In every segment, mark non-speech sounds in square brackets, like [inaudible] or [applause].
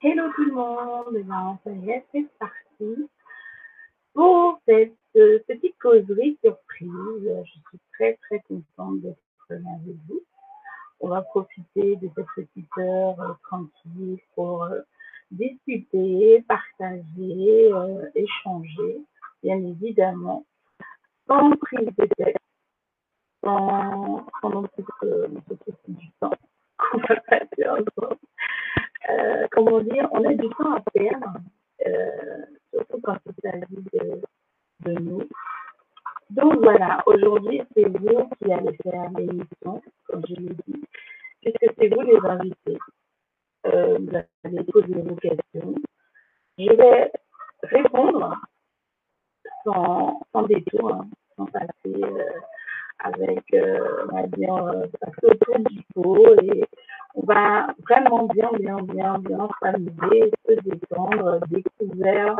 Hello tout le monde, ça y est, c'est parti pour cette euh, petite causerie surprise. Je suis très très contente d'être avec vous. On va profiter de cette petite heure euh, tranquille pour euh, discuter, partager, échanger, bien évidemment, sans prise de tête, sans, sans non plus du temps euh, comment dire, on a du temps à perdre, euh, surtout quand il s'agit de, de, nous. Donc voilà, aujourd'hui, c'est vous qui allez faire l'émission, comme je l'ai dit, puisque c'est vous les invités. Euh, vous allez poser vos questions. Je vais répondre sans, sans détour, hein, sans passer avec, euh, on va dire, autour du pot et on va vraiment bien, bien, bien, bien s'amuser, se détendre, découvrir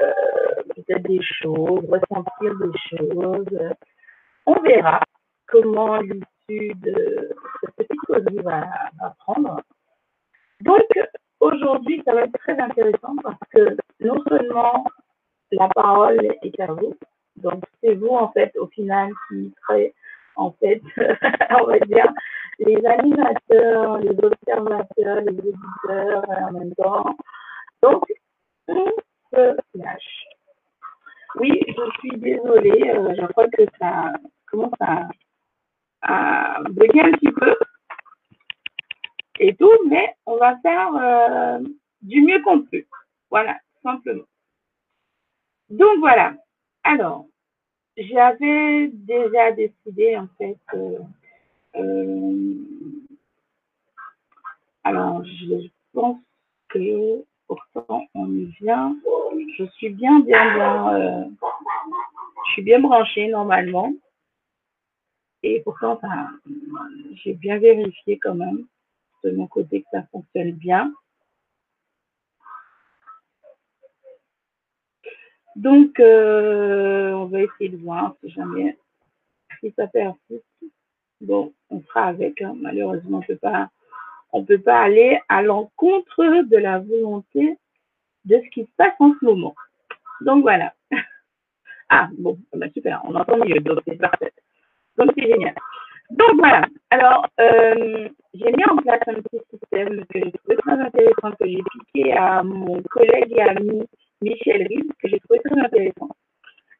euh, peut-être des choses, ressentir des choses. On verra comment l'issue de cette petite causerie va, va prendre. Donc, aujourd'hui, ça va être très intéressant parce que non seulement la parole est à vous, donc c'est vous, en fait, au final, qui serez en fait, [laughs] on va dire, les animateurs, les observateurs, les éditeurs en même temps. Donc, on se lâche. Oui, je suis désolée, euh, je crois que ça commence à, à bugger un petit peu et tout, mais on va faire euh, du mieux qu'on peut. Voilà, simplement. Donc voilà. Alors, j'avais déjà décidé en fait. Euh, euh, alors, je pense que pourtant on y vient. Je suis bien, bien, bien. Euh, je suis bien branchée normalement. Et pourtant, j'ai bien vérifié quand même de mon côté que ça fonctionne bien. Donc, euh, on va essayer de voir si jamais si ça persiste. Bon, on fera avec. Hein. Malheureusement, on peut pas, on peut pas aller à l'encontre de la volonté de ce qui se passe en ce moment. Donc voilà. [laughs] Ah bon, bah, super, on entend mieux, donc c'est parfait. Donc c'est génial. Donc voilà. Alors, euh, j'ai mis en place un petit système très intéressant, que j'ai piqué à mon collègue et ami Michel Rive, que j'ai trouvé très intéressant.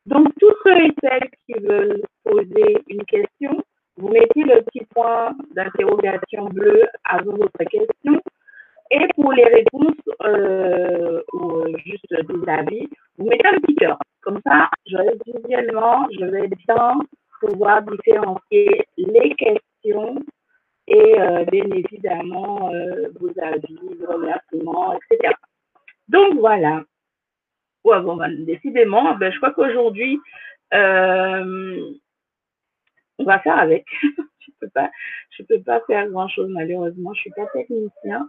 Donc, tous ceux et celles qui veulent poser une question, vous mettez le petit point d'interrogation bleu avant votre question. Et pour les réponses euh, ou juste des avis, vous mettez un petit cœur. Comme ça, je visuellement, je vais bien pouvoir différencier les questions et euh, bien évidemment euh, vos avis, vos remerciements, etc. Donc voilà. Bon, décidément, ben, je crois qu'aujourd'hui, euh, on va faire avec. [laughs] je peux peux pas faire grand chose malheureusement. Je suis pas technicien.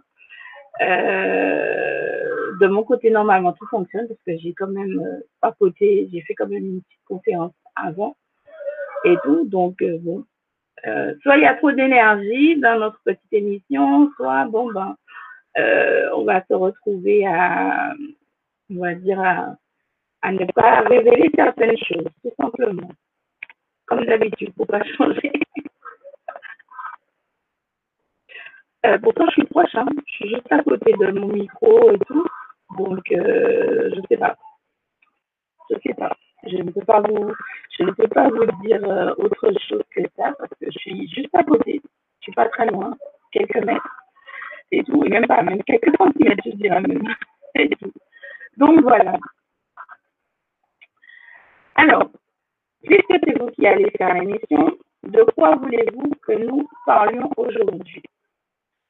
Euh, de mon côté, normalement, tout fonctionne parce que j'ai quand même euh, papoté, j'ai fait quand même une petite conférence avant et tout. Donc, bon, soit il y a trop d'énergie dans notre petite émission, soit, bon, ben, on va se retrouver à, on va dire, à, ne pas révéler certaines choses, tout simplement. Comme d'habitude, pour pas [laughs] changer. euh, pourtant, je suis proche, hein. je suis juste à côté de mon micro et tout. Donc, euh, je sais pas. Je sais pas. Je ne peux pas vous, je ne peux pas vous dire euh, autre chose que ça parce que je suis juste à côté. Je suis pas très loin, quelques mètres et tout, et même pas, même quelques centimètres, je dirais même. [laughs] Et tout. Donc voilà. Alors, puisque c'est vous qui allez faire l'émission, de quoi voulez-vous que nous parlions aujourd'hui?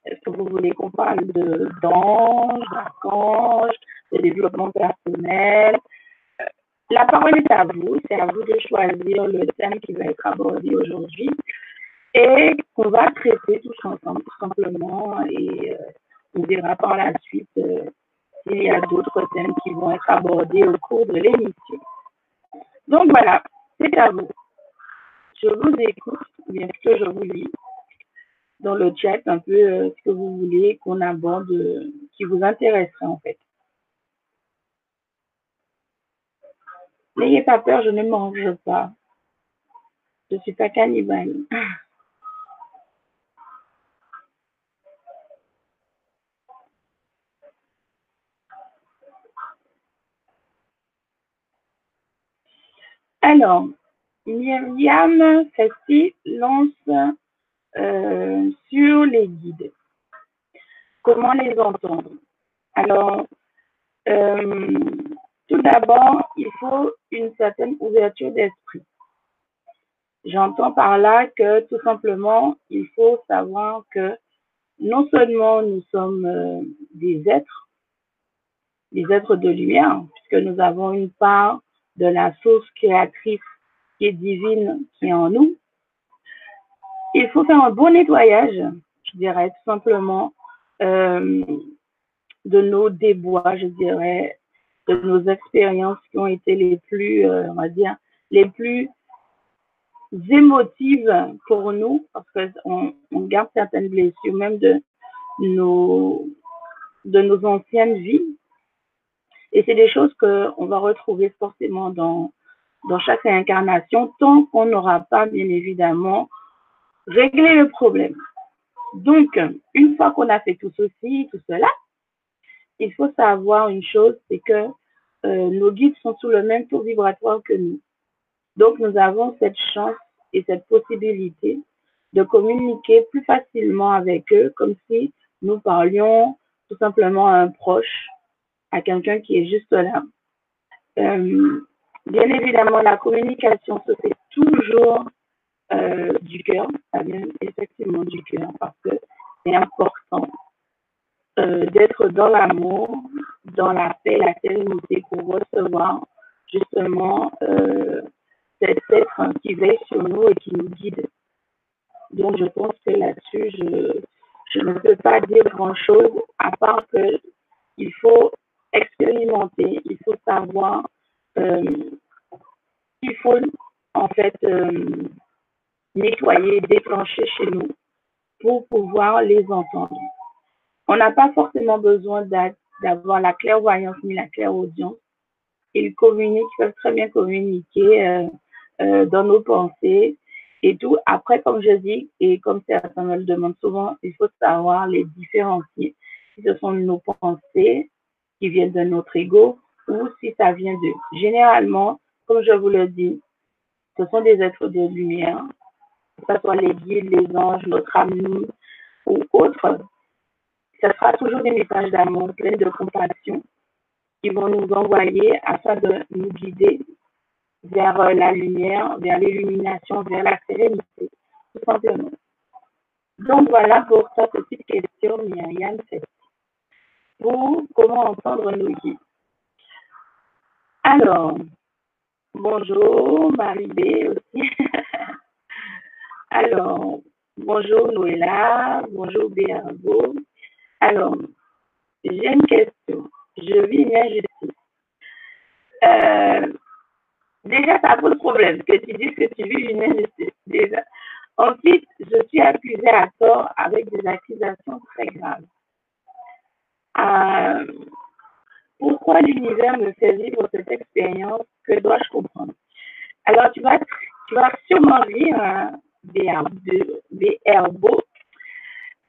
Est-ce que vous voulez qu'on parle de d'ange, d'archange, de développement personnel? La parole est à vous, c'est à vous de choisir le thème qui va être abordé aujourd'hui. Et qu'on va traiter tous ensemble, tout simplement, et euh, on verra par la suite euh, s'il y a d'autres thèmes qui vont être abordés au cours de l'émission. Donc voilà, c'est à vous. Je vous écoute, bien sûr, je vous lis dans le chat un peu euh, ce que vous voulez qu'on aborde euh, qui vous intéresserait en fait. N'ayez pas peur, je ne mange pas. Je ne suis pas cannibale. [laughs] Alors, Myriam Fassi lance euh, sur les guides. Comment les entendre? Alors, euh, tout d'abord, il faut une certaine ouverture d'esprit. J'entends par là que tout simplement, il faut savoir que non seulement nous sommes euh, des êtres, des êtres de lumière, puisque nous avons une part de la source créatrice qui est divine qui est en nous, il faut faire un bon nettoyage, je dirais tout simplement, euh, de nos débois, je dirais, de nos expériences qui ont été les plus, euh, on va dire, les plus émotives pour nous, parce qu'on on garde certaines blessures, même de nos anciennes vies. Et c'est des choses qu'on va retrouver forcément dans, dans chaque incarnation, tant qu'on n'aura pas, bien évidemment, réglé le problème. Donc, une fois qu'on a fait tout ceci, tout cela, il faut savoir une chose, c'est que euh, nos guides sont sous le même taux vibratoire que nous. Donc, nous avons cette chance et cette possibilité de communiquer plus facilement avec eux, comme si nous parlions tout simplement à un proche, à quelqu'un qui est juste là. Euh, bien évidemment, la communication se fait toujours euh, du cœur, ça vient effectivement du cœur, parce que c'est important euh, d'être dans l'amour, dans la paix, la sérénité pour recevoir justement cet être qui veille sur nous et qui nous guide. Donc, je pense que là-dessus, je, je ne peux pas dire grand-chose à part que il faut expérimenter, il faut savoir, euh, il faut en fait euh, nettoyer, déclencher chez nous pour pouvoir les entendre. On n'a pas forcément besoin d'avoir la clairvoyance ni la clairaudience. Ils communiquent, ils peuvent très bien communiquer euh, euh, dans nos pensées et tout. Après, comme je dis, et comme certains me le demandent souvent, il faut savoir les différencier. Ce sont nos pensées qui viennent de notre ego ou si ça vient d'eux. Généralement, comme je vous le dis, ce sont des êtres de lumière, que ce soit les guides, les anges, notre ami ou autres. Ce sera toujours des messages d'amour, pleins de compassion, qui vont nous envoyer afin de nous guider vers la lumière, vers l'illumination, vers la sérénité, tout simplement. Donc voilà pour ta petite question, Myriam. Pour comment entendre nos guides. Alors, bonjour Marie-B aussi. [laughs] Alors, bonjour Noëlla, bonjour Béargo. Alors, j'ai une question. Je vis une injustice. Euh, Déjà, ça pose problème que tu dises que tu vis une injustice. Ensuite, je suis accusée à tort avec des accusations très graves. Euh, pourquoi l'univers me fait vivre cette expérience Que dois-je comprendre? Alors, tu vas, sûrement lire un des herbos.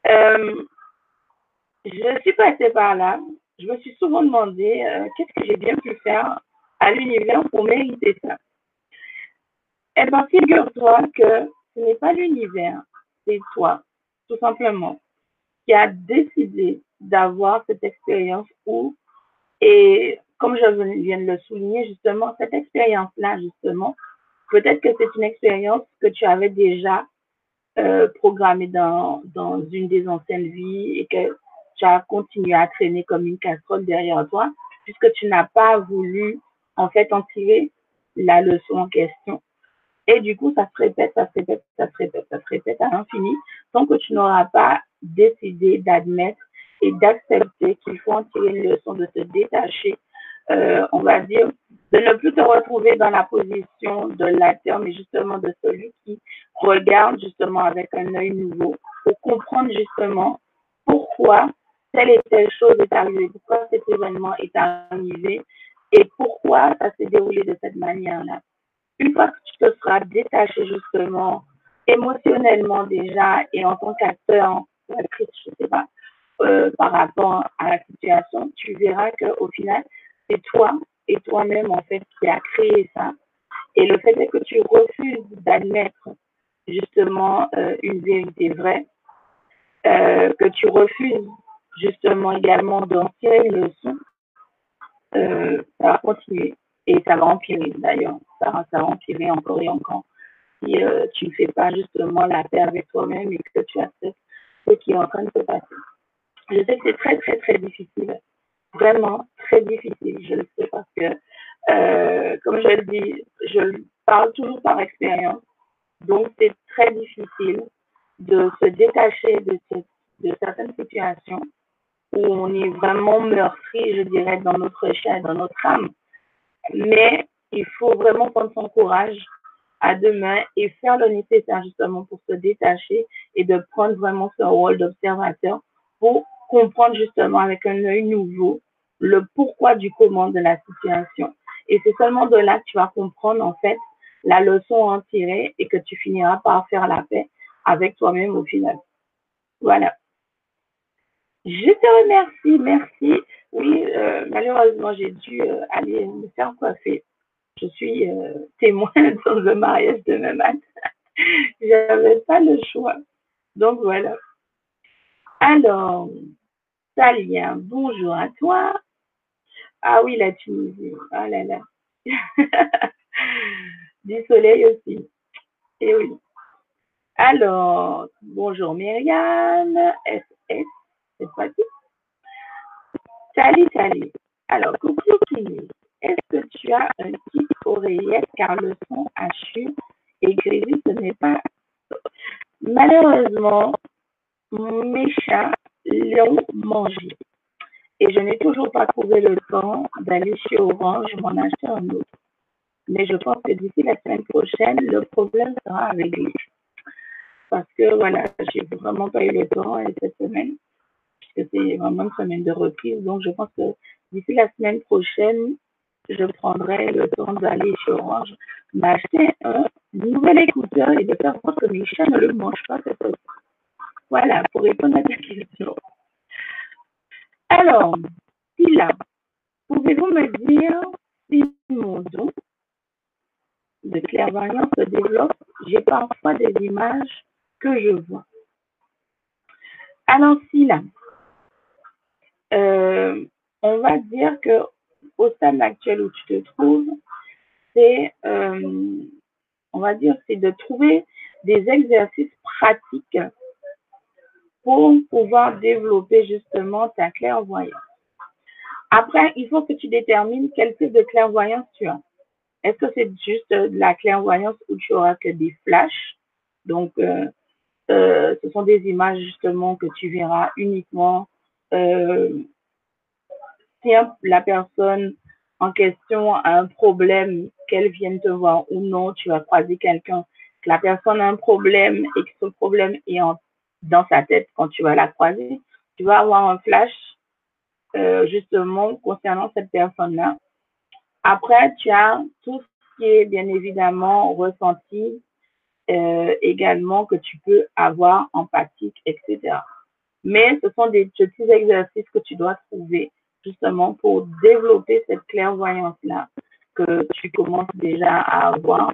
Euh, je suis passée par là. Je me suis souvent demandé euh, qu'est-ce que j'ai bien pu faire à l'univers pour mériter ça? Eh bien, figure-toi que ce n'est pas l'univers, c'est toi, tout simplement, qui a décidé d'avoir cette expérience où, et comme je viens de le souligner, justement, cette expérience-là, justement, peut-être que c'est une expérience que tu avais déjà euh, programmée dans, dans une des anciennes vies et que tu as continué à traîner comme une casserole derrière toi, puisque tu n'as pas voulu en fait en tirer la leçon en question. Et du coup, ça se répète, ça se répète, ça se répète, ça se répète à l'infini, tant que tu n'auras pas décidé d'admettre et d'accepter qu'il faut en tirer une leçon, de te détacher, euh, on va dire, de ne plus te retrouver dans la position de l'acteur, mais justement de celui qui regarde justement avec un œil nouveau pour comprendre justement pourquoi telle et telle chose est arrivée, pourquoi cet événement est arrivé et pourquoi ça s'est déroulé de cette manière-là. Une fois que tu te seras détaché justement émotionnellement déjà et en tant qu'acteur je euh, par rapport à la situation, tu verras qu'au final, c'est toi et toi-même en fait qui a créé ça. Et le fait est que tu refuses d'admettre justement euh, une vérité vraie, euh, que tu refuses justement également d'en tirer une leçon, euh, ça va continuer et ça va empirer d'ailleurs. Ça, ça va empirer encore et encore si tu ne fais pas justement la paix avec toi-même et que tu acceptes ce qui est en train de se passer. Je sais que c'est très, très, très difficile. Vraiment très difficile. Je le sais parce que, euh, comme je le dis, je parle toujours par expérience. Donc, c'est très difficile de se détacher de, de certaines situations où on est vraiment meurtri, je dirais, dans notre chair, dans notre âme. Mais il faut vraiment prendre son courage à demain et faire le nécessaire justement pour se détacher et de prendre vraiment ce rôle d'observateur pour comprendre justement avec un œil nouveau le pourquoi du comment de la situation. Et c'est seulement de là que tu vas comprendre en fait la leçon à en tirer et que tu finiras par faire la paix avec toi-même au final. Voilà. Je te remercie, merci. Oui, euh, malheureusement, j'ai dû euh, aller me faire coiffer. Je suis euh, témoin [laughs] dans le mariage de ma mère. [laughs] J'avais pas le choix. Donc voilà. Alors, Salien, bonjour à toi. Ah oui, la Tunisie. Ah là là. [laughs] du soleil aussi. Et eh oui. Alors, bonjour Myriam, SS, c'est pas tout. Salut, salut. Alors, coucou Kimi, est-ce que tu as un kit oreillette car le son hachu et grévé, ce n'est pas. Malheureusement, mes chats l'ont mangé. Et je n'ai toujours pas trouvé le temps d'aller chez Orange m'en acheter un autre. Mais je pense que d'ici la semaine prochaine, le problème sera réglé. Parce que voilà, j'ai vraiment pas eu le temps cette semaine, puisque c'est vraiment une semaine de reprise. Donc je pense que d'ici la semaine prochaine, je prendrai le temps d'aller chez Orange, m'acheter un nouvel écouteur et de faire en que mes chats ne le mangent pas cette fois Voilà, pour répondre à ta question. Alors, Sila, pouvez-vous me dire si mon don de clairvoyance se développe? J'ai parfois des images que je vois. Alors, Sila, euh, on va dire que au stade actuel où tu te trouves, c'est, euh, on va dire, c'est de trouver des exercices pratiques pour pouvoir développer justement ta clairvoyance. Après, il faut que tu détermines quel type de clairvoyance tu as. Est-ce que c'est juste de la clairvoyance où tu auras que des flashs? Donc, euh, euh, ce sont des images justement que tu verras uniquement si la personne en question a un problème, qu'elle vienne te voir ou non, tu vas croiser quelqu'un, que la personne a un problème et que ce problème est dans sa tête quand tu vas la croiser, tu vas avoir un flash euh, justement concernant cette personne-là. Après, tu as tout ce qui est bien évidemment ressenti euh, également que tu peux avoir empathique, etc. Mais ce sont des petits exercices que tu dois trouver justement pour développer cette clairvoyance-là que tu commences déjà à avoir.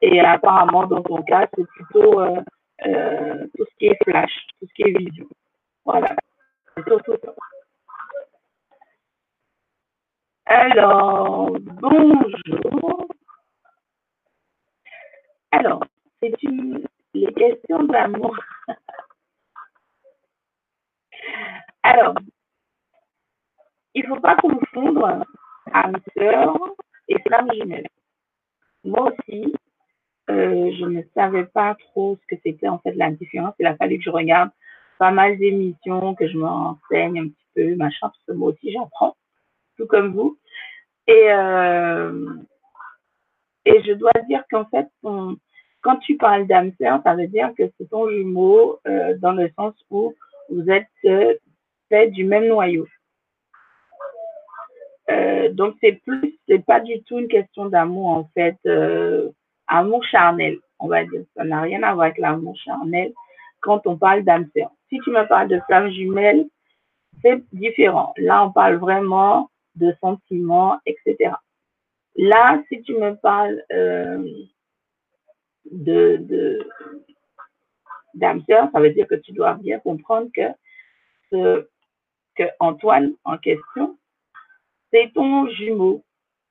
Et apparemment, dans ton cas, c'est plutôt euh, euh, tout ce qui est flash, tout ce qui est vision. Voilà. Alors, bonjour. Alors, c'est une les questions d'amour. [laughs] Alors, il ne faut pas confondre âme sœur et flamme jumelle. Moi aussi, euh, je ne savais pas trop ce que c'était en fait la différence. Il a fallu que je regarde pas mal d'émissions, que je me renseigne un petit peu, machin, parce que moi aussi j'apprends, tout comme vous. Et, euh, et je dois dire qu'en fait, quand tu parles d'âme sœur, ça veut dire que c'est ton jumeau euh, dans le sens où vous êtes fait du même noyau. Euh, donc c'est plus, c'est pas du tout une question d'amour en fait, euh, amour charnel, on va dire. Ça n'a rien à voir avec l'amour charnel quand on parle d'âme sœur. Si tu me parles de flamme jumelle, c'est différent. Là, on parle vraiment de sentiments, etc. Là, si tu me parles euh, de, de d'âme sœur, ça veut dire que tu dois bien comprendre que ce, que Antoine en question, c'est ton jumeau,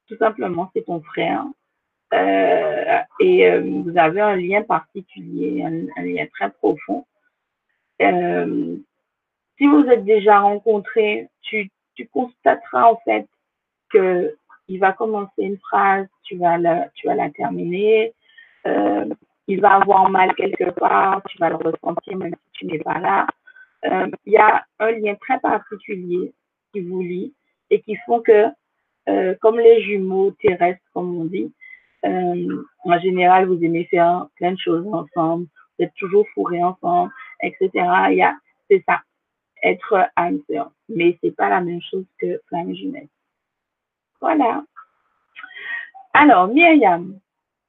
tout simplement, c'est ton frère. Euh, et euh, vous avez un lien particulier, un, lien très profond. Euh, si vous êtes déjà rencontrés, tu, constateras en fait que il va commencer une phrase, tu vas la, tu vas la terminer. Il va avoir mal quelque part, tu vas le ressentir même si tu n'es pas là. Il y a un lien très particulier qui vous lie et qui font que, euh, comme les jumeaux terrestres, comme on dit, euh, en général, vous aimez faire plein de choses ensemble, vous êtes toujours fourrés ensemble, etc. Il y a, c'est ça, être âme sœur. Mais c'est pas la même chose que flamme jumelle. Voilà. Alors, Myriam,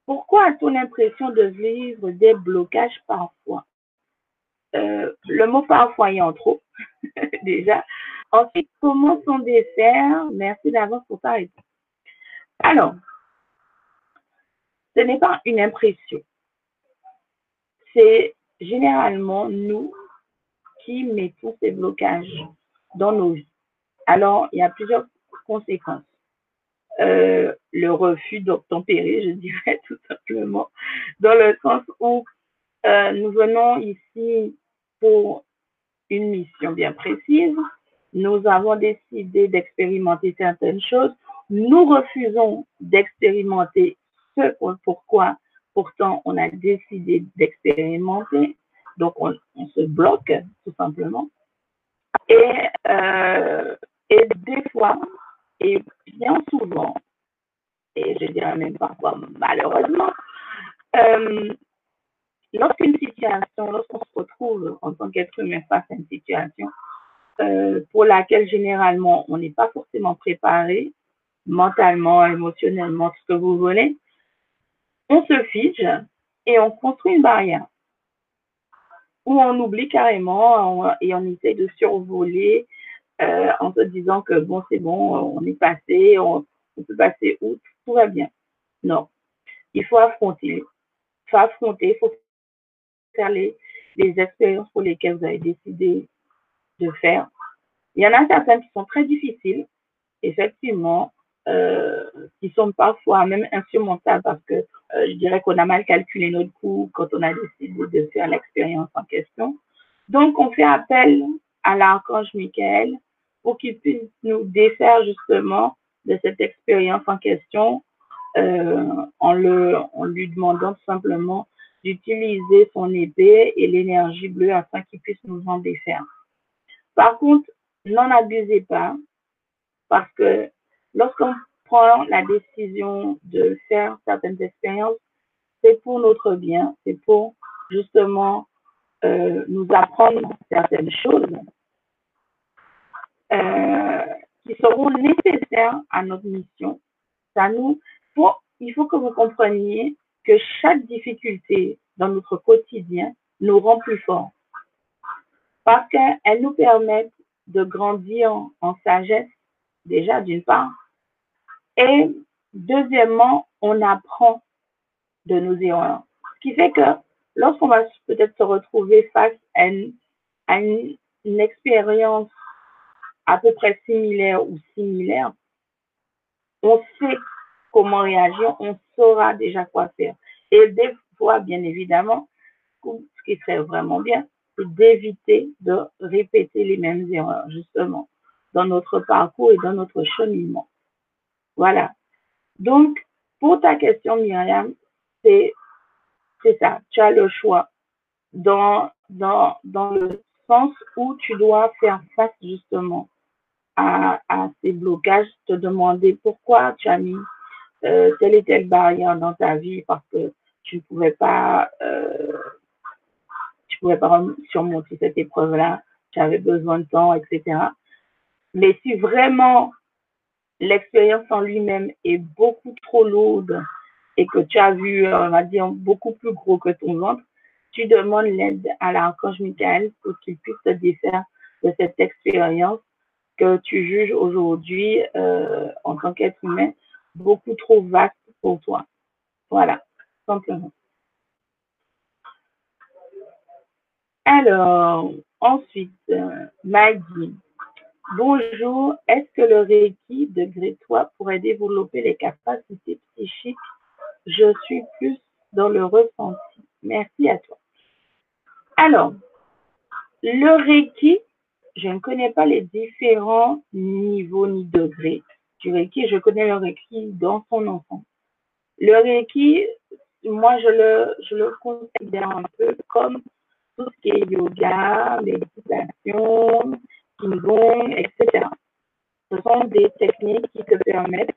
pourquoi as-tu l'impression de vivre des blocages parfois? Euh, Le mot parfois est en trop, [laughs] déjà. Ensuite, comment sont défaire Merci d'avance pour ta réponse. Alors, ce n'est pas une impression. C'est généralement nous qui mettons ces blocages dans nos vies. Alors, il y a plusieurs conséquences. Euh, le refus d'obtempérer, je dirais [laughs] tout simplement, dans le sens où euh, nous venons ici pour une mission bien précise. Nous avons décidé d'expérimenter certaines choses. Nous refusons d'expérimenter ce pourquoi pourtant on a décidé d'expérimenter. Donc on, se bloque tout simplement. Et, euh, et des fois, et bien souvent, et je dirais même parfois malheureusement, euh, lorsqu'une situation, lorsqu'on se retrouve en tant qu'être humain face à une situation euh, pour laquelle généralement on n'est pas forcément préparé mentalement, émotionnellement, ce que vous voulez, on se fige et on construit une barrière où on oublie carrément et on essaie de survoler euh, en se disant que bon, c'est bon, on est passé, on, peut passer outre, tout va bien. Non, il faut affronter. Il faut affronter, il faut faire les expériences pour lesquelles vous avez décidé de faire. Il y en a certaines qui sont très difficiles, effectivement, euh, qui sont parfois même insurmontables parce que euh, je dirais qu'on a mal calculé notre coût quand on a décidé de faire l'expérience en question. Donc, on fait appel à l'archange Michael pour qu'il puisse nous défaire justement de cette expérience en question euh, en, le, en lui demandant simplement d'utiliser son épée et l'énergie bleue afin qu'il puisse nous en défaire. Par contre, n'en abusez pas parce que lorsqu'on prend la décision de faire certaines expériences, c'est pour notre bien, c'est pour justement euh, nous apprendre certaines choses euh, qui seront nécessaires à notre mission. Ça nous, il faut que vous compreniez que chaque difficulté dans notre quotidien nous rend plus forts. Parce qu'elles nous permettent de grandir en sagesse, déjà d'une part. Et deuxièmement, on apprend de nos erreurs. Ce qui fait que lorsqu'on va peut-être se retrouver face à une, une expérience à peu près similaire ou similaire, on sait comment réagir, on saura déjà quoi faire. Et des fois, bien évidemment, ce qui serait vraiment bien, d'éviter de répéter les mêmes erreurs, justement, dans notre parcours et dans notre cheminement. Voilà. Donc, pour ta question, Myriam, c'est, ça. Tu as le choix dans, dans, dans le sens où tu dois faire face, justement, à, ces blocages, te demander pourquoi tu as mis euh, telle et telle barrière dans ta vie parce que tu ne pouvais pas, euh, tu pouvais pas surmonter cette épreuve-là j'avais besoin de temps, etc. Mais si vraiment l'expérience en lui-même est beaucoup trop lourde et que tu as vu, on va dire, beaucoup plus gros que ton ventre, tu demandes l'aide à l'archange Michael pour qu'il puisse te défaire de cette expérience que tu juges aujourd'hui euh, en tant qu'être humain beaucoup trop vaste pour toi. Voilà, simplement. Alors, ensuite, euh, Maggie. Bonjour, est-ce que le Reiki degré 3 pourrait développer les capacités psychiques? Je suis plus dans le ressenti. Merci à toi. Alors, le Reiki, je ne connais pas les différents niveaux ni degrés du Reiki. Je connais le Reiki dans son enfant. Le Reiki, moi, je le considère un peu comme tout ce qui est yoga, méditation, qigong, etc. Ce sont des techniques qui te permettent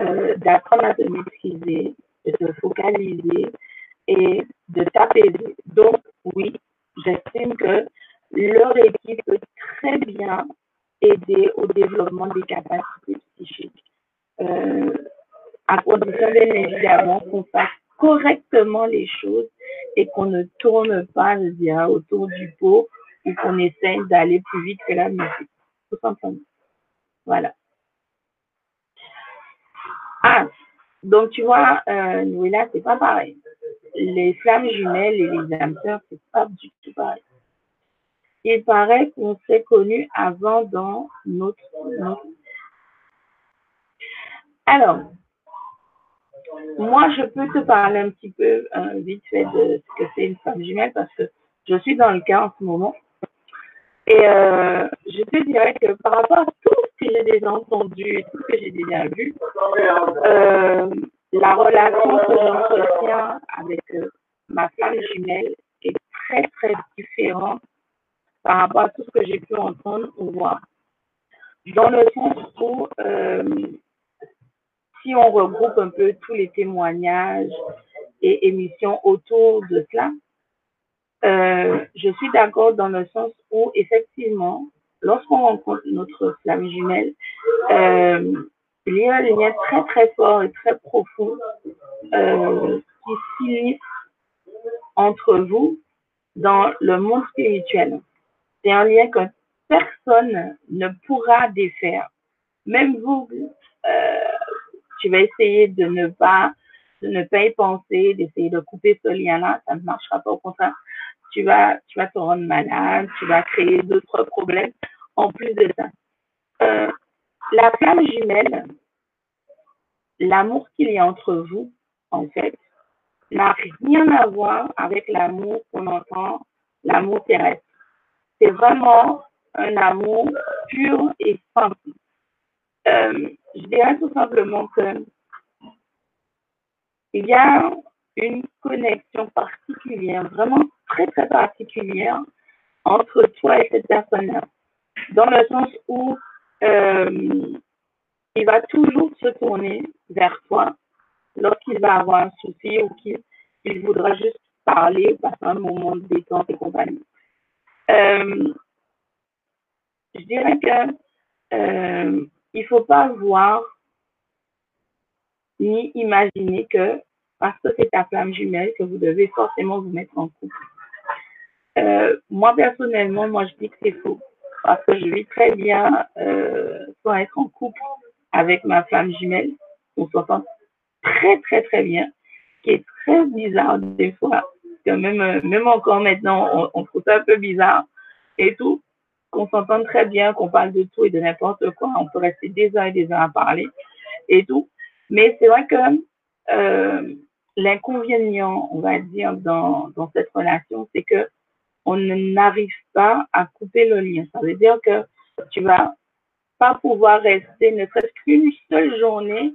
euh, d'apprendre à te maîtriser, de te focaliser et de t'apaiser. Donc, oui, j'estime que leur équipe peut très bien aider au développement des capacités psychiques. Euh, à condition bien évidemment qu'on fasse correctement les choses et qu'on ne tourne pas, je autour du pot ou qu'on essaye d'aller plus vite que la musique. Tout simplement. Voilà. Ah, donc tu vois, euh, Noëlla, c'est pas pareil. Les flammes jumelles et les âmes sœurs, c'est pas du tout pareil. Il paraît qu'on s'est connus avant dans notre... Alors, moi, je peux te parler un petit peu euh, vite fait de ce que c'est une femme jumelle parce que je suis dans le cas en ce moment. Et euh, je te dirais que par rapport à tout ce que j'ai déjà entendu et tout ce que j'ai déjà vu, euh, la relation que j'entretiens avec ma femme jumelle est très, très différente par rapport à tout ce que j'ai pu entendre ou voir. Dans le sens où si on regroupe un peu tous les témoignages et émissions autour de cela, euh, je suis d'accord dans le sens où, effectivement, lorsqu'on rencontre notre flamme jumelle, euh, il y a un lien très très fort et très profond euh, qui s'unit entre vous dans le monde spirituel. C'est un lien que personne ne pourra défaire. Même vous, tu vas essayer de ne pas, ne pas y penser, d'essayer de couper ce lien-là, ça ne marchera pas. Au contraire, tu vas, tu vas te rendre malade, tu vas créer d'autres problèmes en plus de ça. Euh, la flamme jumelle, l'amour qu'il y a entre vous, en fait, n'a rien à voir avec l'amour qu'on entend, l'amour terrestre. C'est vraiment un amour pur et simple. Euh, je dirais tout simplement que il y a une connexion particulière, vraiment très très particulière entre toi et cette personne-là. Dans le sens où euh, il va toujours se tourner vers toi lorsqu'il va avoir un souci ou qu'il voudra juste parler, passer un moment de détente et compagnie. Euh, je dirais que il ne faut pas voir ni imaginer que parce que c'est ta flamme jumelle que vous devez forcément vous mettre en couple. Euh, moi, personnellement, moi, je dis que c'est faux. Parce que je vis très bien euh, sans être en couple avec ma flamme jumelle. On s'entend très, très, très bien. Ce qui est très bizarre des fois. Même, même encore maintenant, on trouve ça un peu bizarre et tout qu'on s'entende très bien, qu'on parle de tout et de n'importe quoi. On peut rester des heures et des heures à parler et tout. Mais c'est vrai que euh, l'inconvénient, on va dire, dans, dans cette relation, c'est que on n'arrive pas à couper le lien. Ça veut dire que tu vas pas pouvoir rester ne serait-ce qu'une seule journée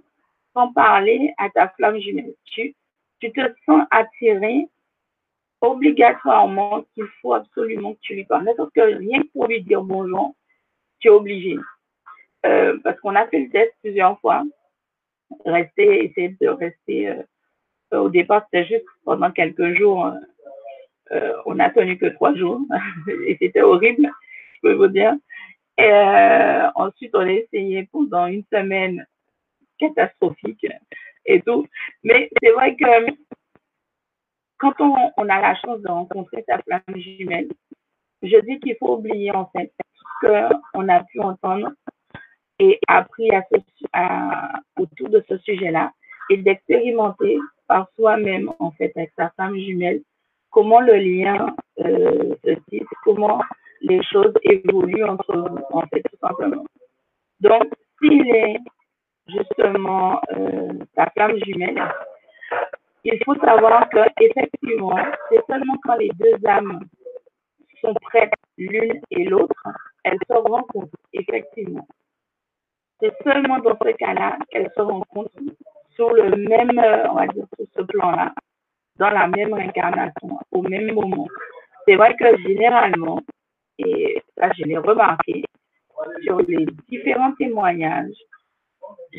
sans parler à ta flamme jumelle. Tu, tu te sens attiré obligatoirement qu'il faut absolument que tu lui parles. Parce que rien que pour lui dire bonjour, tu es obligé. Euh, parce qu'on a fait le test plusieurs fois. Rester, essayer de rester. Euh, au départ, c'était juste pendant quelques jours. Euh, on n'a tenu que trois jours [laughs] et c'était horrible. je peux vous dire. Ensuite, on a essayé pendant une semaine catastrophique et tout. Mais c'est vrai que quand on, a la chance de rencontrer sa flamme jumelle, je dis qu'il faut oublier en fait ce qu'on a pu entendre et appris autour de ce sujet-là et d'expérimenter par soi-même en fait avec sa femme jumelle comment le lien euh, se tisse, comment les choses évoluent entre vous, en fait, tout simplement. Donc, s'il est justement euh, ta flamme jumelle, il faut savoir que effectivement, c'est seulement quand les deux âmes sont prêtes l'une et l'autre, elles se rencontrent, effectivement. C'est seulement dans ce cas-là qu'elles se rencontrent sur le même, on va dire, sur ce plan-là, dans la même incarnation, au même moment. C'est vrai que généralement, et ça je l'ai remarqué, sur les différents témoignages,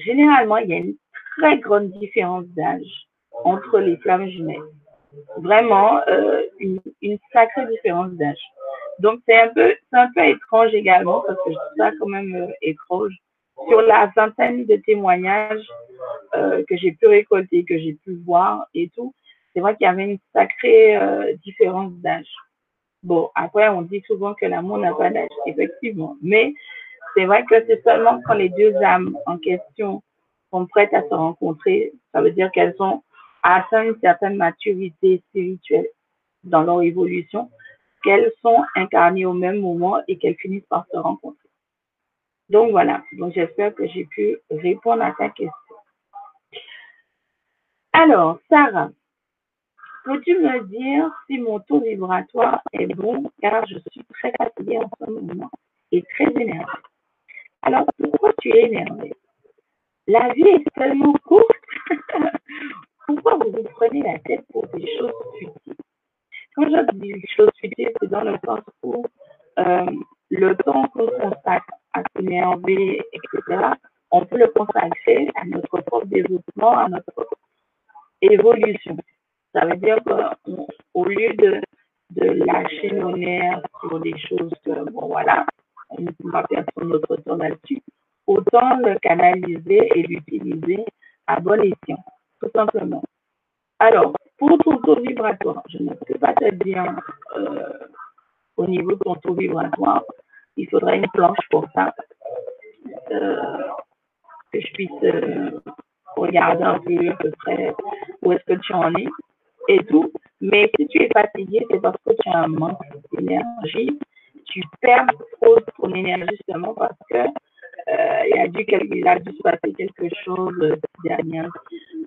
généralement, il y a une très grande différence d'âge entre les flammes jumelles. Vraiment, euh, une, une, sacrée différence d'âge. Donc, c'est un peu, c'est un peu étrange également, parce que je trouve ça quand même euh, étrange. Sur la vingtaine de témoignages euh, que j'ai pu récolter, que j'ai pu voir et tout, c'est vrai qu'il y avait une sacrée euh, différence d'âge. Bon, après, on dit souvent que l'amour n'a pas d'âge, effectivement. Mais c'est vrai que c'est seulement quand les deux âmes en question sont prêtes à se rencontrer, ça veut dire qu'elles ont atteint une certaine maturité spirituelle dans leur évolution, qu'elles sont incarnées au même moment et qu'elles finissent par se rencontrer. Donc voilà, donc j'espère que j'ai pu répondre à ta question. Alors, Sarah, Peux-tu me dire si mon taux vibratoire est bon car je suis très fatiguée en ce moment et très énervée? Alors, pourquoi tu es énervée? La vie est tellement courte. [laughs] pourquoi vous vous prenez la tête pour des choses futiles Quand je dis des choses futiles, c'est dans le sens où euh, le temps qu'on consacre à s'énerver, etc., on peut le consacrer à notre propre développement, à notre évolution. Ça veut dire qu'au lieu de, de lâcher nos nerfs sur des choses que, bon, voilà, on ne peut pas perdre notre temps là-dessus, autant le canaliser et l'utiliser à bon escient, tout simplement. Alors, pour ton taux vibratoire, je ne peux pas te dire euh, au niveau de ton taux vibratoire, il faudrait une planche pour ça, euh, que je puisse euh, regarder un peu à peu près où est-ce que tu en es et tout. Mais si tu es fatigué, c'est parce que tu as un manque d'énergie. Tu perds trop ton énergie justement parce que il, a dû, il a dû se passer quelque chose ces,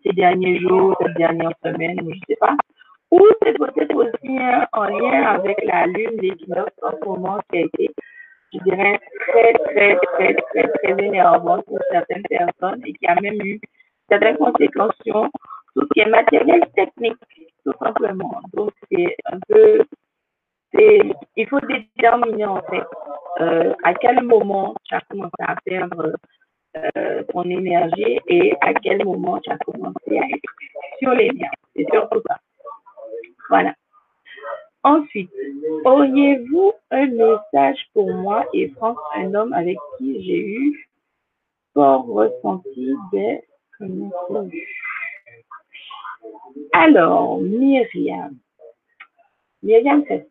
ces derniers jours, ces dernières semaines, je ne sais pas. Ou c'est peut-être aussi en lien avec la lune, l'équinoxe en ce moment qui a été, je dirais, très, très, très, très, très énervant pour certaines personnes et qui a même eu certaines conséquences sur tout ce qui est matériel technique tout simplement. Donc, c'est un peu, il faut déterminer en fait euh, à quel moment tu as commencé à perdre euh, ton énergie et à quel moment tu as commencé à être sur les nerfs. C'est surtout ça. Voilà. Ensuite, auriez-vous un message pour moi et France, un homme avec qui j'ai eu fort ressenti des alors, Myriam. Myriam, c'est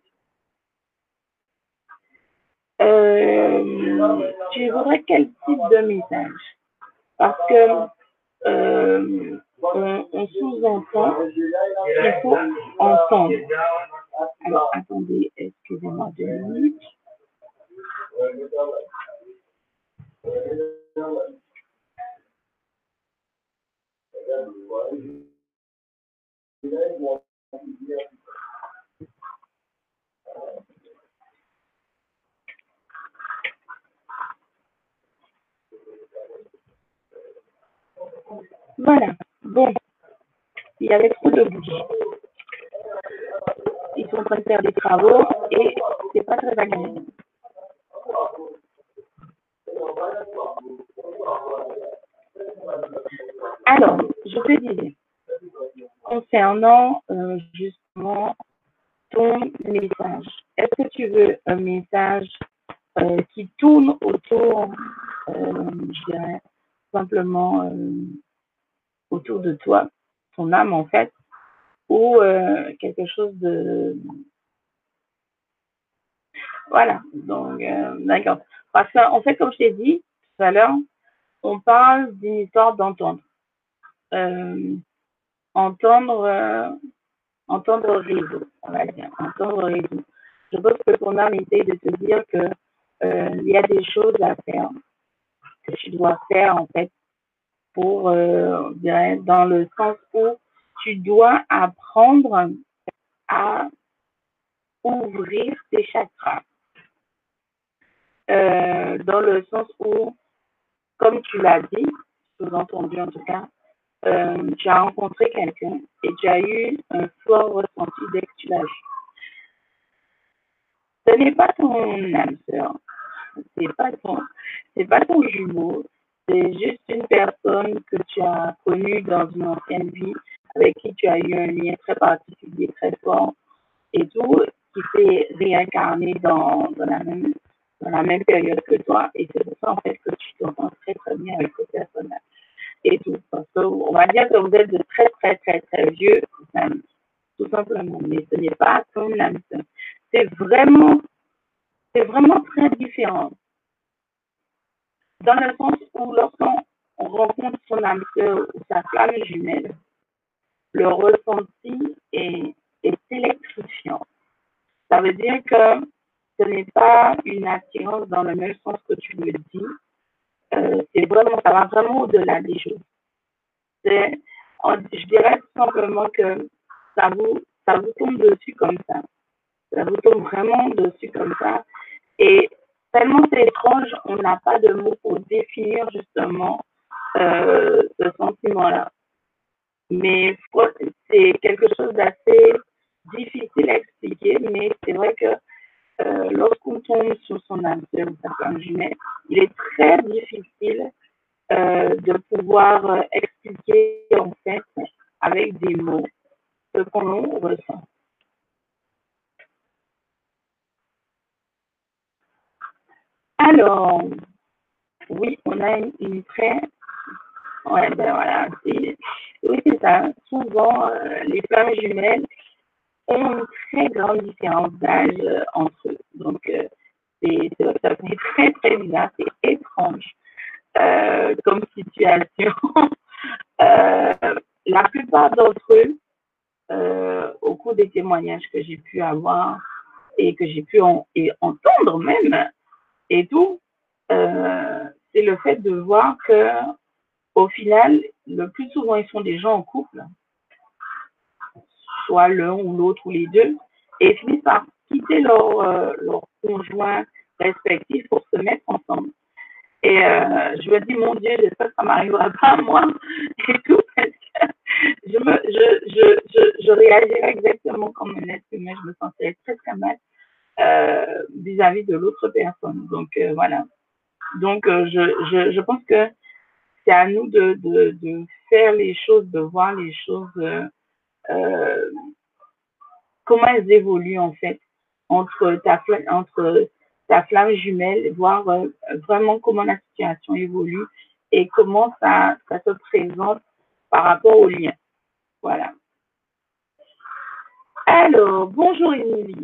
euh, tu voudrais quel type de message? Parce que euh, on, sous-entend qu'il faut entendre. Alors, attendez, excusez-moi deux minutes. Voilà. Bon. Il y avait trop de bouches. Ils sont en train de faire des travaux et c'est pas très agréable. Alors, je te disais, concernant euh, justement ton message. Est-ce que tu veux un message euh, qui tourne autour, euh, je dirais, simplement euh, autour de toi, ton âme en fait, ou quelque chose de... Voilà, donc d'accord. Parce qu'en fait, comme je t'ai dit tout à l'heure, on parle d'une histoire d'entendre. entendre entendre réseau, on va dire, entendre réseau. Je pense que ton âme essaye de te dire que euh, il y a des choses à faire que tu dois faire en fait pour, euh, dans le sens où tu dois apprendre à ouvrir tes chakras. Euh, dans le sens où, comme tu l'as dit, sous-entendu en tout cas, euh, tu as rencontré quelqu'un et tu as eu un fort ressenti dès que tu l'as vu. Ce n'est pas ton âme sœur, c'est pas ton, c'est pas ton jumeau, c'est juste une personne que tu as connue dans une ancienne vie, avec qui tu as eu un lien très particulier, très fort et tout, qui s'est réincarné dans, dans, la même, dans la même période que toi. Et c'est pour ça, en fait, que tu t'entends très, très bien avec ce personnage et tout. On va dire que vous êtes de très, très, très, très vieux tout simplement. Mais ce n'est pas ton âme C'est vraiment, c'est vraiment très différent. Dans le sens où lorsqu'on rencontre son âme ou sa flamme jumelle, le ressenti est, est électrifiant. Ça veut dire que ce n'est pas une attirance dans le même sens que tu le dis, euh, c'est vraiment, ça va vraiment au-delà des choses. C'est, je dirais simplement que ça vous, ça vous tombe dessus comme ça. Ça vous tombe vraiment dessus comme ça. Et tellement c'est étrange, on n'a pas de mots pour définir justement euh, ce sentiment-là. Mais c'est quelque chose d'assez difficile à expliquer, mais c'est vrai que euh, lorsqu'on tombe sur son âme ou femme jumelle, il est très difficile euh, de pouvoir euh, expliquer en fait avec des mots ce qu'on ressent. Alors, oui, on a une, très... Ouais, ben voilà, oui, c'est ça. Souvent, les femmes jumelles ont une très grande différence d'âge euh, entre eux. Donc, euh, c'est, ça fait très, très bizarre, c'est étrange euh, comme situation. [laughs] la plupart d'entre eux, au cours des témoignages que j'ai pu avoir et que j'ai pu entendre même, et tout, c'est le fait de voir que au final, le plus souvent, ils sont des gens en couple. Soit l'un ou l'autre ou les deux, et finissent par quitter leur, euh, leur conjoint respectif pour se mettre ensemble. Et euh, je me dis, mon Dieu, j'espère que ça m'arrivera pas à moi [laughs] et tout, je, me, je, je, je, je réagirais exactement comme un être humain, je me sentirais très très mal euh, vis-à-vis de l'autre personne. Donc voilà. Donc je, je, pense que c'est à nous de, de, faire les choses, de voir les choses euh, comment elles évoluent en fait entre ta, entre ta flamme jumelle, voir euh, vraiment comment la situation évolue et comment ça, ça se présente par rapport au lien. Voilà. Alors, bonjour Émilie.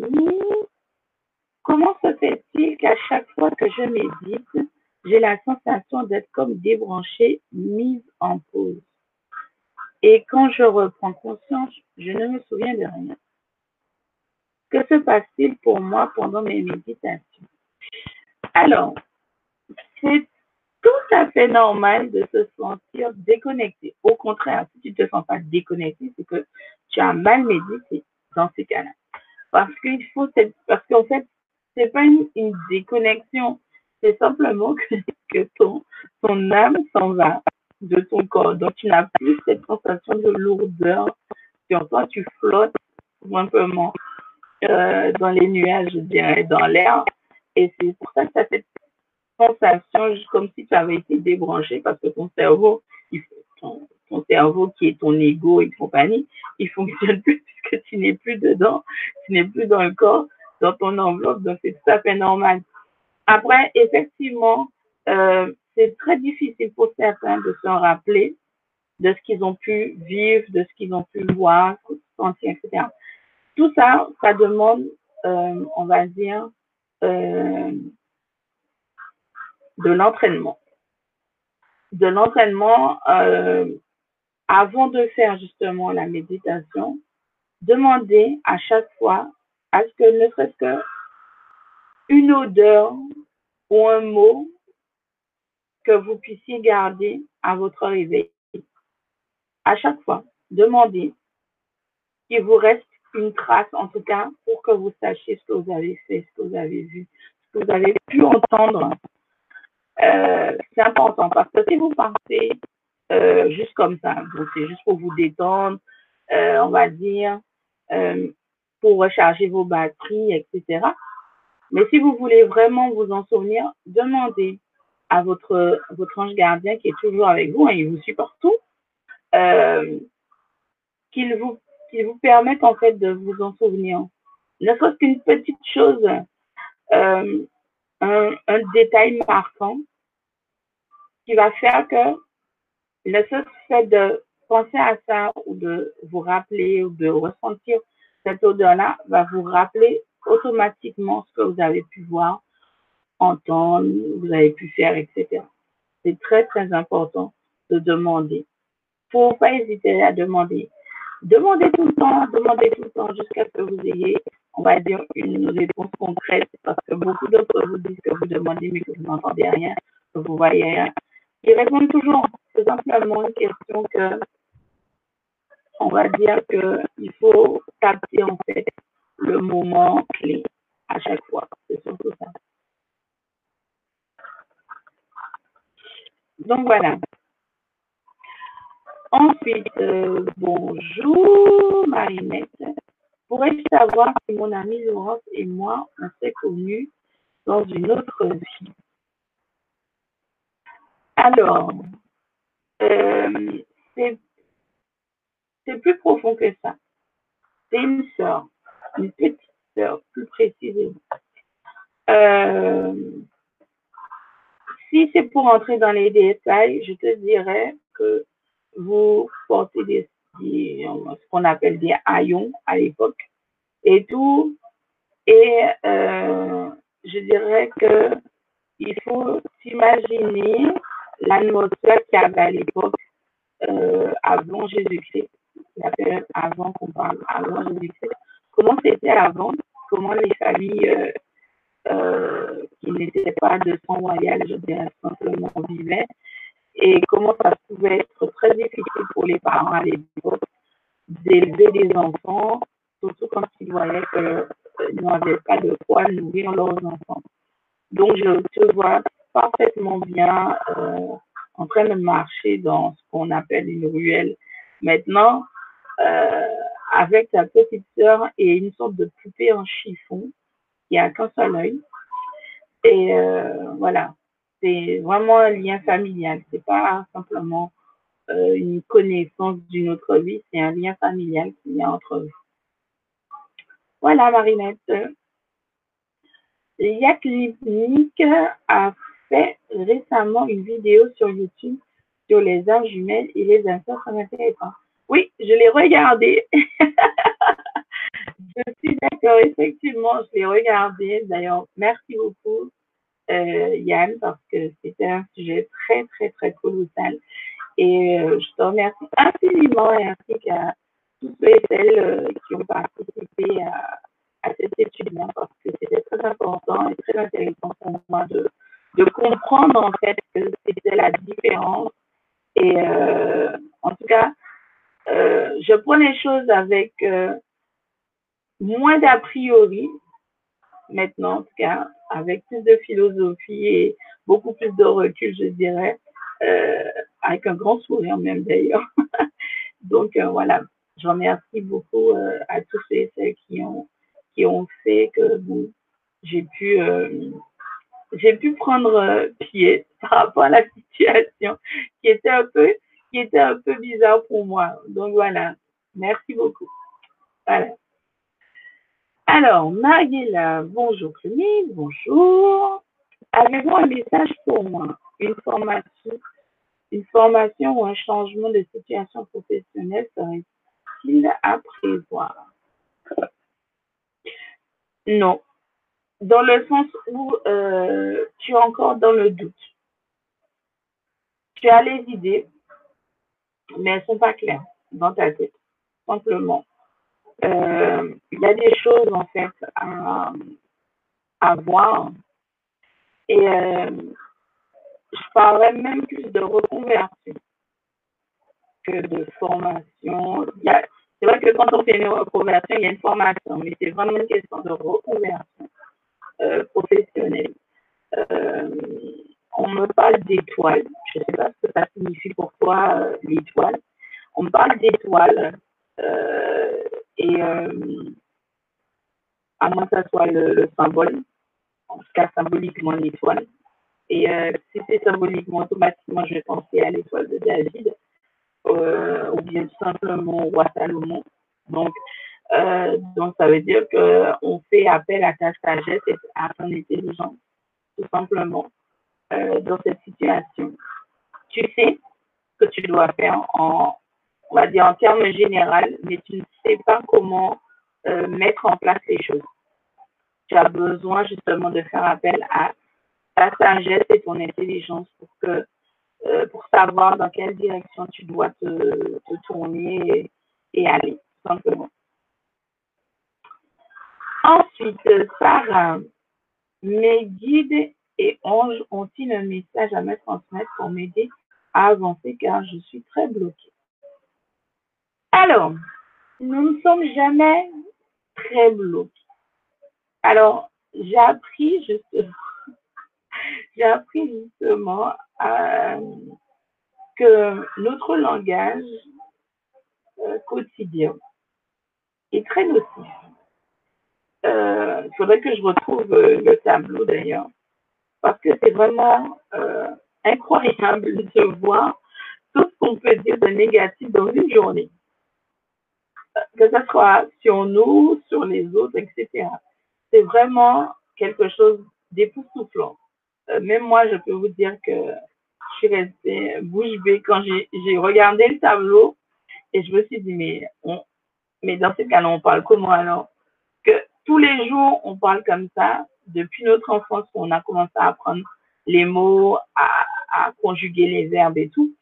Comment se fait-il qu'à chaque fois que je médite, j'ai la sensation d'être comme débranchée, mise en pause? Et quand je reprends conscience, je ne me souviens de rien. Que se passe-t-il pour moi pendant mes méditations? Alors, c'est tout à fait normal de se sentir déconnecté. Au contraire, si tu ne te sens pas déconnecté, c'est que tu as mal médité dans ces cas-là. Parce qu'il faut, parce qu'en fait, c'est pas une, déconnexion, c'est simplement que, ton, ton âme s'en va de ton corps. Donc, tu n'as plus cette sensation de lourdeur sur toi. Tu flottes simplement euh, dans les nuages, je dirais, dans l'air. Et c'est pour ça que tu as cette sensation comme si tu avais été débranché parce que ton cerveau, ton, cerveau qui est ton ego et compagnie, il fonctionne [laughs] plus puisque tu n'es plus dedans, tu n'es plus dans le corps, dans ton enveloppe. Donc, c'est tout à fait normal. Après, effectivement, euh, c'est très difficile pour certains de se rappeler de ce qu'ils ont pu vivre, de ce qu'ils ont pu voir, sentir, etc. Tout ça, ça demande, euh, on va dire, euh, de l'entraînement. De l'entraînement, avant de faire justement la méditation, demandez à chaque fois à ce que ne serait-ce que une odeur ou un mot que vous puissiez garder à votre réveil. À chaque fois, demandez qu'il vous reste une trace, en tout cas, pour que vous sachiez ce que vous avez fait, ce que vous avez vu, ce que vous avez pu entendre. Euh, c'est important parce que si vous partez euh, juste comme ça, c'est juste pour vous détendre, euh, on va dire, pour recharger vos batteries, etc. Mais si vous voulez vraiment vous en souvenir, demandez à votre, votre ange gardien qui est toujours avec vous, hein, il vous suit partout, euh, qu'il vous, qu'il vous permette en fait de vous en souvenir. Ne serait-ce qu'une petite chose, euh, un, un détail marquant qui va faire que le seul fait de penser à ça ou de vous rappeler ou de ressentir cette odeur-là va vous rappeler automatiquement ce que vous avez pu voir, entendre, vous avez pu faire, etc. C'est très, très important de demander. Faut pas hésiter à demander. Demandez tout le temps, demandez tout le temps jusqu'à ce que vous ayez, on va dire, une réponse concrète parce que beaucoup d'autres vous disent que vous demandez mais que vous n'entendez rien, que vous voyez rien. Ils répondent toujours. C'est simplement une question que, on va dire qu'il faut capter en fait le moment clé à chaque fois. C'est surtout ça. Donc voilà. Ensuite, euh, bonjour Marinette. Pourrais-je savoir si mon amie Laurence et moi, on s'est connus dans une autre vie? Alors, euh, c'est plus profond que ça. C'est une sœur une petite sœur, plus précisément. Euh, si c'est pour entrer dans les détails, je te dirais que vous portez des, ce qu'on appelle des haillons à l'époque et tout. Et euh, je dirais que il faut s'imaginer l'atmosphère qu'il y avait à l'époque euh, avant Jésus-Christ, la période avant qu'on parle, avant Jésus-Christ comment c'était avant, comment les familles euh, euh, qui n'étaient pas de sang royal, je dirais simplement, vivaient, et comment ça pouvait être très difficile pour les parents à l'époque d'élever des enfants, surtout quand ils voyaient qu'ils euh, n'avaient pas de quoi nourrir leurs enfants. Donc, je te vois parfaitement bien en train de marcher dans ce qu'on appelle une ruelle. Maintenant, avec sa petite sœur et une sorte de poupée en chiffon qui a qu'un seul œil. Et euh, voilà, c'est vraiment un lien familial. C'est pas simplement euh, une connaissance d'une autre vie, c'est un lien familial qu'il y a entre vous. Voilà, Marinette. Yaklinik a fait récemment une vidéo sur YouTube sur les arts jumelles et les insectes. Ça. Oui, je l'ai regardé. [laughs] je suis d'accord, effectivement, je l'ai regardé. D'ailleurs, merci beaucoup, euh, Yann, parce que c'était un sujet très, très, très colossal. Et euh, je te remercie infiniment ainsi qu'à tous ceux et celles euh, qui ont participé à, à cette étude-là, parce que c'était très important et très intéressant pour moi de, de comprendre en fait que c'était la différence. Et en tout cas, euh, je prends les choses avec euh, moins d'a priori, maintenant en tout cas, avec plus de philosophie et beaucoup plus de recul, je dirais, euh, avec un grand sourire même d'ailleurs. [laughs] Donc voilà, je remercie beaucoup à tous ceux qui ont qui ont fait que j'ai pu j'ai pu prendre pied [laughs] par rapport à la situation qui était un peu qui était un peu bizarre pour moi. Donc voilà, merci beaucoup. Voilà. Alors, Mariela, bonjour Clémy, bonjour. avez-vous un message pour moi? Une formation, une formation ou un changement de situation professionnelle serait-il à prévoir? Non. Dans le sens où euh, tu es encore dans le doute. Tu as les idées, mais elles sont pas claires dans ta tête, simplement. Euh, il y a des choses, en fait, à, voir. Et euh, je parlerais même plus de reconversion que de formation. C'est vrai que quand on fait une reconversion, il y a une formation, mais c'est vraiment une question de reconversion euh, professionnelle. On me parle d'étoiles. Je ne sais pas ce que ça signifie pour toi, euh, l'étoile. On me parle d'étoiles. Euh, et euh, à moins que ça soit le, symbole, en tout cas symboliquement l'étoile. Et euh, si c'est symboliquement, automatiquement, je vais penser à l'étoile de David, ou bien tout simplement au roi Salomon. Donc, donc ça veut dire qu'on fait appel à ta sagesse et à ton intelligence, tout simplement, euh, dans cette situation. Tu sais ce que tu dois faire en, on va dire en termes généraux, mais tu ne sais pas comment euh, mettre en place les choses. Tu as besoin justement de faire appel à ta sagesse et ton intelligence pour que euh, pour savoir dans quelle direction tu dois te, tourner et, et, aller, tout simplement. Ensuite, Sarah, mes guides et anges ont-ils un message à me transmettre pour m'aider à avancer car je suis très bloquée. Alors, nous ne sommes jamais très bloqués. Alors, j'ai appris justement, [laughs] j'ai appris justement euh, que notre langage euh, quotidien est très nocif. Euh, il faudrait que je retrouve le tableau d'ailleurs, parce que c'est vraiment incroyable de voir tout ce qu'on peut dire de négatif dans une journée que ce soit sur nous, sur les autres, etc. C'est vraiment quelque chose d'époustouflant. Euh, même moi, je peux vous dire que je suis restée bouche bée quand j'ai regardé le tableau et je me suis dit, mais, mais dans ce cas-là, on parle comment alors Que tous les jours, on parle comme ça, depuis notre enfance, on a commencé à apprendre les mots, à, conjuguer les verbes et tout.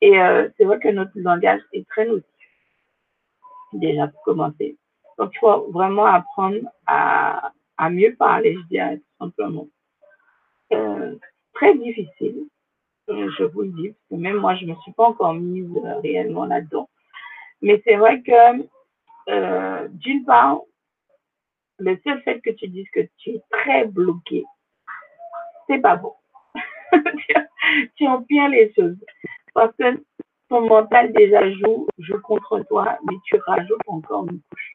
Et euh, c'est vrai que notre langage est très nocif déjà pour commencer. Donc, il faut vraiment apprendre à, à mieux parler, je dirais, tout simplement. Euh, très difficile, euh, je vous le dis, parce que même moi, je ne me suis pas encore mise réellement là-dedans. Mais c'est vrai que, d'une part, le seul fait que tu dises que tu es très bloqué, c'est pas bon. [laughs] tu empires les choses. Parce que ton mental déjà joue, joue contre toi, mais tu rajoutes encore une couche.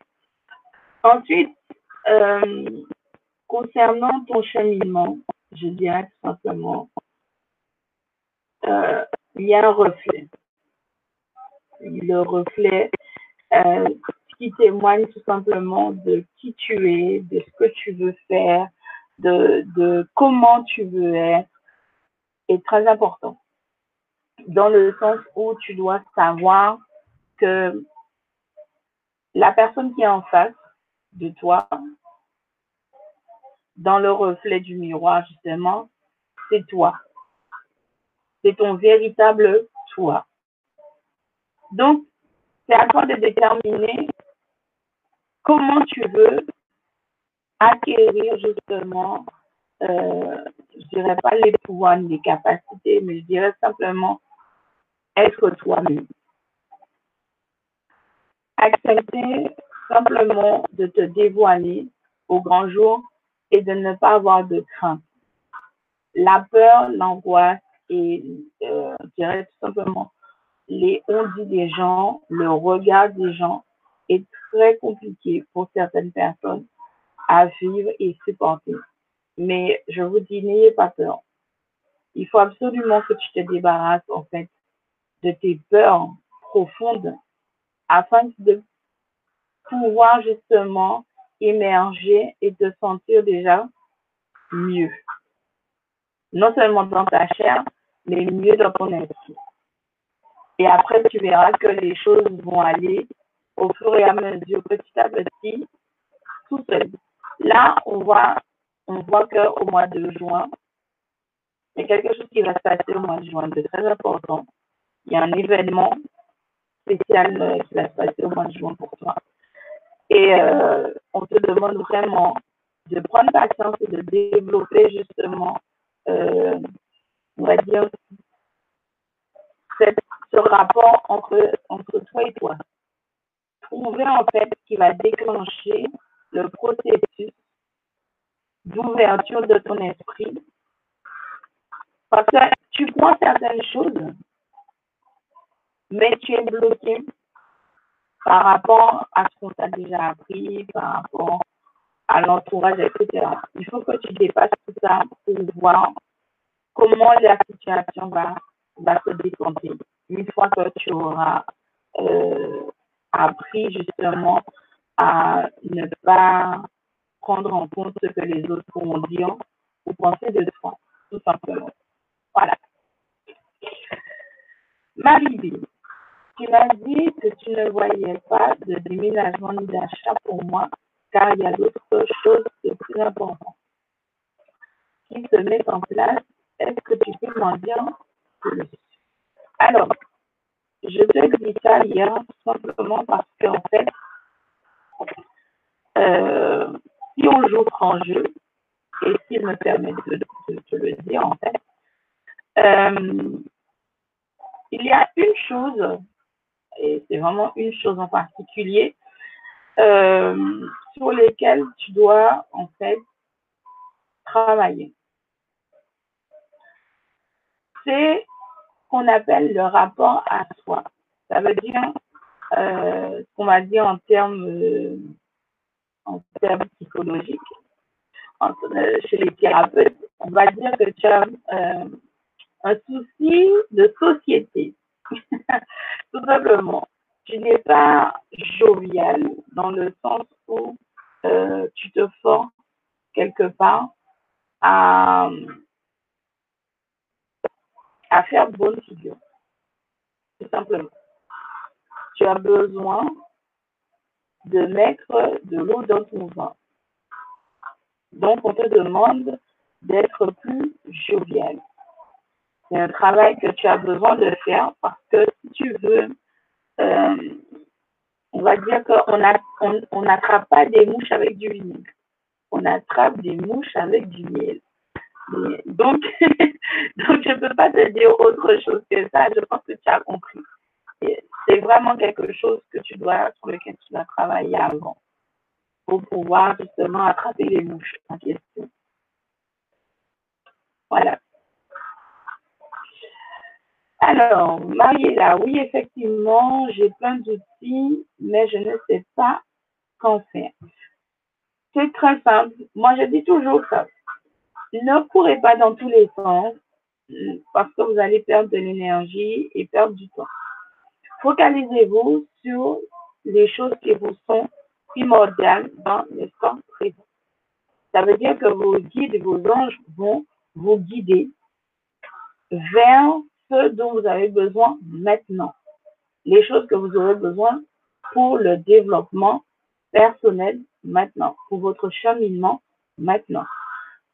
Ensuite, euh, concernant ton cheminement, je dirais tout simplement, euh, il y a un reflet. Le reflet euh, qui témoigne tout simplement de qui tu es, de ce que tu veux faire, de, de comment tu veux être, est très important dans le sens où tu dois savoir que la personne qui est en face de toi, dans le reflet du miroir, justement, c'est toi. C'est ton véritable toi. Donc, c'est à toi de déterminer comment tu veux acquérir justement, euh, je dirais pas les pouvoirs, les capacités, mais je dirais simplement être toi-même. Accepter simplement de te dévoiler au grand jour et de ne pas avoir de crainte. La peur, l'angoisse et, euh, je dirais tout simplement, les on dit des gens, le regard des gens est très compliqué pour certaines personnes à vivre et supporter. Mais je vous dis, n'ayez pas peur. Il faut absolument que tu te débarrasses, en fait, de tes peurs profondes afin de pouvoir justement émerger et te sentir déjà mieux. non seulement dans ta chair, mais mieux dans ton esprit. Et après, tu verras que les choses vont aller au fur et à mesure, petit à petit, tout seul. Là, on voit, on voit qu'au mois de juin, il y a quelque chose qui va se passer au mois de juin de très important. Il y a un événement spécial euh, qui va se passer au mois de juin pour toi. Et euh, on te demande vraiment de prendre patience et de développer justement, euh, on va dire, ce rapport entre, entre toi et toi. Trouver en fait qui va déclencher le processus d'ouverture de ton esprit. Parce que tu crois certaines choses, mais tu es bloqué par rapport à ce qu'on t'a déjà appris, par rapport à l'entourage, etc. Il faut que tu dépasses tout ça pour voir comment la situation va, se décompter. Une fois que tu auras euh, appris justement à ne pas prendre en compte ce que les autres vont dire ou penser de toi, tout simplement. Voilà. marie tu m'as dit que tu ne voyais pas de déménagement ni d'achat pour moi, car il y a d'autres choses plus importantes qui se mettent en place. Est-ce que tu peux m'en dire plus? Alors, je te dis ça hier simplement parce qu'en fait, euh, si on joue franc jeu, et s'il me permet de, te le dire en fait, euh, il y a une chose et c'est vraiment une chose en particulier euh, sur lesquelles tu dois en fait travailler. C'est ce qu'on appelle le rapport à soi. Ça veut dire euh, ce qu'on va dire en termes euh, en termes psychologiques. chez les thérapeutes, on va dire que tu as un souci de société. [laughs] Tout simplement. Tu n'es pas jovial dans le sens où euh, tu te forces quelque part à, à faire bonne figure. Tout simplement. Tu as besoin de mettre de l'eau dans ton vin. Donc, on te demande d'être plus jovial. C'est un travail que tu as besoin de faire parce que si tu veux, euh, on va dire qu'on n'attrape pas des mouches avec du vinaigre. On attrape des mouches avec du miel. [laughs] donc, je ne peux pas te dire autre chose que ça. Je pense que tu as compris. C'est vraiment quelque chose que tu dois, sur lequel tu dois travailler avant pour pouvoir justement attraper les mouches en question. Voilà. Alors, Mariella, oui, effectivement, j'ai plein d'outils, mais je ne sais pas qu'en faire. C'est très simple. Moi, je dis toujours ça. Ne courez pas dans tous les sens parce que vous allez perdre de l'énergie et perdre du temps. Focalisez-vous sur les choses qui vous sont primordiales dans l'instant présent. Ça veut dire que vos guides, vos anges vont vous guider vers ce dont vous avez besoin maintenant. Les choses que vous aurez besoin pour le développement personnel maintenant, pour votre cheminement maintenant.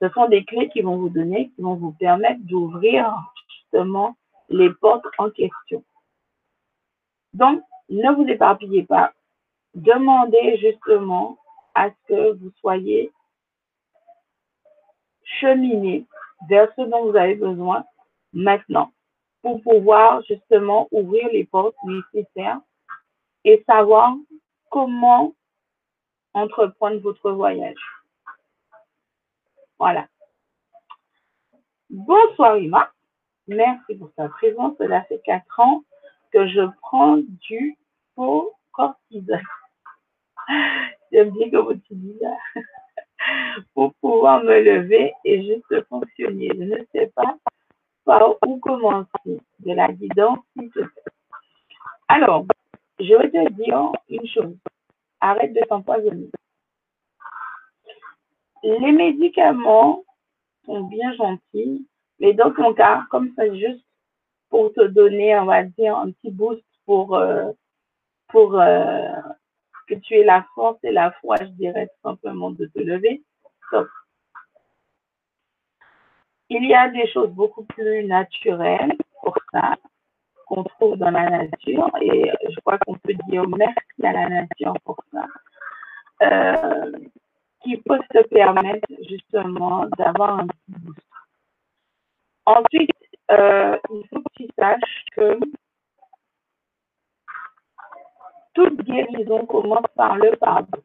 Ce sont des clés qui vont vous donner, qui vont vous permettre d'ouvrir justement les portes en question. Donc, ne vous éparpillez pas. Demandez justement à ce que vous soyez cheminé vers ce dont vous avez besoin maintenant pour pouvoir justement ouvrir les portes nécessaires et savoir comment entreprendre votre voyage. Voilà. Bonsoir Ima. Merci pour ta présence. Cela fait quatre ans que je prends du faux cortisone. [laughs] J'aime bien comment tu dis ça. [laughs] Pour pouvoir me lever et juste fonctionner. Je ne sais pas par où commencer de la guidance, s'il te plaît. Alors, je vais te dire une chose. Arrête de t'empoisonner. Les médicaments sont bien gentils, Mais dans ton cas, comme ça, juste pour te donner, on va dire, un petit boost pour, euh, pour euh, que tu aies la force et la foi, je dirais tout simplement de te lever. Il y a des choses beaucoup plus naturelles pour ça qu'on trouve dans la nature et je crois qu'on peut dire merci à la nature pour ça. Euh, qui peuvent te permettre justement d'avoir un petit boost. Ensuite, euh, il faut que tu saches que toute guérison commence par le pardon.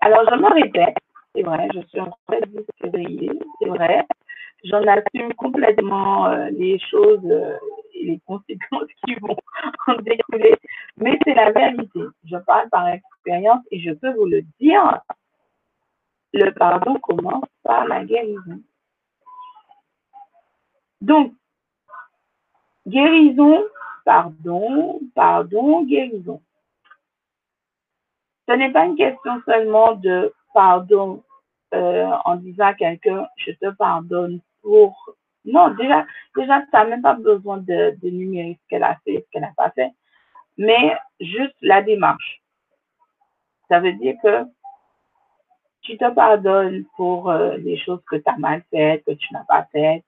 Alors, je me répète, c'est vrai, je suis en train de février, c'est vrai. J'en assume complètement euh, les choses euh, et les conséquences [laughs] qui vont en découler. Mais c'est la vérité. Je parle par expérience et je peux vous le dire. Le pardon commence par la guérison. Donc, guérison, pardon, pardon, guérison. Ce n'est pas une question seulement de pardon euh, en disant à quelqu'un, je te pardonne Non, déjà, déjà tu n'as même pas besoin de, de ce qu'elle a fait, ce qu'elle n'a pas fait, mais juste la démarche. Ça veut dire que tu te pardonnes pour euh, les choses que tu as mal faites, que tu n'as pas faites,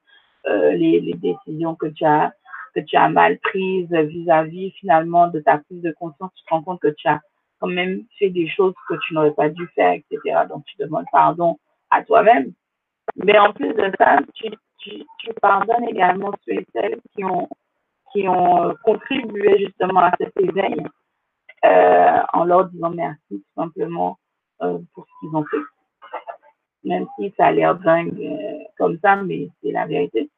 euh, les, les, décisions que tu as que tu as mal prises vis-à-vis finalement de ta prise de conscience, tu te rends compte que tu as quand même fait des choses que tu n'aurais pas dû faire, etc. Donc tu demandes pardon à toi-même. Mais en plus de ça, tu, tu, pardonnes également ceux et celles qui ont, qui ont euh, contribué justement à cet éveil euh, en leur disant merci tout simplement euh, pour ce qu'ils ont fait. Même si ça a l'air dingue comme ça, mais c'est la vérité.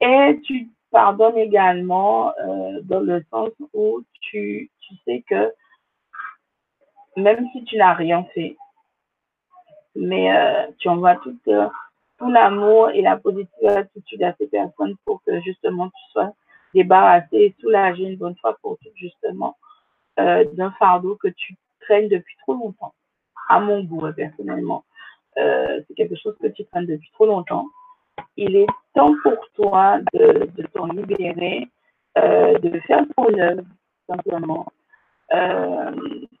Et tu pardonnes également dans le sens où tu, tu sais que même si tu n'as rien fait, mais euh, tu envoies tout, euh, tout l'amour et la positive attitude à ces personnes pour que justement tu sois débarrassé et soulagé une bonne fois pour toutes justement euh, d'un fardeau que tu traînes depuis trop longtemps. À mon goût, personnellement, euh, c'est quelque chose que tu traînes depuis trop longtemps il est temps pour toi de, de t'en libérer, euh, de faire ton œuvre, simplement. Euh,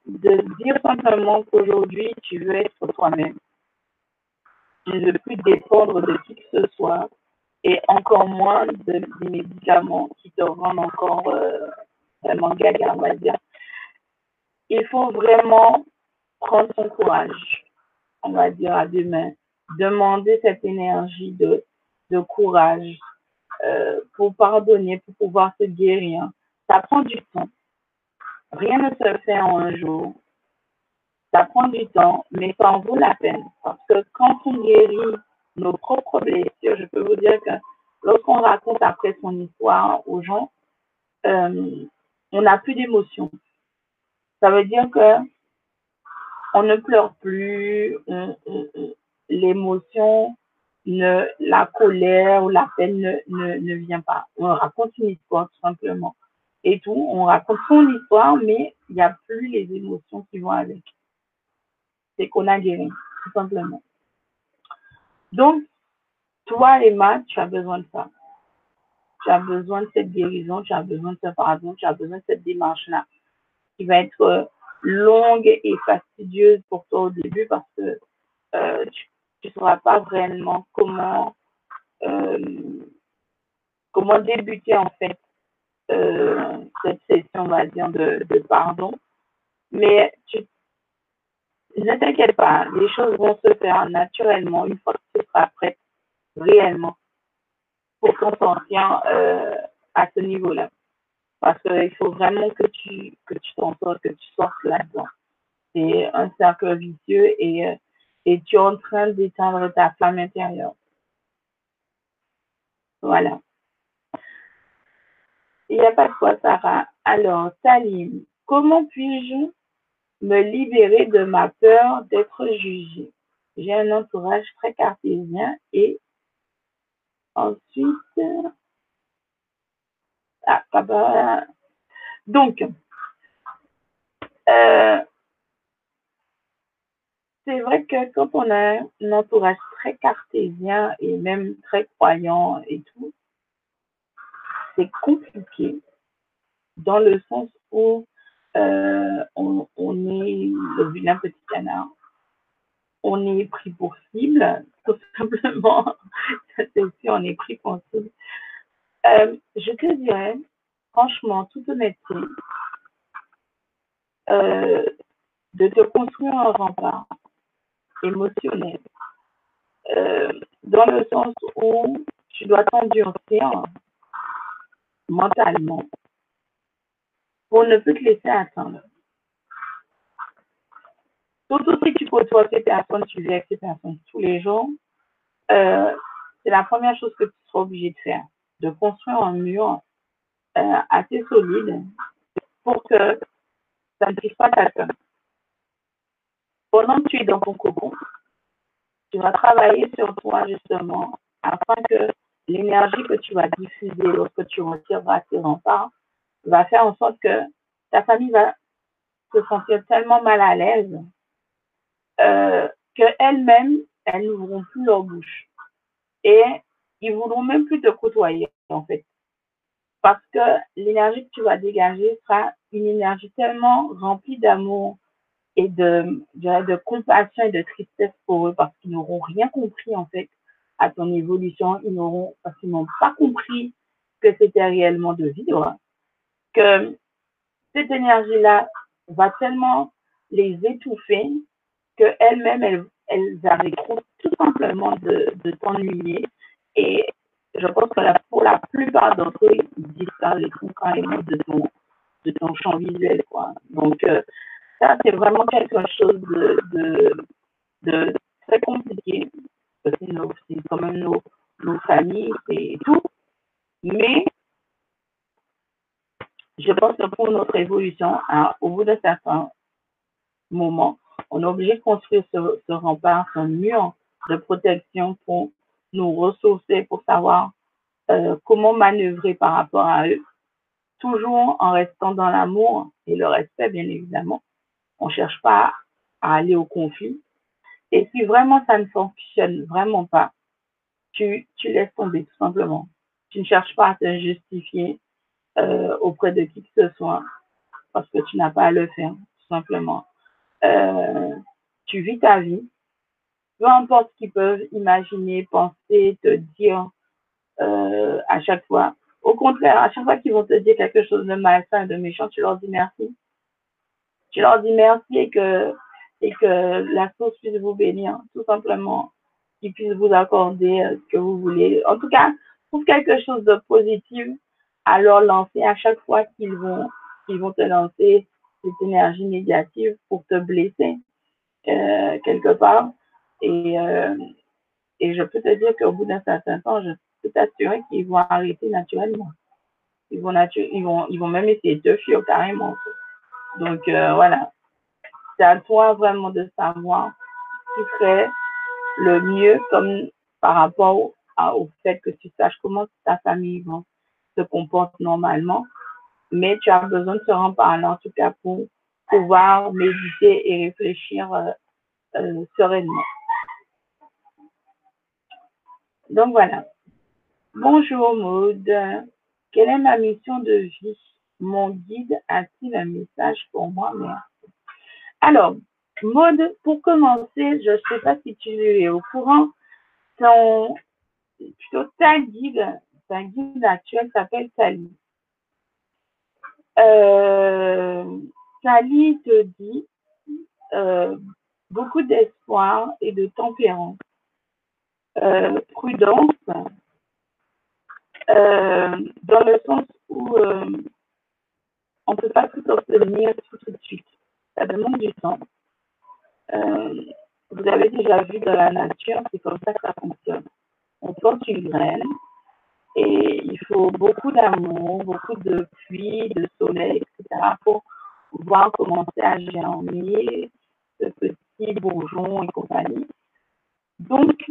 de dire simplement qu'aujourd'hui, tu veux être toi-même. Tu ne veux plus dépendre de qui que ce soit et encore moins de, des médicaments qui te rendent encore euh, vraiment gaga, on va dire. Il faut vraiment prendre son courage, on va dire à deux mains, demander cette énergie de de courage euh, pour pardonner, pour pouvoir se guérir. Ça prend du temps. Rien ne se fait en un jour. Ça prend du temps, mais ça en vaut la peine. Parce que quand on guérit nos propres blessures, je peux vous dire que lorsqu'on raconte après son histoire aux gens, euh, on n'a plus d'émotion. Ça veut dire que on ne pleure plus, l'émotion la colère ou la peine ne, ne, ne vient pas. On raconte une histoire tout simplement. Et tout, on raconte son histoire, mais il n'y a plus les émotions qui vont avec. C'est qu'on a guéri, tout simplement. Donc, toi, Emma, tu as besoin de ça. Tu as besoin de cette guérison, tu as besoin de ce pardon, tu as besoin de cette démarche-là, qui va être euh, longue et fastidieuse pour toi au début parce que euh, tu ne sauras pas vraiment comment, euh, comment débuter en fait cette session, on va dire, de, pardon. Mais tu, ne t'inquiète pas, les choses vont se faire naturellement une fois que tu seras prête réellement pour t'en sortir euh, à ce niveau-là. Parce qu'il faut vraiment que tu que tu t'en sortes, que tu sortes là-dedans. C'est un cercle vicieux et euh, et tu es en train d'éteindre ta flamme intérieure. Voilà. Il n'y a pas de quoi, Sarah. Alors, Salim, comment puis-je me libérer de ma peur d'être jugée? J'ai un entourage très cartésien et ensuite, ah, bah, donc, euh, c'est vrai que quand on a un entourage très cartésien et même très croyant et tout, c'est compliqué dans le sens où euh, on, est le vilain petit canard. On est pris pour cible, tout [laughs] simplement. c'est aussi, on est pris pour cible. Euh, je te dirais, franchement, toute honnêteté, euh, de te construire un rempart émotionnel, dans le sens où tu dois t'endurcir mentalement pour ne plus te laisser atteindre. Surtout si tu côtoies ces personnes, tu vis avec ces personnes tous les jours, euh, c'est la première chose que tu seras obligé de faire, de construire un mur euh, assez solide pour que ça ne puisse pas t'atteindre. Pendant que tu es dans ton cocon, tu vas travailler sur toi justement afin que l'énergie que tu vas diffuser lorsque tu retireras tes remparts va faire en sorte que ta famille va se sentir tellement mal à l'aise euh, qu'elles-mêmes, elles n'ouvriront plus leur bouche. Et ils ne voudront même plus te côtoyer, en fait. Parce que l'énergie que tu vas dégager sera une énergie tellement remplie d'amour et de, de compassion et de tristesse pour eux parce qu'ils n'auront rien compris, en fait, à ton évolution. Ils n'auront, pas compris que c'était réellement de vivre que cette énergie-là va tellement les étouffer qu'elles-mêmes, elles, elles arrêteront tout simplement de, de t'ennuyer. Et je pense que pour la plupart d'entre eux, ils disparaîtront carrément de ton, de ton champ visuel. Quoi. Donc, euh, ça, c'est vraiment quelque chose de très compliqué. Parce que c'est quand même nos, nos familles et tout. Mais je pense que pour notre évolution, hein, au bout d'un certain moment, on est obligé de construire ce, ce rempart, ce mur de protection pour nous ressourcer, pour savoir euh, comment manœuvrer par rapport à eux, toujours en restant dans l'amour et le respect, bien évidemment. On ne cherche pas à aller au conflit. Et si vraiment ça ne fonctionne vraiment pas, tu, tu laisses tomber tout simplement. Tu ne cherches pas à te justifier, euh, auprès de qui que ce soit parce que tu n'as pas à le faire, tout simplement. Euh, tu vis ta vie, peu importe ce qu'ils peuvent imaginer, penser, te dire euh, à chaque fois. Au contraire, à chaque fois qu'ils vont te dire quelque chose de malsain, de méchant, tu leur dis merci. Tu leur dis merci et que, et que la source puisse vous bénir, tout simplement, qu'ils puissent vous accorder ce que vous voulez. En tout cas, trouve quelque chose de positif à leur lancer à chaque fois qu'ils vont, qu'ils vont te lancer cette énergie négative pour te blesser euh, quelque part. Et, euh, et je peux te dire qu'au bout d'un certain temps, je peux t'assurer qu'ils vont arrêter naturellement. Ils vont, ils, vont, ils vont même essayer de fuir carrément. Donc euh, voilà, c'est à toi vraiment de savoir ce qui serait le mieux comme par rapport au, fait que tu saches comment ta famille se comporte normalement, mais tu as besoin de se rendre par là, en tout cas, pour pouvoir méditer et réfléchir euh, euh, sereinement. Donc voilà. Bonjour Maud. Quelle est ma mission de vie? Mon guide a-t-il un message pour moi? Merci. Alors, Maud, pour commencer, je ne sais pas si tu es au courant, ton, plutôt ta guide un guide actuel s'appelle Sally. Euh, Sally te dit euh, beaucoup d'espoir et de tempérance, euh, prudence, dans le sens où on ne peut pas tout obtenir tout de suite. Ça demande du temps. vous avez déjà vu dans la nature, c'est comme ça que ça fonctionne. On porte une graine, et il faut beaucoup d'amour, beaucoup de pluie, de soleil, etc. pour pouvoir commencer à germer ce petit bourgeon et compagnie. Donc,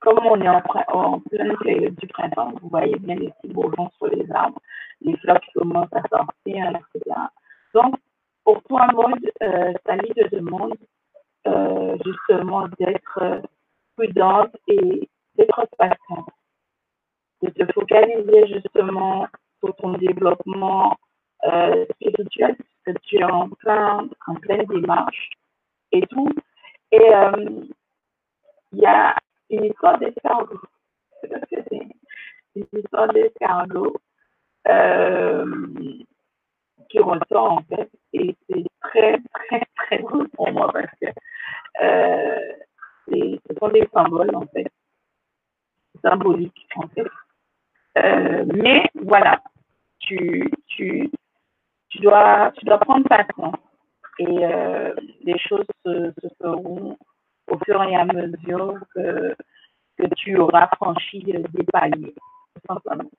comme on est en, en pleine période du printemps, vous voyez bien les petits bourgeons sur les arbres, les fleurs qui commencent à sortir, etc. Donc, pour toi, Maud, euh, Sally te demande euh, justement d'être prudente et d'être patiente, de te focaliser justement sur ton développement euh, spirituel, parce que tu es en, plein, en pleine démarche et tout. Et euh, il y a une histoire d'escargot. Une histoire d'escargot euh, qui ressort en fait. Et c'est très, très, très drôle pour moi parce que euh, ce sont des symboles en fait, symboliques en fait. Euh, mais voilà, tu, tu, tu, dois, tu dois prendre patience et euh, les choses se, feront au fur et à mesure que, que tu auras franchi des paliers, tout simplement.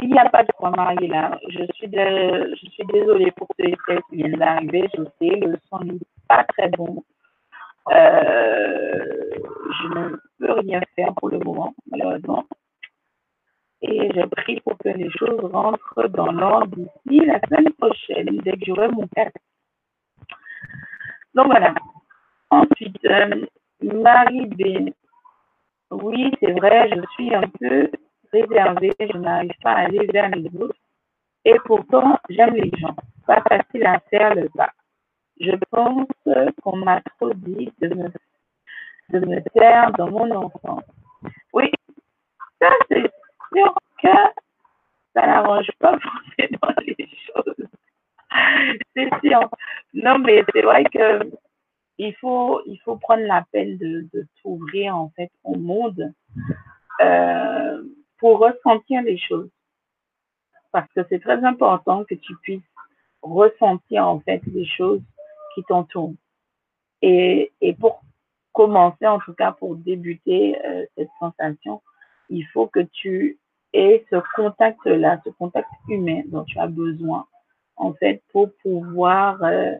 Il n'y a pas de marier là. Je suis, désolée pour ceux qui viennent d'arriver. Je sais, le son n'est pas très bon. Euh, je ne peux rien faire pour le moment, malheureusement. Et je prie pour que les choses rentrent dans l'ordre d'ici la semaine prochaine, dès que j'aurai mon casque. Donc voilà. Ensuite, euh, Marie B. Oui, c'est vrai, je suis un peu réservée, je n'arrive pas à aller vers les autres. Et pourtant, j'aime les gens. Pas facile à faire le pas. Je pense qu'on m'a trop dit de me, de me dans mon enfance. Oui, ça c'est sûr que ça n'arrange pas [laughs] forcément les choses. C'est sûr. Non, mais c'est vrai que il faut, il faut prendre la peine de, t'ouvrir en fait au monde euh, pour ressentir les choses. Parce que c'est très important que tu puisses ressentir en fait les choses qui t'entourent. Et, pour commencer, en tout cas pour débuter euh, cette sensation, il faut que tu aies ce contact-là, ce contact humain dont tu as besoin, en fait, pour pouvoir euh,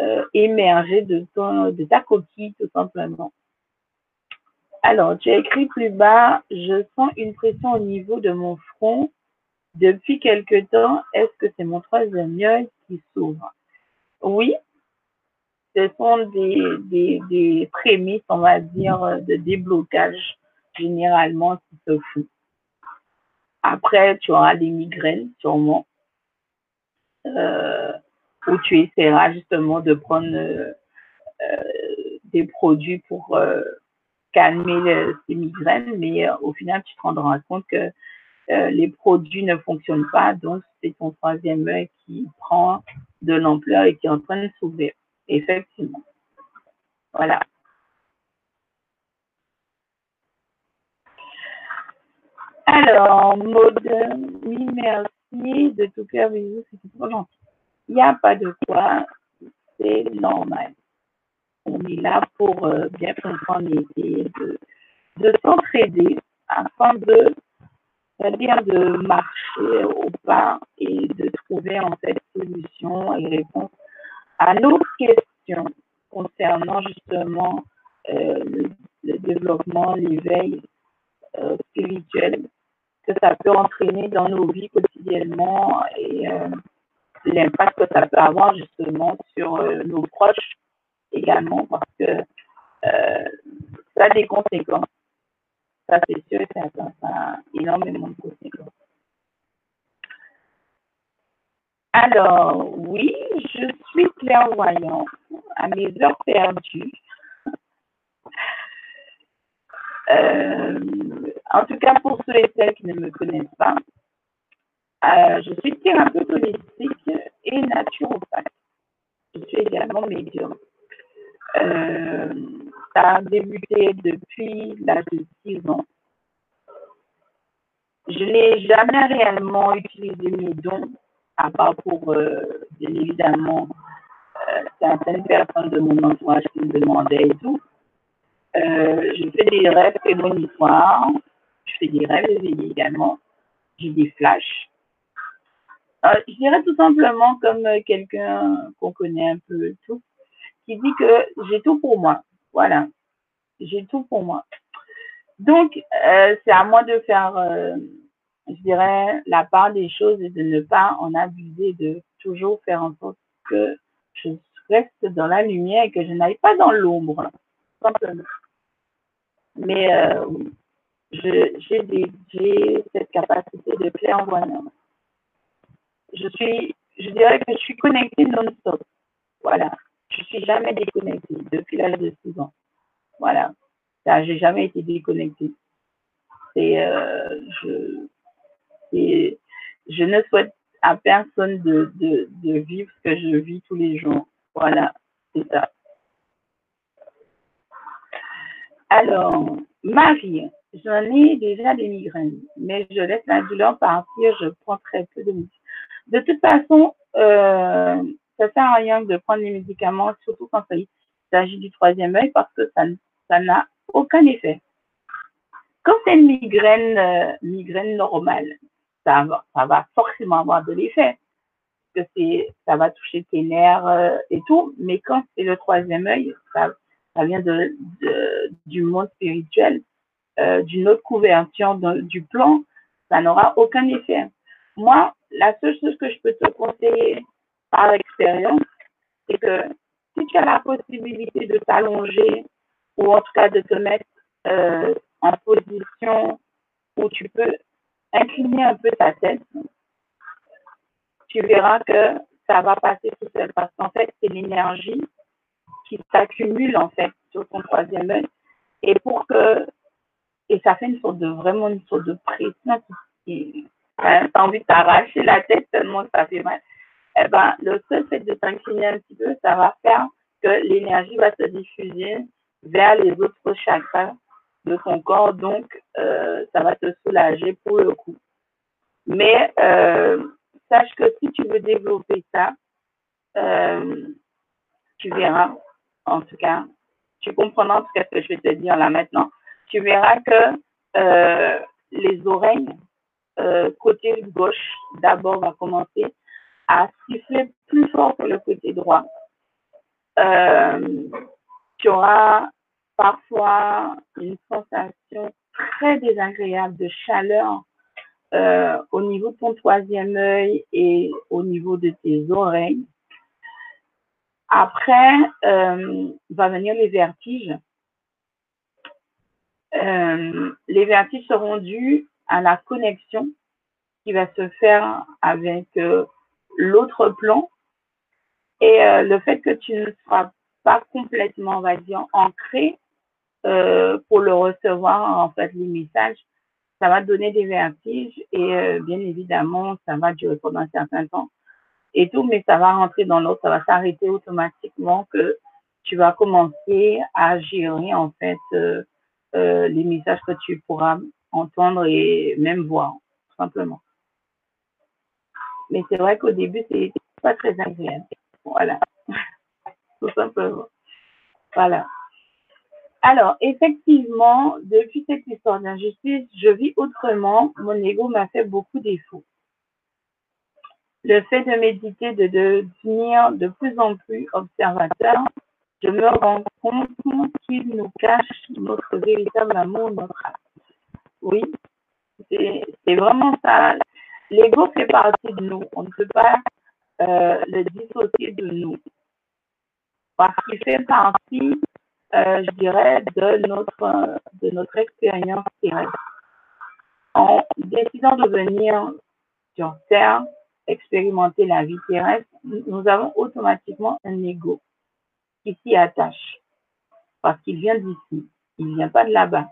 euh, émerger de, ton, de ta coquille, tout simplement. Alors, tu as écrit plus bas, je sens une pression au niveau de mon front depuis quelque temps. Est-ce que c'est mon troisième œil qui s'ouvre? Oui, ce sont des, des, prémices, on va dire, de déblocage généralement qui se font. Après, tu auras des migraines, sûrement, euh, où tu essaieras justement de prendre euh, des produits pour calmer ces migraines, mais euh, au final, tu te rendras compte que euh, les produits ne fonctionnent pas, donc c'est ton troisième œil qui prend de l'ampleur et qui est en train de s'ouvrir. Effectivement. Voilà. Alors, mode, oui, merci de tout cœur, bisous, c'est trop gentil. Il n'y a pas de quoi, c'est normal on est là pour euh, bien comprendre et, de, de s'entraider afin de, c'est-à-dire de marcher au pas et de trouver en fait solutions et réponses à nos questions concernant justement euh, le, développement, l'éveil euh, spirituel que ça peut entraîner dans nos vies quotidiennement et l'impact que ça peut avoir justement sur nos proches également parce que euh, ça a des conséquences. Ça, c'est sûr. Ça a énormément de conséquences. Alors, oui, je suis clairvoyant à mes heures perdues. [laughs] Euh, en tout cas, pour ceux et celles qui ne me connaissent pas, euh, je suis thérapeute holistique et naturopathe. Je suis également médium. Euh, ça a débuté depuis l'âge de 6 ans. Je n'ai jamais réellement utilisé mes dons, à part pour, euh, bien évidemment, euh, certaines personnes de mon entourage qui me demandaient et tout. je fais des rêves prémonitoires, je fais des rêves éveillés également, j'ai des flashs. je dirais tout simplement comme quelqu'un qu'on connaît un peu tout, qui dit que j'ai tout pour moi. Voilà, j'ai tout pour moi. Donc, euh, c'est à moi de faire, euh, je dirais, la part des choses et de ne pas en abuser, de toujours faire en sorte que je reste dans la lumière et que je n'aille pas dans l'ombre. Mais euh, j'ai cette capacité de clairvoyance. Je suis, je dirais que je suis connectée non-stop. Voilà. Je suis jamais déconnectée depuis l'âge de 6 ans. Voilà. J'ai jamais été déconnectée. Et euh, je, ne souhaite à personne de, vivre ce que je vis tous les jours. Voilà, c'est ça. Alors, Marie, j'en ai déjà des migraines, mais je laisse la douleur partir, je prends très peu de. De toute façon, euh, ça sert à rien de prendre les médicaments, surtout quand il s'agit du troisième œil, parce que ça n'a aucun effet. Quand c'est une migraine, euh, normale, ça va, forcément avoir de l'effet, que ça va toucher tes nerfs euh, et tout, mais quand c'est le troisième œil, ça, vient du monde spirituel, euh, d'une autre couverture du plan, ça n'aura aucun effet. Moi, la seule chose que je peux te conseiller par expérience, c'est que si tu as la possibilité de t'allonger ou en tout cas de te mettre euh, en position où tu peux incliner un peu ta tête, tu verras que ça va passer tout seul. Parce qu'en fait, c'est l'énergie qui s'accumule en fait sur ton troisième œil. Et pour que et ça fait une sorte de vraiment une sorte de pression qui, hein, t'as envie de t'arracher la tête tellement ça fait mal. Eh ben, le seul fait de t'incliner un petit peu, ça va faire que l'énergie va se diffuser vers les autres chakras de ton corps, donc euh, ça va te soulager pour le coup. Mais euh, sache que si tu veux développer ça, euh, tu verras, en tout cas, tu comprendras ce que je vais te dire là maintenant. Tu verras que les oreilles, côté gauche, d'abord, va commencer à siffler plus fort que le côté droit. tu auras parfois une sensation très désagréable de chaleur euh, au niveau de ton troisième œil et au niveau de tes oreilles. Après, euh, va venir les vertiges. Euh, les vertiges seront dus à la connexion qui va se faire avec euh, l'autre plan et euh, le fait que tu ne seras pas complètement, on va dire, ancré euh, pour le recevoir, en fait, les messages, ça va donner des vertiges et euh, bien évidemment, ça va durer pendant un certain temps et tout, mais ça va rentrer dans l'autre, ça va s'arrêter automatiquement que tu vas commencer à gérer, en fait, les messages que tu pourras entendre et même voir, tout simplement. Mais c'est vrai qu'au début, c'est pas très agréable. Voilà. [laughs] tout simplement. Voilà. Alors, effectivement, depuis cette histoire d'injustice, je vis autrement. Mon ego m'a fait beaucoup défaut. Le fait de méditer, de devenir de plus en plus observateur, je me rends compte qu'il nous cache notre véritable amour, notre âme. Oui, c'est vraiment ça. L'ego fait partie de nous. On ne peut pas euh, le dissocier de nous. Parce qu'il fait partie euh, je dirais, de notre, de notre expérience terrestre. En décidant de venir sur Terre, expérimenter la vie terrestre, nous avons automatiquement un ego qui s'y attache parce qu'il vient d'ici, il ne vient pas de là-bas.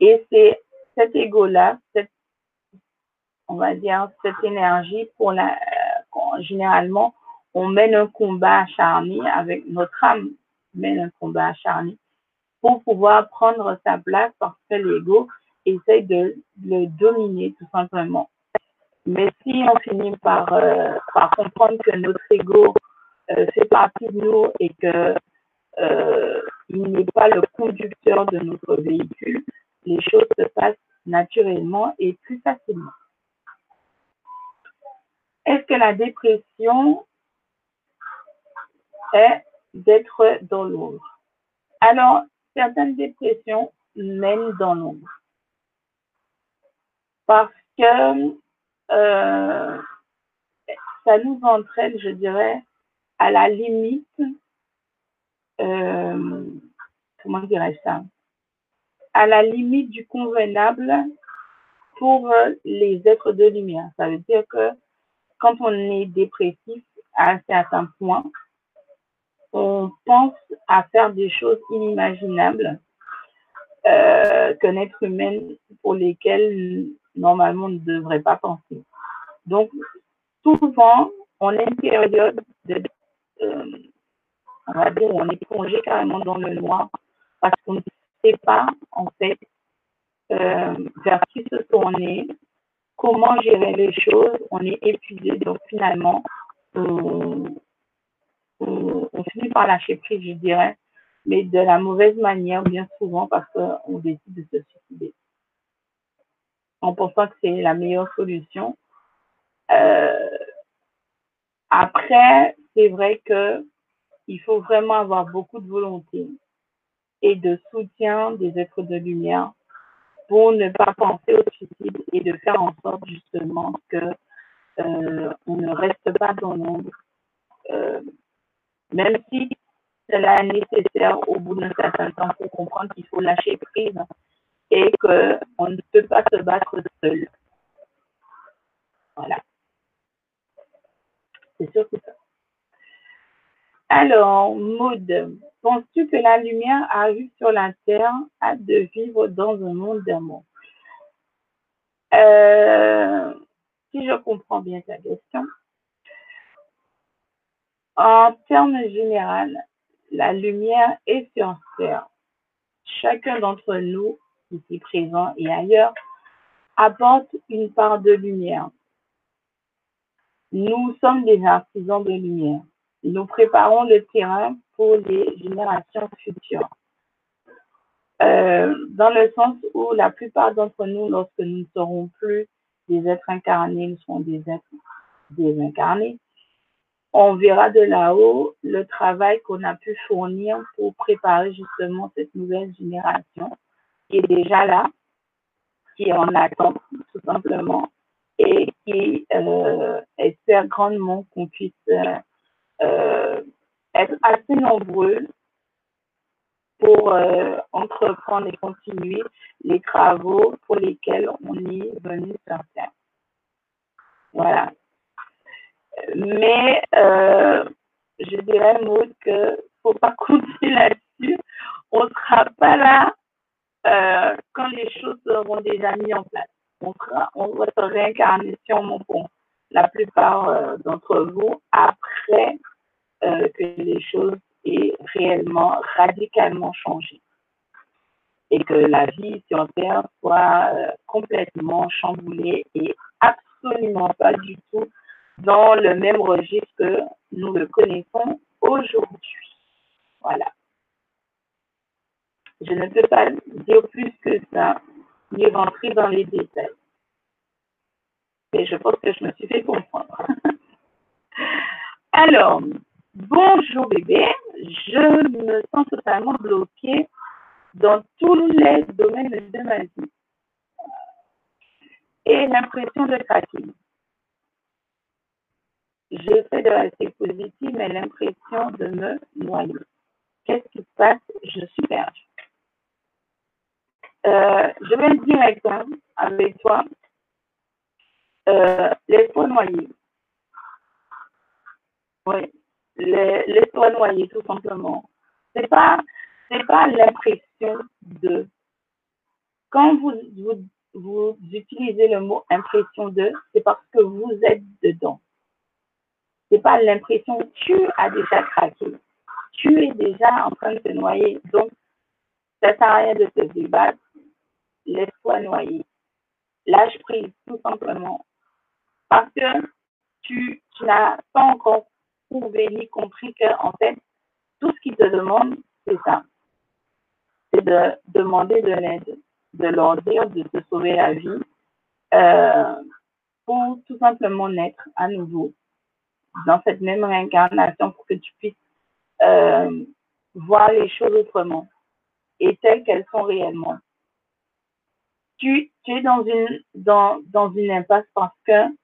Et c'est cet ego-là, cette, on va dire, cette énergie pour la, euh, généralement, on mène un combat acharné avec notre âme mène un combat acharné pour pouvoir prendre sa place parce que l'ego essaye de le dominer tout simplement. Mais si on finit par, euh, comprendre que notre ego euh, fait partie de nous et que euh, il n'est pas le conducteur de notre véhicule, les choses se passent naturellement et plus facilement. Est-ce que la dépression est d'être dans l'ombre? Alors, certaines dépressions mènent dans l'ombre. Parce que euh, ça nous entraîne, je dirais, à la limite, euh, comment dirais-je ça, à la limite du convenable pour les êtres de lumière. Ça veut dire que quand on est dépressif à un certain point, on pense à faire des choses inimaginables euh, qu'un être humain pour lesquelles normalement on ne devrait pas penser. Donc, souvent, on a une période de, euh, on va dire, on est plongé carrément dans le noir parce qu'on ne sait pas, en fait, euh, vers qui se tourner, comment gérer les choses, on est épuisé, donc finalement, on, finit par lâcher prise, je dirais, mais de la mauvaise manière, bien souvent, parce qu'on décide de se suicider. En pensant que c'est la meilleure solution. Euh, après, c'est vrai que il faut vraiment avoir beaucoup de volonté et de soutien des êtres de lumière pour ne pas penser au suicide et de faire en sorte justement que euh, on ne reste pas dans l'ombre, euh, même si cela est nécessaire au bout d'un certain temps pour comprendre qu'il faut lâcher prise et qu'on ne peut pas se battre seul. Voilà. C'est surtout ça. Alors, Maud, penses-tu que la lumière arrive sur la terre à de vivre dans un monde d'amour? Euh, Si je comprends bien ta question, en termes généraux, la lumière est sur terre. Chacun d'entre nous, ici présent et ailleurs, apporte une part de lumière. Nous sommes des artisans de lumière. Nous préparons le terrain pour les générations futures. Euh, dans le sens où la plupart d'entre nous, lorsque nous ne serons plus des êtres incarnés, nous serons des êtres désincarnés, on verra de là-haut le travail qu'on a pu fournir pour préparer justement cette nouvelle génération qui est déjà là, qui est en attente tout simplement et qui euh, espère grandement qu'on puisse euh, être assez nombreux pour euh, entreprendre et continuer les travaux pour lesquels on est venu sur. Voilà. Mais euh, je dirais, Maud, que faut pas [laughs] compter là-dessus. On ne sera pas là euh, quand les choses seront déjà mises en place. On, sera, on va se réincarner sûrement pour la plupart euh, d'entre vous après euh, que les choses aient réellement, radicalement changé. Et que la vie sur Terre soit euh, complètement chamboulée et absolument pas du tout dans le même registre que nous le connaissons aujourd'hui. Voilà. Je ne peux pas dire plus que ça, ni rentrer dans les détails. Mais je pense que je me suis fait comprendre. [laughs] Alors, bonjour bébé, je me sens totalement bloquée dans tous les domaines de ma vie. Et l'impression de craquer. J'essaie de rester positive, mais l'impression de me noyer. Qu'est-ce qui se passe? Je suis perdue. Euh, je vais être direct hein, avec toi. Euh, Laisse-toi noyer. Oui, laisse-toi noyer tout simplement. C'est pas, c'est pas l'impression de. Quand vous, vous, vous utilisez le mot impression de, c'est parce que vous êtes dedans. C'est pas l'impression tu as déjà craqué. Tu es déjà en train de te noyer. Donc, ça sert à rien de te débattre. Laisse-toi noyer. Lâche prise, tout simplement. Parce que tu, n'as pas encore prouvé ni compris que, en fait, tout ce qu'ils te demandent, c'est ça. C'est de demander de l'aide, de leur dire de te sauver la vie, euh, pour tout simplement naître à nouveau dans cette même réincarnation pour que tu puisses euh, voir les choses autrement et telles qu'elles sont réellement. Tu, es dans une, dans une impasse parce que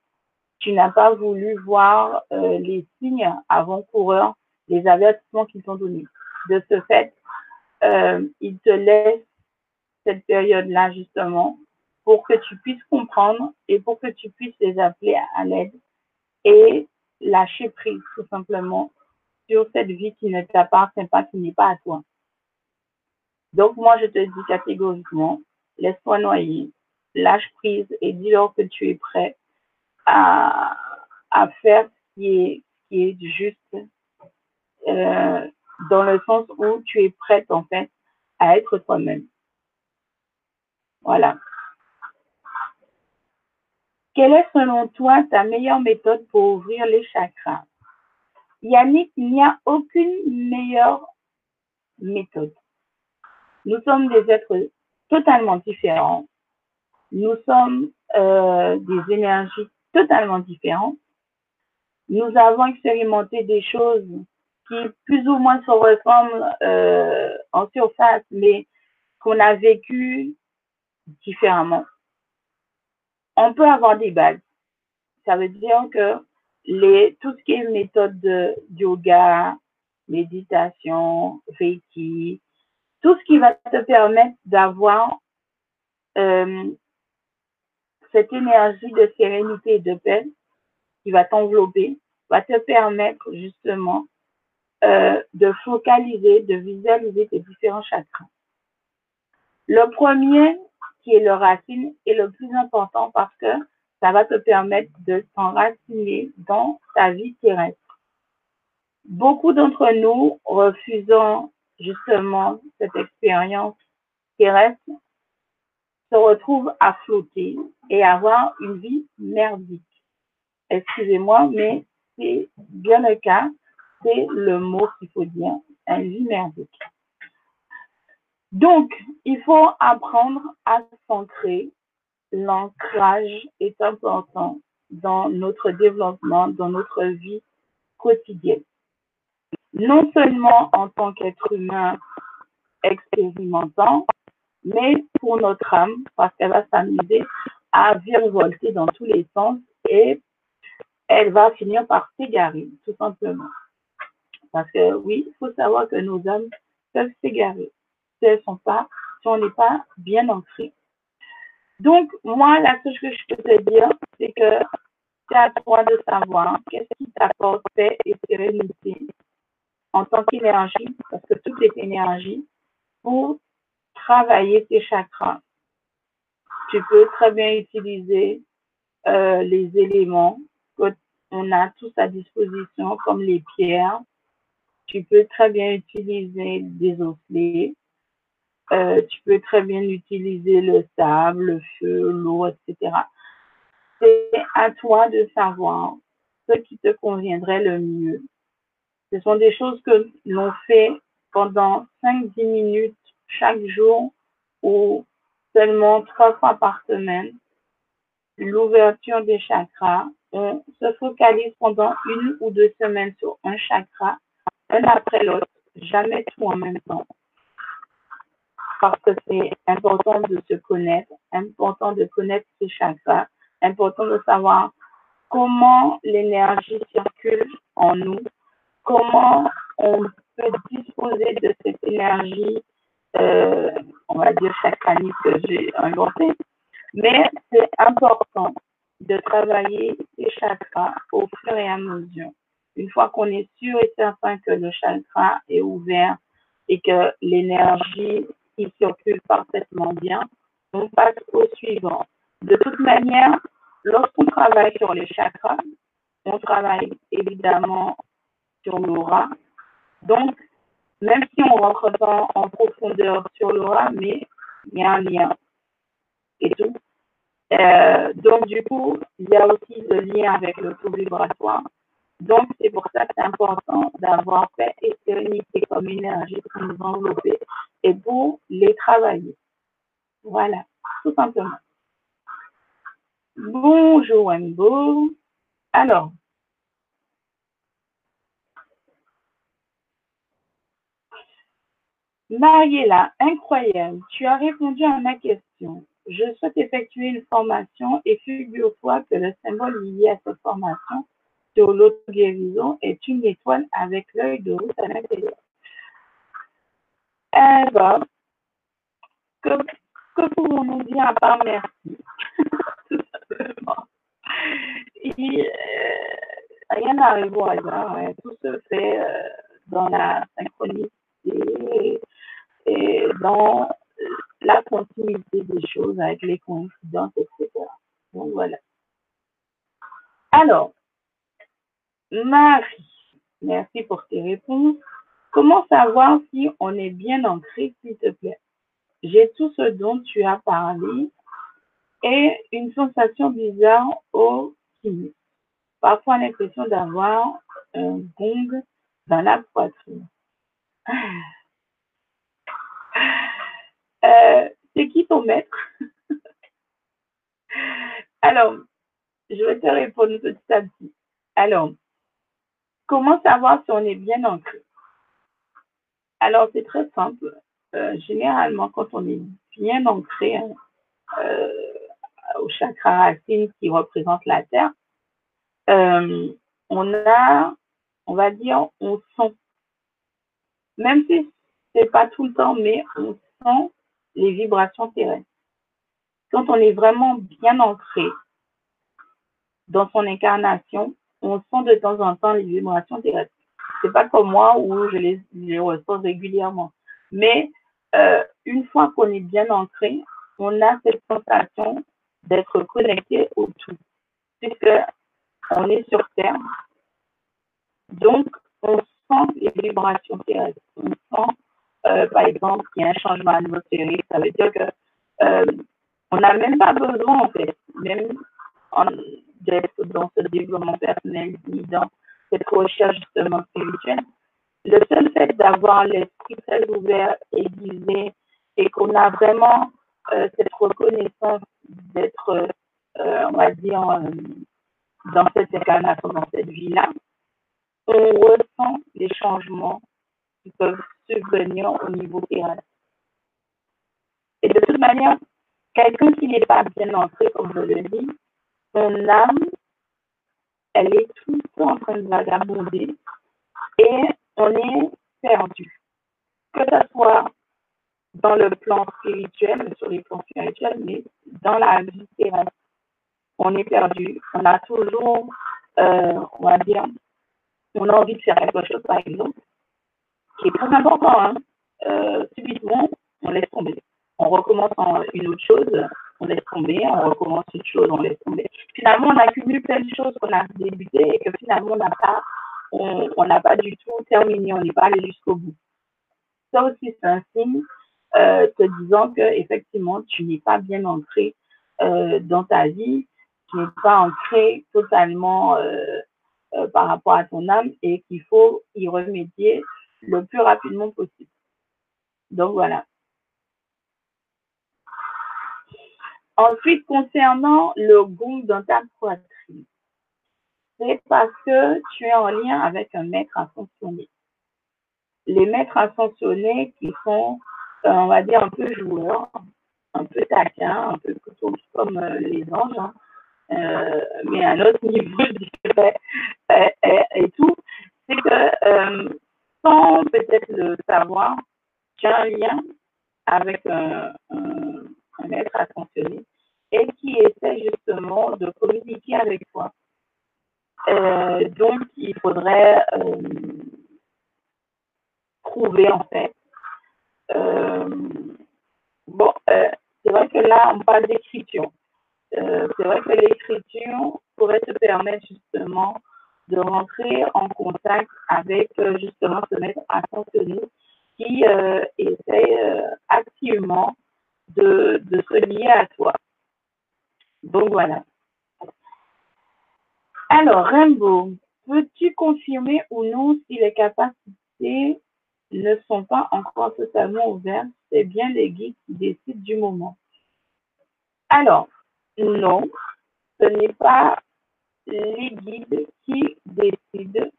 tu n'as pas voulu voir euh, les signes avant-coureurs, les avertissements qu'ils t'ont donnés. De ce fait, euh, ils te laissent cette période-là justement pour que tu puisses comprendre et pour que tu puisses les appeler à l'aide et lâcher prise tout simplement sur cette vie qui ne t'appartient pas, qui n'est pas à toi. Donc moi, je te dis catégoriquement, laisse-toi noyer, lâche prise et dis-leur que tu es prêt à, faire ce qui est, qui est juste euh, dans le sens où tu es prête en fait à être toi-même. Voilà. Quelle est selon toi ta meilleure méthode pour ouvrir les chakras? Yannick, il n'y a aucune meilleure méthode. Nous sommes des êtres totalement différents. Nous sommes euh, des énergies totalement différentes. Nous avons expérimenté des choses qui plus ou moins se ressemblent euh, en surface, mais qu'on a vécu différemment. On peut avoir des bases. Ça veut dire que tout ce qui est méthode de yoga, méditation, reiki, tout ce qui va te permettre d'avoir euh, cette énergie de sérénité et de paix qui va t'envelopper, va te permettre justement euh, de focaliser, de visualiser tes différents chakras. Le premier, qui est le racine, est le plus important parce que ça va te permettre de t'enraciner dans ta vie terrestre. Beaucoup d'entre nous refusant justement cette expérience terrestre se retrouvent à flotter et avoir une vie merdique. Excusez-moi, mais c'est bien le cas, c'est le mot qu'il faut dire, une vie merdique. Donc, il faut apprendre à s'ancrer. L'ancrage est important dans notre développement, dans notre vie quotidienne non seulement en tant qu'être humain expérimentant, mais pour notre âme, parce qu'elle va s'amuser à virevolter dans tous les sens et elle va finir par s'égarer, tout simplement. Parce que oui, il faut savoir que nos âmes peuvent s'égarer si elles sont pas, si on n'est pas bien ancré. Donc, moi, la chose que je peux te dire, c'est que c'est à toi de savoir qu'est-ce qui t'apporte paix et sérénité en tant qu'énergie, parce que tout est énergie, pour travailler tes chakras. Tu peux très bien utiliser euh, les éléments qu'on a tous à disposition, comme les pierres. Tu peux très bien utiliser des osselets. Euh, tu peux très bien utiliser le sable, le feu, l'eau, etc. C'est à toi de savoir ce qui te conviendrait le mieux ce sont des choses que l'on fait pendant 5-10 minutes chaque jour ou seulement trois fois par semaine. L'ouverture des chakras, on se focalise pendant une ou deux semaines sur un chakra, un après l'autre, jamais tout en même temps. Parce que c'est important de se connaître, important de connaître ses chakras, important de savoir comment l'énergie circule en nous comment on peut disposer de cette énergie, euh, on va dire chaque année que j'ai inventée. Mais c'est important de travailler ces chakras au fur et à mesure. Une fois qu'on est sûr et certain que le chakra est ouvert et que l'énergie qui circule parfaitement bien, on passe au suivant. De toute manière, lorsqu'on travaille sur les chakras, on travaille évidemment sur l'aura. Donc, même si on rentre pas en profondeur sur l'aura, mais il y a un lien et tout. Euh, donc, du coup, il y a aussi le lien avec le taux vibratoire. Donc, c'est pour ça que c'est important d'avoir paix et sérénité comme énergie pour nous envelopper et pour les travailler. Voilà, tout simplement. Bonjour, Wembo. Alors, Mariella, incroyable, tu as répondu à ma question. je souhaite effectuer une formation et figure-toi que le symbole lié à cette formation sur l'auto-guérison est une étoile avec l'œil de route à l'intérieur. Ben, que, que pouvons-nous dire à part merci? [laughs] Tout euh, rien n'arrive au hasard, tout se fait euh, dans la synchronicité et dans la continuité des choses avec les coïncidences, etc. Donc voilà. Alors, Marie, merci pour tes réponses. Comment savoir si on est bien ancré, s'il te plaît? J'ai tout ce dont tu as parlé et une sensation bizarre au sinus. Parfois l'impression d'avoir un gong dans la poitrine. Euh, c'est qui ton maître [laughs] Alors, je vais te répondre petit à petit. Alors, comment savoir si on est bien ancré Alors, c'est très simple. Euh, généralement, quand on est bien ancré hein, euh, au chakra racine qui représente la terre, on a, on va dire, on sent, même si c'est pas tout le temps, mais on sent les vibrations terrestres. Quand on est vraiment bien ancré dans son incarnation, on sent de temps en temps les vibrations terrestres. C'est pas comme moi où je les, ressens régulièrement. Mais euh, une fois qu'on est bien ancré, on a cette sensation d'être connecté au tout. Puisque on est sur Terre. Donc, on sent les vibrations terrestres. On sent euh, par exemple, qu'il y a un changement atmosphérique, ça veut dire que euh, on n'a même pas besoin, en fait, même d'être dans ce développement personnel, ni dans cette recherche justement spirituelle. Le seul fait d'avoir l'esprit très ouvert, aiguisé, et qu'on a vraiment euh, cette reconnaissance d'être, on va dire, dans cette incarnation, dans cette vie-là, on ressent les changements qui peuvent subvenir au niveau terrestre. Et de toute manière, quelqu'un qui n'est pas bien entré, comme je le dis, son âme, elle est tout en train de vagabonder et on est perdu. Que ce soit dans le plan spirituel, sur les plans spirituels, mais dans la vie terrestre, on est perdu. On a toujours, euh, on va dire, on a envie de faire quelque chose, par exemple, qui est très important. Hein. Euh, subitement, on laisse tomber. On recommence en une autre chose, on laisse tomber, on recommence une chose, on laisse tomber. Finalement, on accumule plein de choses qu'on a débutées et que finalement, on n'a pas, on n'a pas du tout terminé, on n'est pas allé jusqu'au bout. Ça aussi, c'est un signe euh, te disant que effectivement, tu n'es pas bien ancré euh, dans ta vie, tu n'es pas ancré totalement par rapport à ton âme et qu'il faut y remédier le plus rapidement possible. Donc voilà. Ensuite, concernant le gong dans ta poitrine, c'est parce que tu es en lien avec un maître ascensionné. Les maîtres ascensionnés qui sont, euh, on va dire, un peu joueurs, un peu taquins, un peu comme euh, les anges, hein, euh, mais à un autre niveau, je dirais, et, tout, c'est que sans peut-être le savoir, as un lien avec un, être attentionné et qui essaie justement de communiquer avec toi. Euh, donc, il faudrait euh, trouver en fait. Euh, bon, c'est vrai que là, on parle d'écriture. c'est vrai que l'écriture pourrait te permettre justement de rentrer en contact avec euh, justement ce maître attentionné qui euh, essaie euh, activement de, de se lier à toi. Donc voilà. Alors, Rainbow, peux-tu confirmer ou non si les capacités ne sont pas encore totalement ouvertes? C'est bien les guides qui décident du moment. Alors, non, ce n'est pas les guides qui décident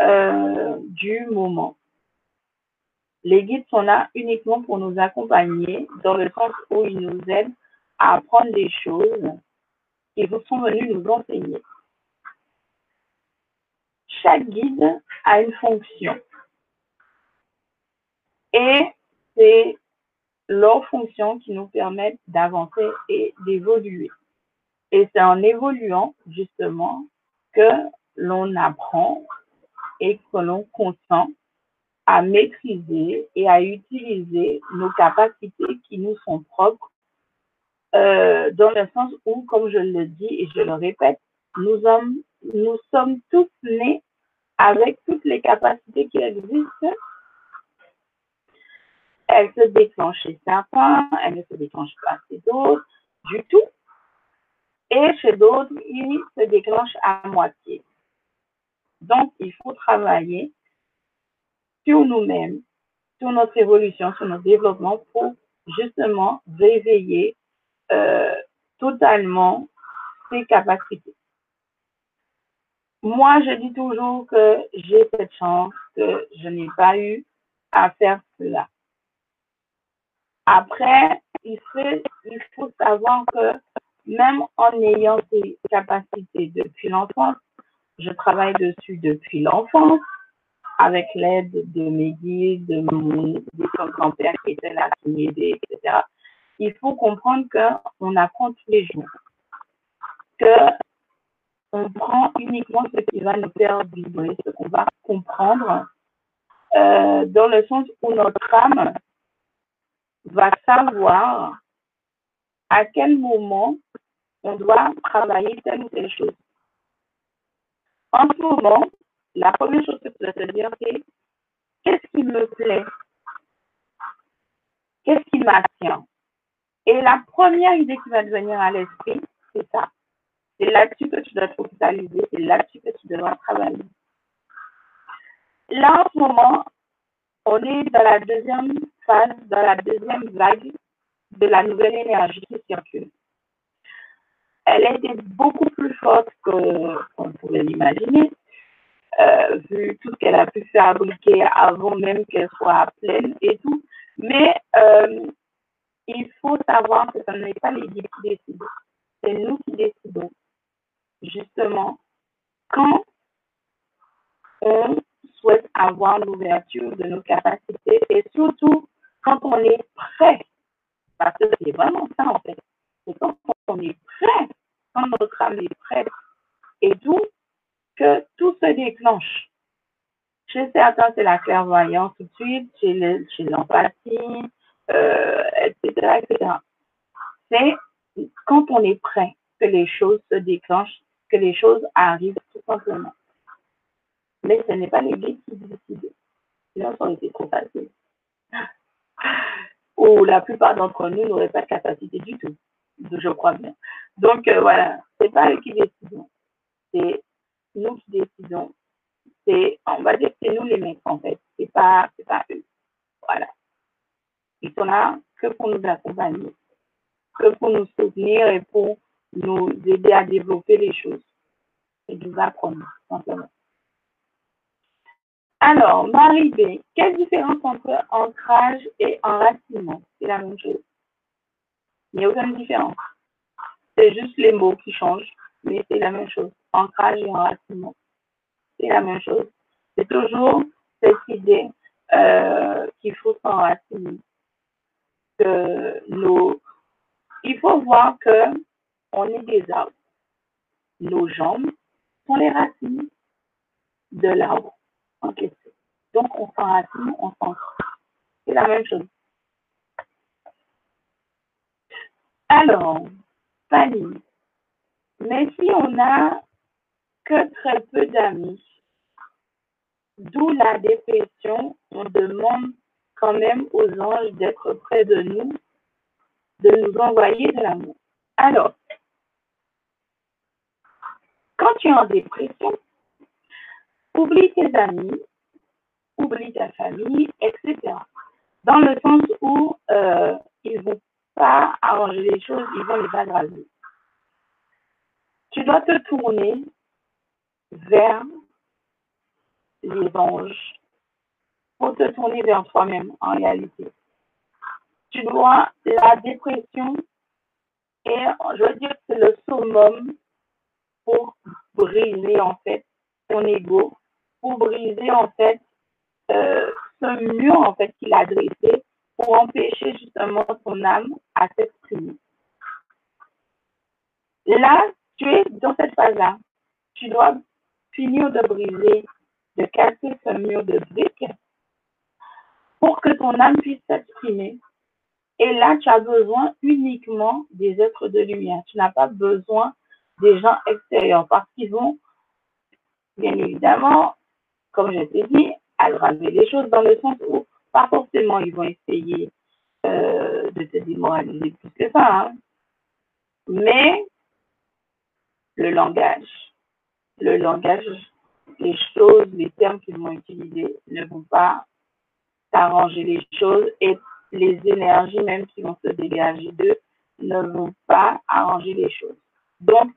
euh, du moment. Les guides sont là uniquement pour nous accompagner dans le sens où ils nous aident à apprendre des choses qui vous sont venus nous enseigner. Chaque guide a une fonction. Et c'est leurs fonctions qui nous permettent d'avancer et d'évoluer. Et c'est en évoluant, justement, que l'on apprend et que l'on consent à maîtriser et à utiliser nos capacités qui nous sont propres, euh, dans le sens où, comme je le dis et je le répète, nous sommes, nous sommes tous nés avec toutes les capacités qui existent. Elles se déclenchent chez certains, elles ne se déclenchent pas chez d'autres du tout. Et chez d'autres, ils se déclenchent à moitié. Donc, il faut travailler sur nous-mêmes, sur notre évolution, sur notre développement pour justement réveiller euh, totalement ses capacités. Moi, je dis toujours que j'ai cette chance que je n'ai pas eu à faire cela. Après, il il faut savoir que même en ayant ces capacités depuis l'enfance, je travaille dessus depuis l'enfance avec l'aide de mes guides, de mon grand-père qui était là, qui m'aidait, etc. Il faut comprendre qu'on apprend tous les jours, que on prend uniquement ce qui va nous faire vibrer, ce qu'on va comprendre, euh, dans le sens où notre âme va savoir à quel moment on doit travailler telle ou telle chose? En ce moment, la première chose que tu dois te dire, c'est qu'est-ce qui me plaît? Qu'est-ce qui m'attire? Et la première idée qui va te venir à l'esprit, c'est ça. C'est là-dessus que tu dois te focaliser, c'est là-dessus que tu dois travailler. Là, en ce moment, on est dans la deuxième phase, dans la deuxième vague de la nouvelle énergie qui circule. Elle était beaucoup plus forte qu'on pouvait l'imaginer. Euh, vu tout ce qu'elle a pu fabriquer avant même qu'elle soit pleine et tout. Mais euh, il faut savoir que ce n'est pas les guides qui décident, c'est nous qui décidons. Justement, quand on souhaite avoir l'ouverture de nos capacités et surtout quand on est prêt, parce que c'est vraiment ça en fait, c'est quand on est prêt, quand notre âme est prête et tout, que tout se déclenche. Chez certains, c'est la clairvoyance tout de suite, chez l'empathie, euh, etc.. C'est quand on est prêt que les choses se déclenchent, que les choses arrivent tout simplement. Mais ce n'est pas l'Église qui décide. Sinon, ça aurait été trop facile. Ou la plupart d'entre nous n'auraient pas de capacité du tout. Je crois bien. Donc, euh, voilà, c'est pas eux qui décident. C'est nous qui décidons. C'est, on va dire que c'est nous les maîtres, en fait. C'est pas, c'est pas eux. Voilà. Ils sont là que pour nous accompagner, que pour nous soutenir et pour nous aider à développer les choses et nous apprendre, simplement. Alors, Marie B, quelle différence entre ancrage et enracinement? C'est la même chose. Il n'y a aucune différence. C'est juste les mots qui changent, mais c'est la même chose ancrage et enracinement. C'est la même chose. C'est toujours cette idée euh, qu'il faut s'enraciner. Il faut voir que on est des arbres. Nos jambes sont les racines de l'arbre Donc, on s'enracine, on s'ancre. C'est la même chose. Alors, Fanny, mais si on a que très peu d'amis. D'où la dépression, on demande quand même aux anges d'être près de nous, de nous envoyer de l'amour. Alors, quand tu es en dépression, oublie tes amis, oublie ta famille, etc. Dans le sens où euh, ils ne vont pas arranger les choses, ils vont les aggraver. Tu dois te tourner vers les anges pour te tourner vers toi-même en réalité. Tu dois, la dépression, Et je veux dire c'est le summum pour briser en fait ton ego, pour briser en fait euh, ce mur en fait qu'il a dressé pour empêcher justement ton âme à s'exprimer. Là, tu es dans cette phase-là. Tu dois finir de briser, de casser ce mur de briques pour que ton âme puisse s'exprimer. Et là, tu as besoin uniquement des êtres de lumière. Tu n'as pas besoin des gens extérieurs parce qu'ils vont, bien évidemment, comme je t'ai dit, aggraver les choses dans le sens où pas forcément ils vont essayer euh, de te démoraliser plus que ça. Hein. Mais le langage, le langage, les choses, les termes qu'ils vont utiliser ne vont pas arranger les choses et les énergies même qui vont se dégager d'eux ne vont pas arranger les choses. Donc,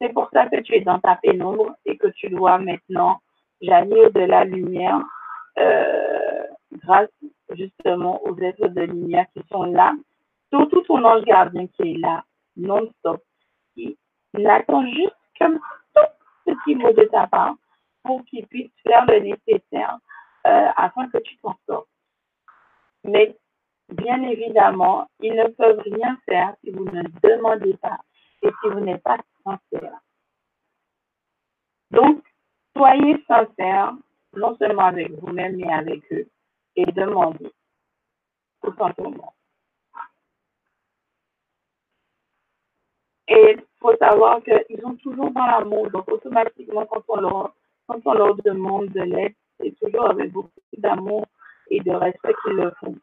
c'est pour ça que tu es dans ta pénombre et que tu dois maintenant jaillir de la lumière euh, grâce justement aux êtres de lumière qui sont là, surtout ton ange gardien qui est là, non-stop, qui n'attend juste qu'un tout petit mot de ta part pour qu'il puisse faire le nécessaire euh, afin que tu t'en sortes. Mais bien évidemment, ils ne peuvent rien faire si vous ne demandez pas et si vous n'êtes pas sincère. Donc, soyez sincère, non seulement avec vous-même, mais avec eux, et demandez, tout simplement. Et il faut savoir qu'ils sont toujours dans l'amour, donc automatiquement, quand on leur, demande de l'aide, c'est toujours avec beaucoup d'amour et de respect qu'ils le font.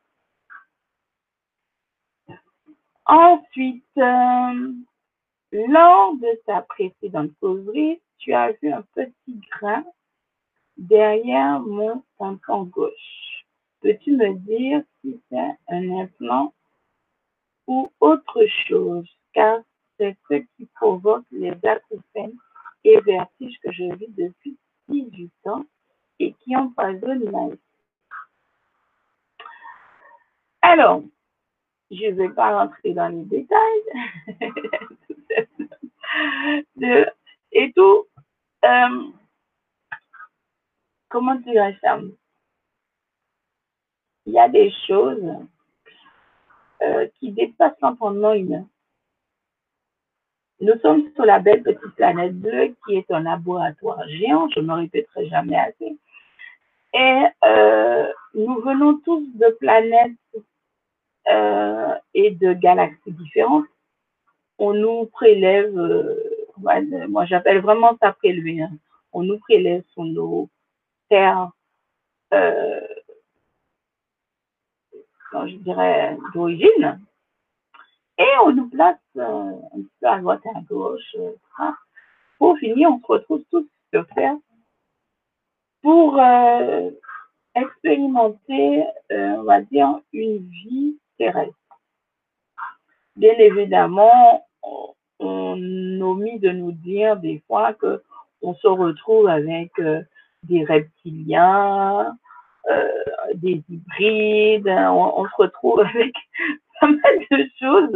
Ensuite, euh, lors de ta précédente causerie, tu as vu un petit grain derrière mon tympan gauche. Peux-tu me dire si c'est un implant ou autre chose, car c'est ce qui provoque les acouphènes et vertiges que je vis depuis 18 ans et qui empoisonnent ma vie. Alors, je ne vais pas rentrer dans les détails [laughs] et tout. Euh, comment dirais-je ça? Il y a des choses euh, qui dépassent l'entendement humain. Nous sommes sur la belle petite planète bleue qui est un laboratoire géant, je ne me répéterai jamais assez. Et euh, nous venons tous de planètes et de galaxies différentes. On nous prélève, euh, moi j'appelle vraiment ça prélever, hein. on nous prélève sur nos terres, euh, je dirais, d'origine, et on nous place un petit peu à droite et à gauche. Pour finir, on se retrouve tous sur Terre pour expérimenter, on va dire, une vie terrestre. Bien évidemment, omet de nous dire des fois que on se retrouve avec euh, des reptiliens, euh, des hybrides, on, se retrouve [laughs] avec pas mal de choses,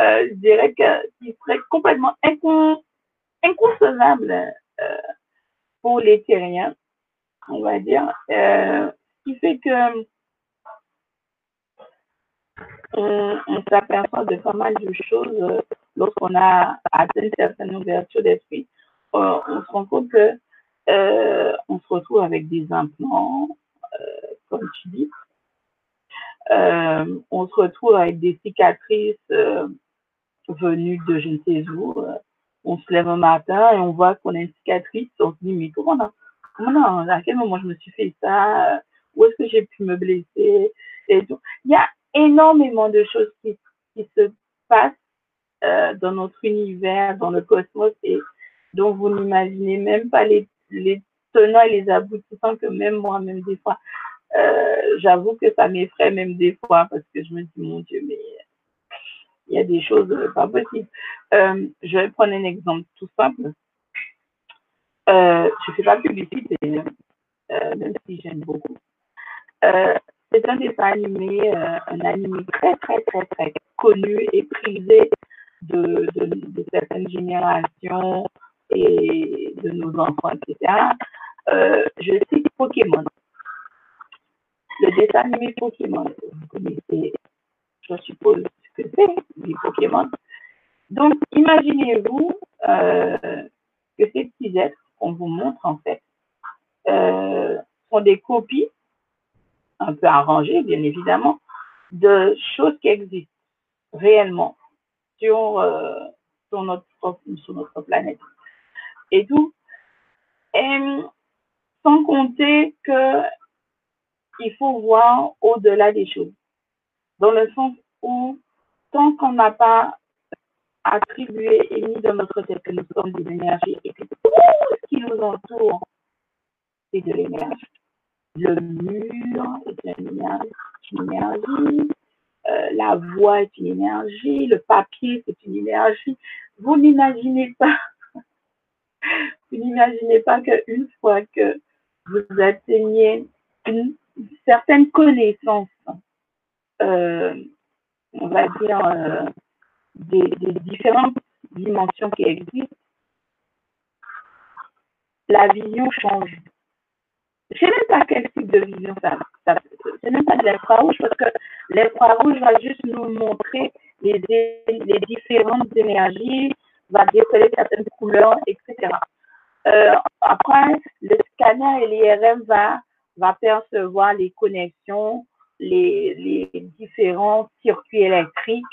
euh, je dirais que qui seraient complètement inconcevables pour les terriens, on va dire. ce qui fait que on, s'aperçoit de pas mal de choses lorsqu'on a atteint une certaine ouverture d'esprit. Euh, on se rend compte que euh, on se retrouve avec des implants, comme tu dis. on se retrouve avec des cicatrices venues de je ne sais où. on se lève un matin et on voit qu'on a une cicatrice. On se dit, mais comment, à quel moment je me suis fait ça? Où est-ce que j'ai pu me blesser? Et tout. Il y a énormément de choses qui se passent euh, dans notre univers, dans le cosmos, et dont vous n'imaginez même pas les, tenants et les aboutissants que même moi, même des fois, euh, j'avoue que ça m'effraie même des fois parce que je me dis, mon Dieu, mais il y a des choses pas possibles. Euh, je vais prendre un exemple tout simple. Euh, je ne fais pas publicité, euh, même si j'aime beaucoup. Euh, c'est un dessin animé, euh, un animé très, très, très, très connu et prisé de, certaines générations et de nos enfants, etc. Euh, je cite Pokémon. Le dessin animé Pokémon, vous connaissez, je suppose, ce que c'est, les Pokémon. Donc, imaginez-vous euh, que ces petits êtres qu'on vous montre, en fait, euh, sont des copies, un peu arrangées, bien évidemment, de choses qui existent réellement sur, euh, sur, notre, planète. Et tout. Et sans compter que il faut voir au-delà des choses. Dans le sens où, tant qu'on n'a pas attribué et mis dans notre tête que nous sommes des énergies et que tout ce qui nous entoure, c'est de l'énergie. Le mur est une énergie, euh, la voix est une énergie, le papier c'est une énergie. Vous n'imaginez pas, [laughs] vous n'imaginez pas qu'une fois que vous atteignez une, certaine connaissance, euh, on va dire, euh, des, différentes dimensions qui existent, la vision change. Je ne sais même pas quel type de vision ça, ça c'est même pas de l'infrarouge parce que l'infrarouge va juste nous montrer les, les différentes énergies, va déceler certaines couleurs, etc. Euh, après, le scanner et l'IRM va, va percevoir les connexions, les, les différents circuits électriques,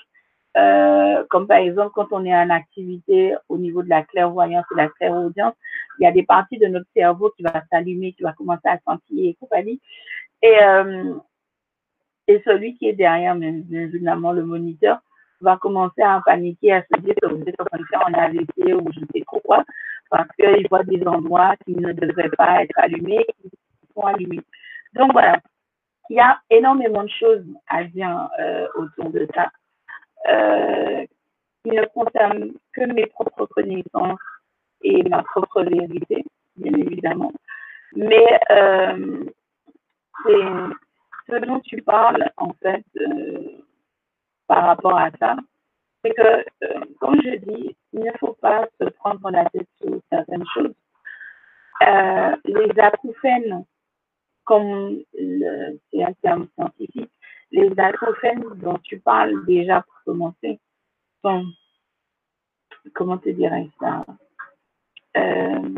euh, comme par exemple quand on est en activité au niveau de la clairvoyance et la clairaudience, il y a des parties de notre cerveau qui va s'allumer, qui va commencer à sentir et compagnie. Et, euh, celui qui est derrière, évidemment, le moniteur, va commencer à paniquer, à se dire que vous êtes en train de faire un AVC ou je ne sais quoi, parce qu'il voit des endroits qui ne devraient pas être allumés, qui sont allumés. Donc voilà, il y a énormément de choses à dire euh, autour de ça, euh, qui ne concernent que mes propres connaissances et ma propre vérité, bien évidemment. Mais euh, ce dont tu parles, en fait, euh, par rapport à ça, c'est que, euh, comme je dis, il ne faut pas se prendre la tête sur certaines choses. Euh, les acouphènes, comme c'est un terme scientifique, les acouphènes dont tu parles déjà pour commencer sont, comment te dirais ça, euh,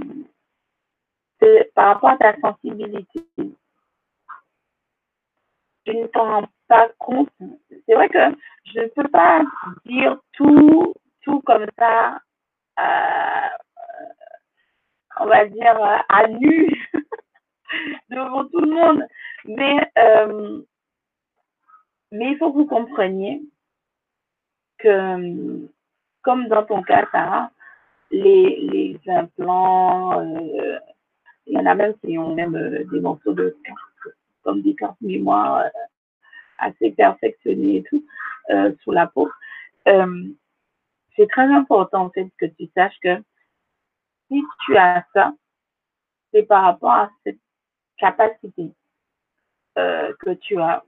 par rapport à ta sensibilité je ne t'en rends pas compte. C'est vrai que je ne peux pas dire tout, tout comme ça, euh, on va dire à nu [laughs] devant tout le monde. Mais, euh, mais il faut que vous compreniez que, comme dans ton cas, Sarah, les, les implants, euh, il y en a même qui ont même des morceaux de comme des cartes mémoire euh, assez perfectionnées et tout euh, sur la peau. Euh, c'est très important en fait que tu saches que si tu as ça, c'est par rapport à cette capacité que tu as,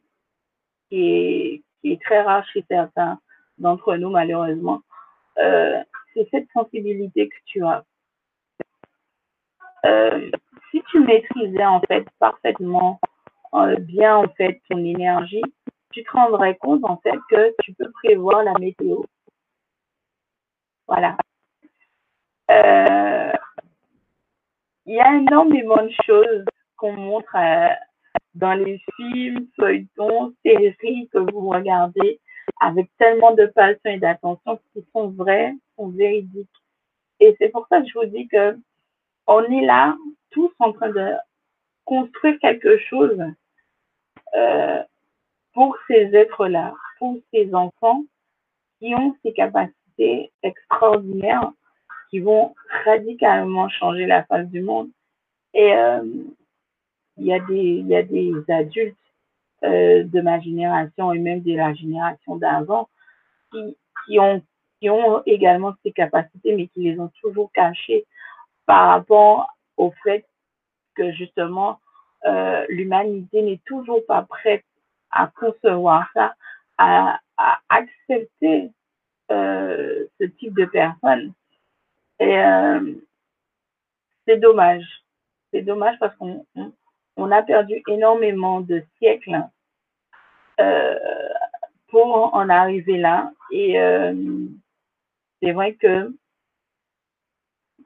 qui est, très rare chez certains d'entre nous malheureusement. c'est cette sensibilité que tu as. si tu maîtrisais en fait parfaitement euh, bien en fait ton énergie, tu te rendrais compte en fait que tu peux prévoir la météo. Voilà. Euh, il y a énormément de choses qu'on montre euh, dans les films, feuilletons, séries que vous regardez avec tellement de passion et d'attention qui sont vraies, sont véridiques. Et c'est pour ça que je vous dis que on est là tous en train de construire quelque chose euh, pour ces êtres-là, pour ces enfants qui ont ces capacités extraordinaires qui vont radicalement changer la face du monde. Et euh, il y, a des, il y a des adultes euh, de ma génération et même de la génération d'avant qui, qui, ont, qui ont également ces capacités, mais qui les ont toujours cachées par rapport au fait que justement, euh, l'humanité n'est toujours pas prête à concevoir ça, à, accepter euh, ce type de personne. Et euh, c'est dommage. C'est dommage parce qu'on on, a perdu énormément de siècles euh, pour en arriver là. Et c'est vrai que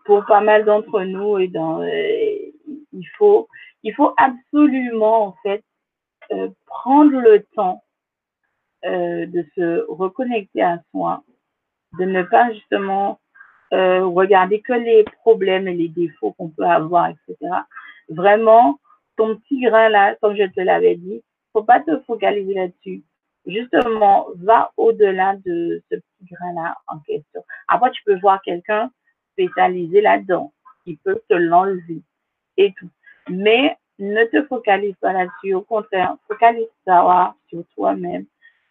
pour pas mal d'entre nous, dans, il faut, il faut absolument en fait prendre le temps de se reconnecter à soi, de ne pas justement euh, regarder que les problèmes et les défauts qu'on peut avoir, etc. Vraiment, ton petit grain là, comme je te l'avais dit, faut pas te focaliser là-dessus. Justement, va au-delà de ce petit grain là en question. Après, tu peux voir quelqu'un spécialisé là-dedans qui peut te l'enlever et tout. Mais ne te focalise pas là-dessus. Au contraire, focalise-toi sur toi-même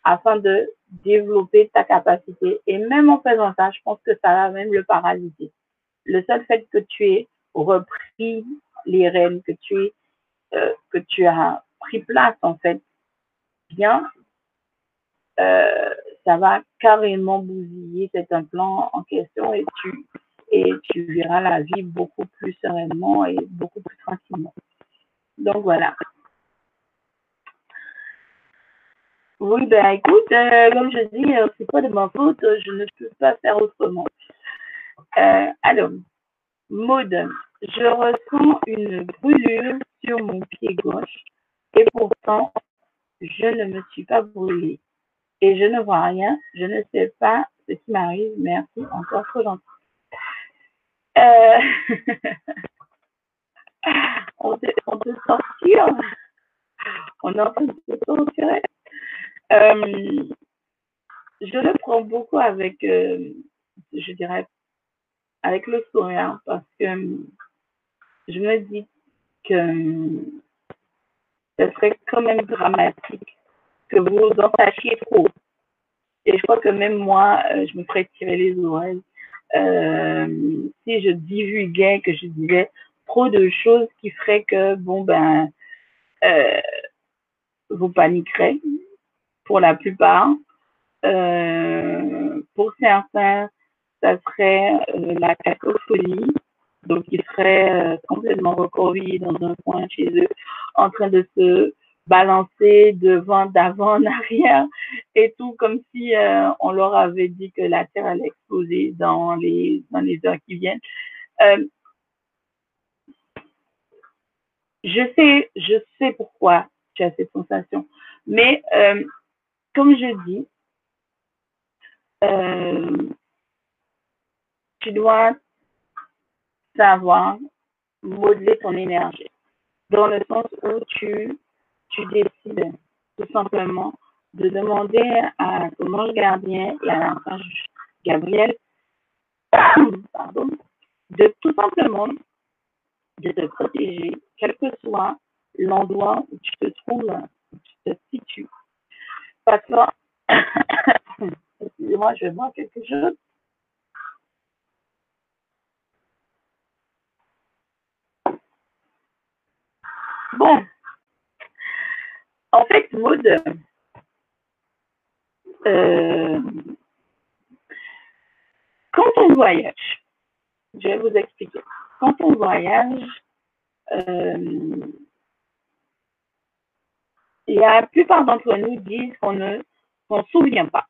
afin de développer ta capacité. Et même en faisant ça, je pense que ça va même le paralyser. Le seul fait que tu aies repris les rênes, que tu, es, euh, que tu as pris place en fait, bien, euh, ça va carrément bousiller cet implant en question et tu, et tu verras la vie beaucoup plus sereinement et beaucoup plus tranquillement. Donc voilà. Oui, ben écoute, euh, comme je dis, c'est pas de ma faute, je ne peux pas faire autrement. Alors, mode, je ressens une brûlure sur mon pied gauche et pourtant, je ne me suis pas brûlée. Et je ne vois rien, je ne sais pas ce qui m'arrive. Merci, encore trop gentil. Euh... [laughs] on, peut, on peut sortir. On est en train de se sortir. Euh, je le prends beaucoup avec, euh, je dirais, avec le sourire parce que je me dis que ce serait quand même dramatique que vous en sachiez trop. Et je crois que même moi, euh, je me ferais tirer les oreilles si je divulguais, que je disais trop de choses qui feraient que, bon, ben, vous paniquerez pour la plupart. Euh, pour certains, ça serait euh, la cacophonie. Donc, ils seraient euh, complètement recroquevillés dans un coin chez eux, en train de se balancer devant, d'avant, [laughs] en arrière, et tout comme si on leur avait dit que la Terre allait exploser dans les, dans les heures qui viennent. je sais, je sais pourquoi tu as cette sensation, mais comme je dis, euh, tu dois savoir modeler ton énergie dans le sens où tu, tu décides tout simplement de demander à ton ange gardien et à l'archange Gabriel [coughs] de tout simplement de te protéger, quel que soit l'endroit où tu te trouves, où tu te situes. Parce que, [coughs] excusez-moi, je boire quelque chose. Bon. En fait, mode, euh, quand on voyage, je vais vous expliquer. Quand on voyage, euh, la plupart d'entre nous disent qu'on ne s'en souvient pas,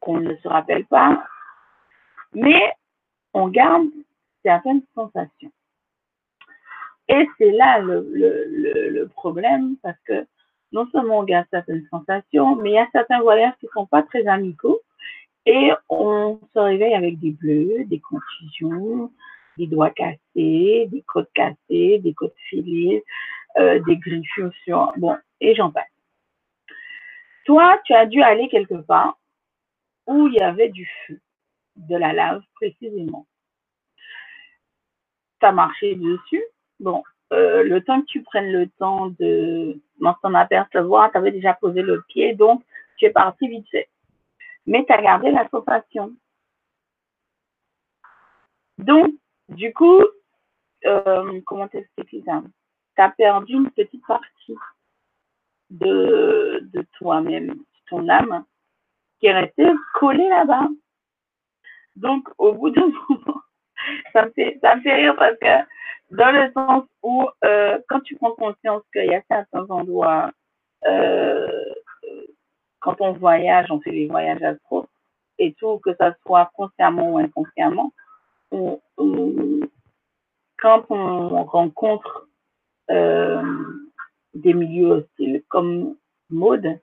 qu'on ne se rappelle pas, mais on garde certaines sensations. Et c'est là le, le, le, problème, parce que non seulement on garde certaines sensations, mais il y a certains voyages qui ne sont pas très amicaux, et on se réveille avec des bleus, des confusions, des doigts cassés, des côtes cassées, des côtes filées, euh, des griffures sur... Bon, et j'en passe. Toi, tu as dû aller quelque part où il y avait du feu, de la lave précisément. Tu as marché dessus? Bon, euh, le temps que tu prennes le temps de s'en apercevoir, tu avais déjà posé le pied, donc tu es parti vite fait. Mais tu as gardé la sensation. Donc, du coup, euh, comment t'expliquer ça? Tu as perdu une petite partie de, de toi-même, ton âme, qui est resté collé là-bas. Donc, au bout d'un [laughs] moment, ça me, fait, ça me fait rire parce que dans le sens où, euh, quand tu prends conscience qu'il y a certains endroits, euh, quand on voyage, on fait des voyages astro et tout, que ça soit consciemment ou inconsciemment, on, quand on rencontre euh, des milieux hostiles comme mode,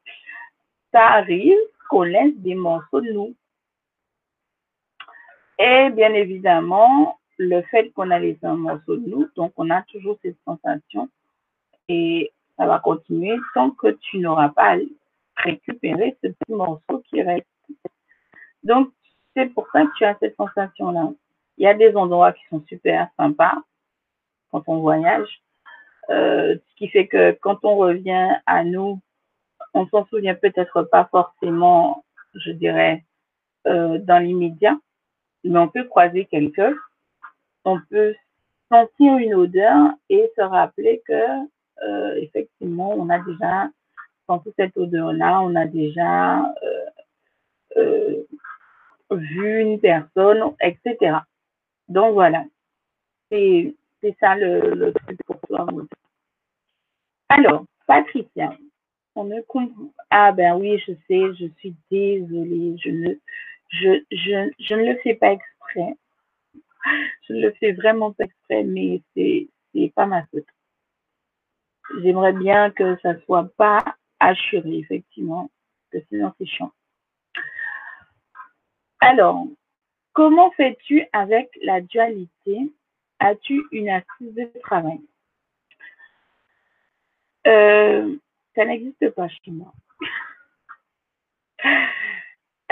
ça arrive qu'on laisse des morceaux de nous. Et bien évidemment, le fait qu'on a laissé un morceau de nous, donc on a toujours cette sensation et ça va continuer tant que tu n'auras pas récupéré ce petit morceau qui reste. Donc, c'est pour ça que tu as cette sensation-là. Il y a des endroits qui sont super sympas quand on voyage, euh, ce qui fait que quand on revient à nous, on s'en souvient peut-être pas forcément, je dirais, euh, dans l'immédiat, mais on peut croiser quelqu'un, on peut sentir une odeur et se rappeler que euh, effectivement, on a déjà senti cette odeur-là, on a déjà vu une personne, etc. Donc voilà, c'est ça le, le, truc pour toi. Alors, Patricia, on ne comprend. Ah ben oui, je sais, je suis désolée, je ne, je, je, je ne le fais pas exprès. [laughs] Je ne le fais vraiment exprès, mais c'est, c'est pas ma faute. J'aimerais bien que ça soit pas assuré, effectivement, que sinon c'est chiant. Alors, Comment fais-tu avec la dualité? As-tu une assise de travail? Euh, Ça n'existe pas chez moi.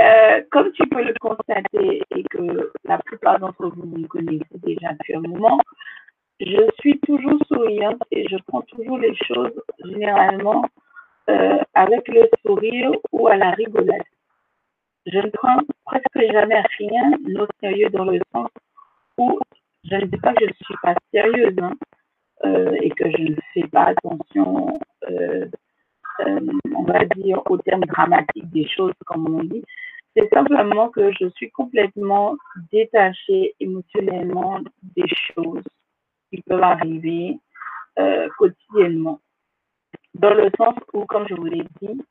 Euh, comme tu peux le constater et que la plupart d'entre vous me connaissez déjà depuis un moment, je suis toujours souriante et je prends toujours les choses généralement euh, avec le sourire ou à la rigolade je ne prends presque jamais rien au sérieux dans le sens où je ne dis pas que je ne suis pas sérieuse hein, euh, et que je ne fais pas attention, on va dire, au terme dramatique des choses, comme on dit. C'est simplement que je suis complètement détachée émotionnellement des choses qui peuvent arriver quotidiennement. Dans le sens où, comme je vous l'ai dit,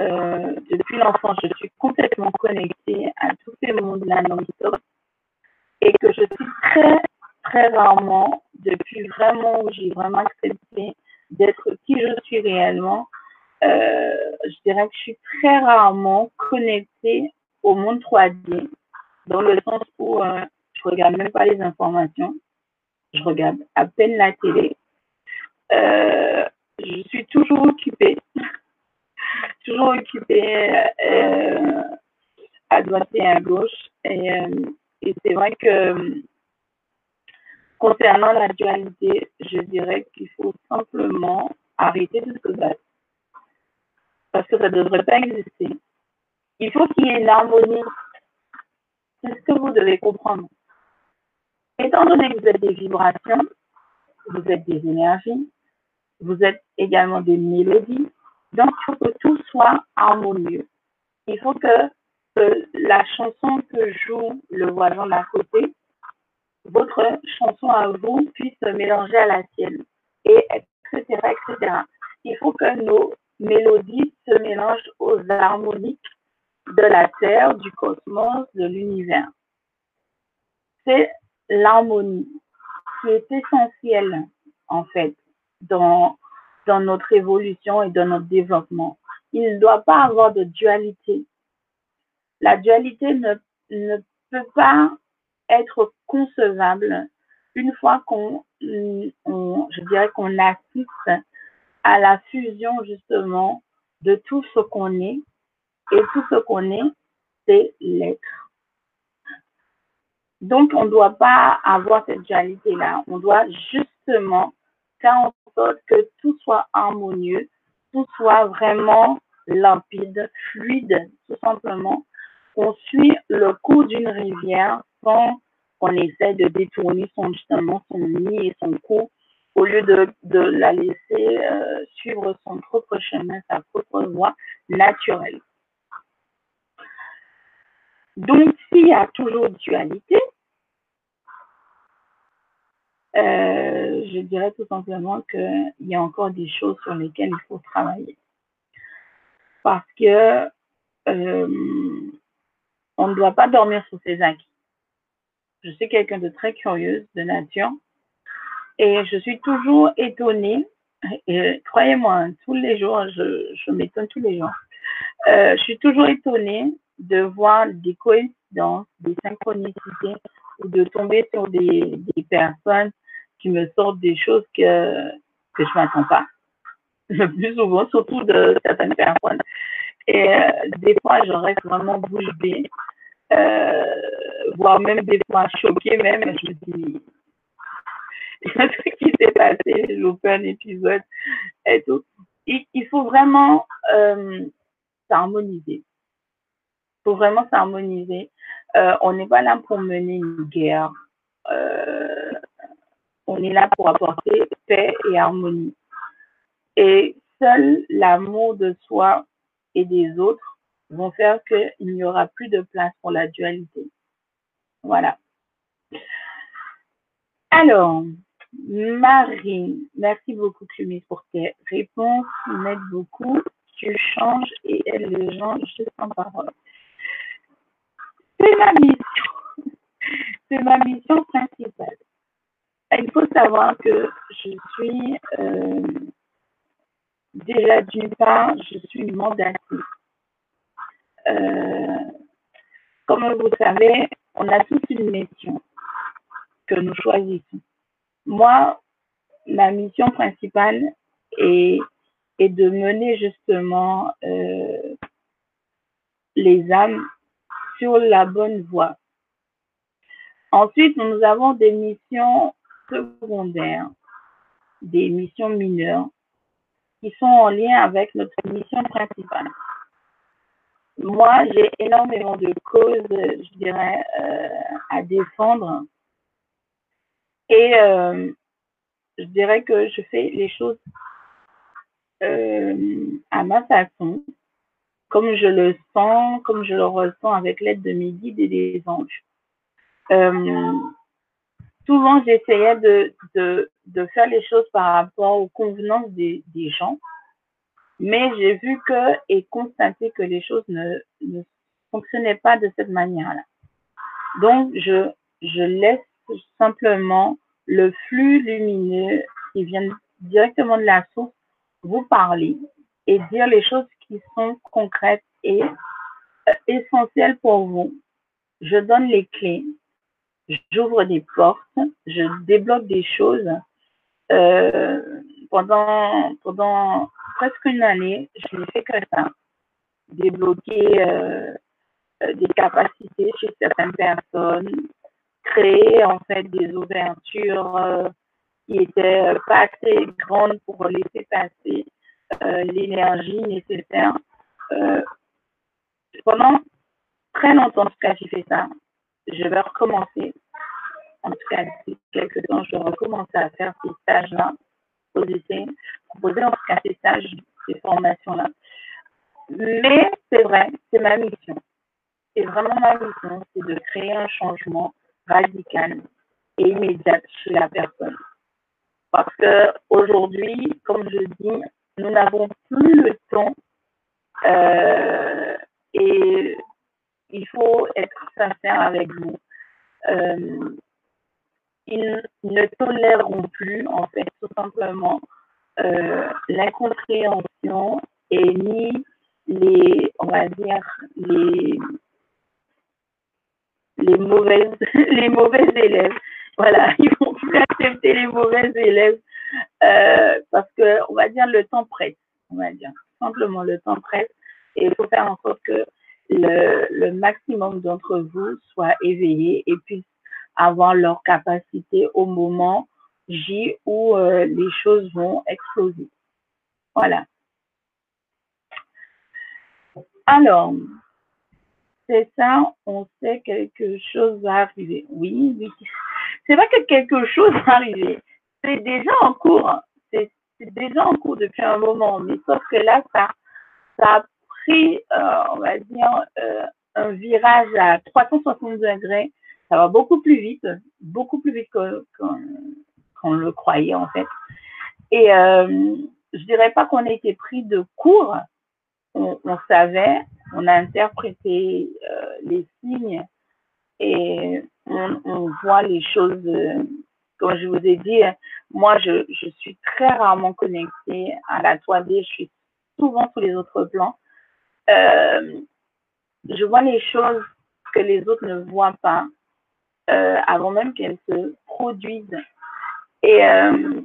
euh, depuis l'enfance, je suis complètement connectée à tous ces mondes-là non-stop et que je suis très, très rarement, depuis vraiment où j'ai vraiment accepté d'être qui je suis réellement, euh, je dirais que je suis très rarement connectée au monde 3D, dans le sens où euh, je regarde même pas les informations, je regarde à peine la télé. je suis toujours occupée [laughs] toujours occupée euh, à droite et à gauche. Et, euh, et c'est vrai que concernant la dualité, je dirais qu'il faut simplement arrêter de se battre. Parce que ça ne devrait pas exister. Il faut qu'il y ait une harmonie. C'est ce que vous devez comprendre. Étant donné que vous êtes des vibrations, vous êtes des énergies, vous êtes également des mélodies, donc, il faut que tout soit harmonieux. Il faut que, la chanson que joue le voisin d'à côté, votre chanson à vous puisse se mélanger à la sienne, et etc., etc. Il faut que nos mélodies se mélangent aux harmoniques de la Terre, du cosmos, de l'univers. C'est l'harmonie qui est essentielle, en fait, dans notre évolution et dans notre développement. Il ne doit pas avoir de dualité. La dualité ne, ne peut pas être concevable une fois qu'on, je dirais qu'on assiste à la fusion justement de tout ce qu'on est. Et tout ce qu'on est, c'est l'être. Donc, on ne doit pas avoir cette dualité-là. On doit justement faire en sorte que tout soit harmonieux, tout soit vraiment limpide, fluide, tout simplement. On suit le cours d'une rivière sans qu'on essaie de détourner son justement son nid et son cours au lieu de, la laisser euh, suivre son propre chemin, sa propre voie naturelle. Donc, s'il y a toujours dualité, euh, je dirais tout simplement qu'il y a encore des choses sur lesquelles il faut travailler. Parce que euh, on ne doit pas dormir sur ses acquis. Je suis quelqu'un de très curieuse de nature et je suis toujours étonnée. Croyez-moi, tous les jours, je, je m'étonne tous les jours. Euh, je suis toujours étonnée de voir des coïncidences, des synchronicités ou de tomber sur des, des personnes qui me sortent des choses que, que je m'attends pas. Le plus souvent, surtout de certaines personnes. Et euh, des fois, je reste vraiment bouche bée, euh, voire même des fois choquée même. Je me dis, [laughs] ce qui s'est passé, j'ai loupé un épisode et tout. Il, il faut vraiment euh, s'harmoniser. Faut vraiment s'harmoniser. Euh, on n'est pas là pour mener une guerre. Euh, on est là pour apporter paix et harmonie. Et seul l'amour de soi et des autres vont faire qu'il n'y aura plus de place pour la dualité. Voilà. Alors, Marie, merci beaucoup Clumis pour tes réponses, tu m'aides beaucoup, tu changes et aides les gens juste en parole. C'est ma mission, c'est ma mission principale. Il faut savoir que je suis euh, déjà d'une part, je suis mandatée. Euh, comme vous savez, on a tous une mission que nous choisissons. Moi, ma mission principale est, de mener justement euh, les âmes sur la bonne voie. Ensuite, nous avons des missions secondaires, des missions mineures qui sont en lien avec notre mission principale. Moi, j'ai énormément de causes, je dirais, euh, à défendre. Et euh, je dirais que je fais les choses euh, à ma façon, comme je le sens, comme je le ressens avec l'aide de mes guides et des anges. Euh, souvent, j'essayais de, faire les choses par rapport aux convenances des, gens, mais j'ai vu que et constaté que les choses ne, ne fonctionnaient pas de cette manière-là. Donc, je, je laisse simplement le flux lumineux qui vient directement de la source vous parler et dire les choses qui sont concrètes et euh, essentielles pour vous. Je donne les clés j'ouvre des portes, je débloque des choses. Euh, pendant, presque une année, je n'ai fait que ça. Débloquer euh, des capacités chez certaines personnes, créer en fait des ouvertures qui étaient pas assez grandes pour laisser passer l'énergie nécessaire. Euh, pendant très longtemps, en tout cas, j'ai fait ça je vais recommencer. En tout cas, d'ici quelques temps, je vais recommencer à faire ces stages-là, proposer, proposer en tout cas ces stages, ces formations-là. Mais c'est vrai, c'est ma mission. C'est vraiment ma mission, c'est de créer un changement radical et immédiat chez la personne. Parce que aujourd'hui, comme je dis, nous n'avons plus le temps euh, et il faut être sincère avec vous. Euh, ils ne toléreront plus, en fait, tout simplement, euh, l'incompréhension et ni les, on va dire, les, les mauvaises, [laughs] les mauvais élèves. Voilà, [laughs] ils vont plus accepter les mauvais élèves euh, parce que, on va dire, le temps presse. On va dire simplement le temps presse et il faut faire en sorte que le, maximum d'entre vous soient éveillés et puissent avoir leur capacité au moment J où euh, les choses vont exploser. Voilà. Alors, c'est ça, on sait quelque chose va arriver. Oui, oui. C'est vrai que quelque chose va arriver. C'est déjà en cours. C'est déjà en cours depuis un moment. Mais sauf que là, ça, ça a pris, euh, on va dire, euh, un virage à 360 degrés. Ça va beaucoup plus vite, beaucoup plus vite qu'on le croyait en fait. Et euh, je dirais pas qu'on a été pris de court, on, savait, on a interprété euh, les signes et on, voit les choses. Comme je vous ai dit, moi, je, je suis très rarement connectée à la 3D. Je suis souvent sur les autres plans. Euh, je vois les choses que les autres ne voient pas euh, avant même qu'elles se produisent. Et euh,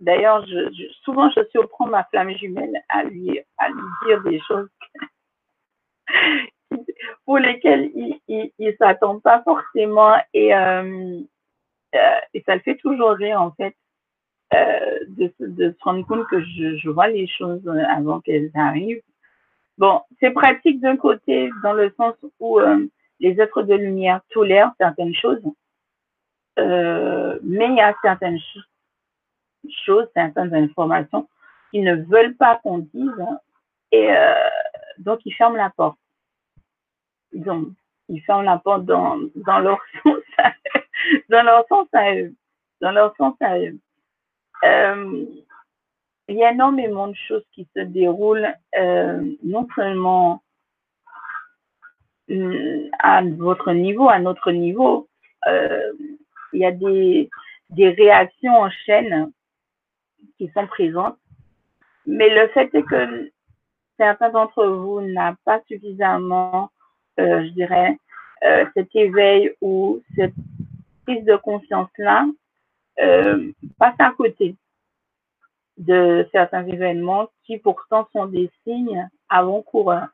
d'ailleurs, je, souvent, je surprends ma flamme jumelle à lui, à lui dire des choses [laughs] pour lesquelles il ne s'attend pas forcément. Et, euh, et ça le fait toujours rire, en fait, de, de, se rendre compte que je, je vois les choses avant qu'elles arrivent. Bon, c'est pratique d'un côté dans le sens où euh, les êtres de lumière tolèrent certaines choses, euh, mais il y a certaines choses, certaines informations qu'ils ne veulent pas qu'on dise et euh, donc ils ferment la porte. Donc, ils ferment la porte dans, dans leur [laughs] [laughs] dans leur sens à eux, dans leur sens à eux. Euh, il y a énormément de choses qui se déroulent, euh, non seulement euh, à votre niveau, à notre niveau. Euh, il y a des réactions en chaîne qui sont présentes. Mais le fait est que certains d'entre vous n'ont pas suffisamment, je dirais, cet éveil ou cette de conscience-là, passe à côté de certains événements qui pourtant sont des signes avant-coureurs.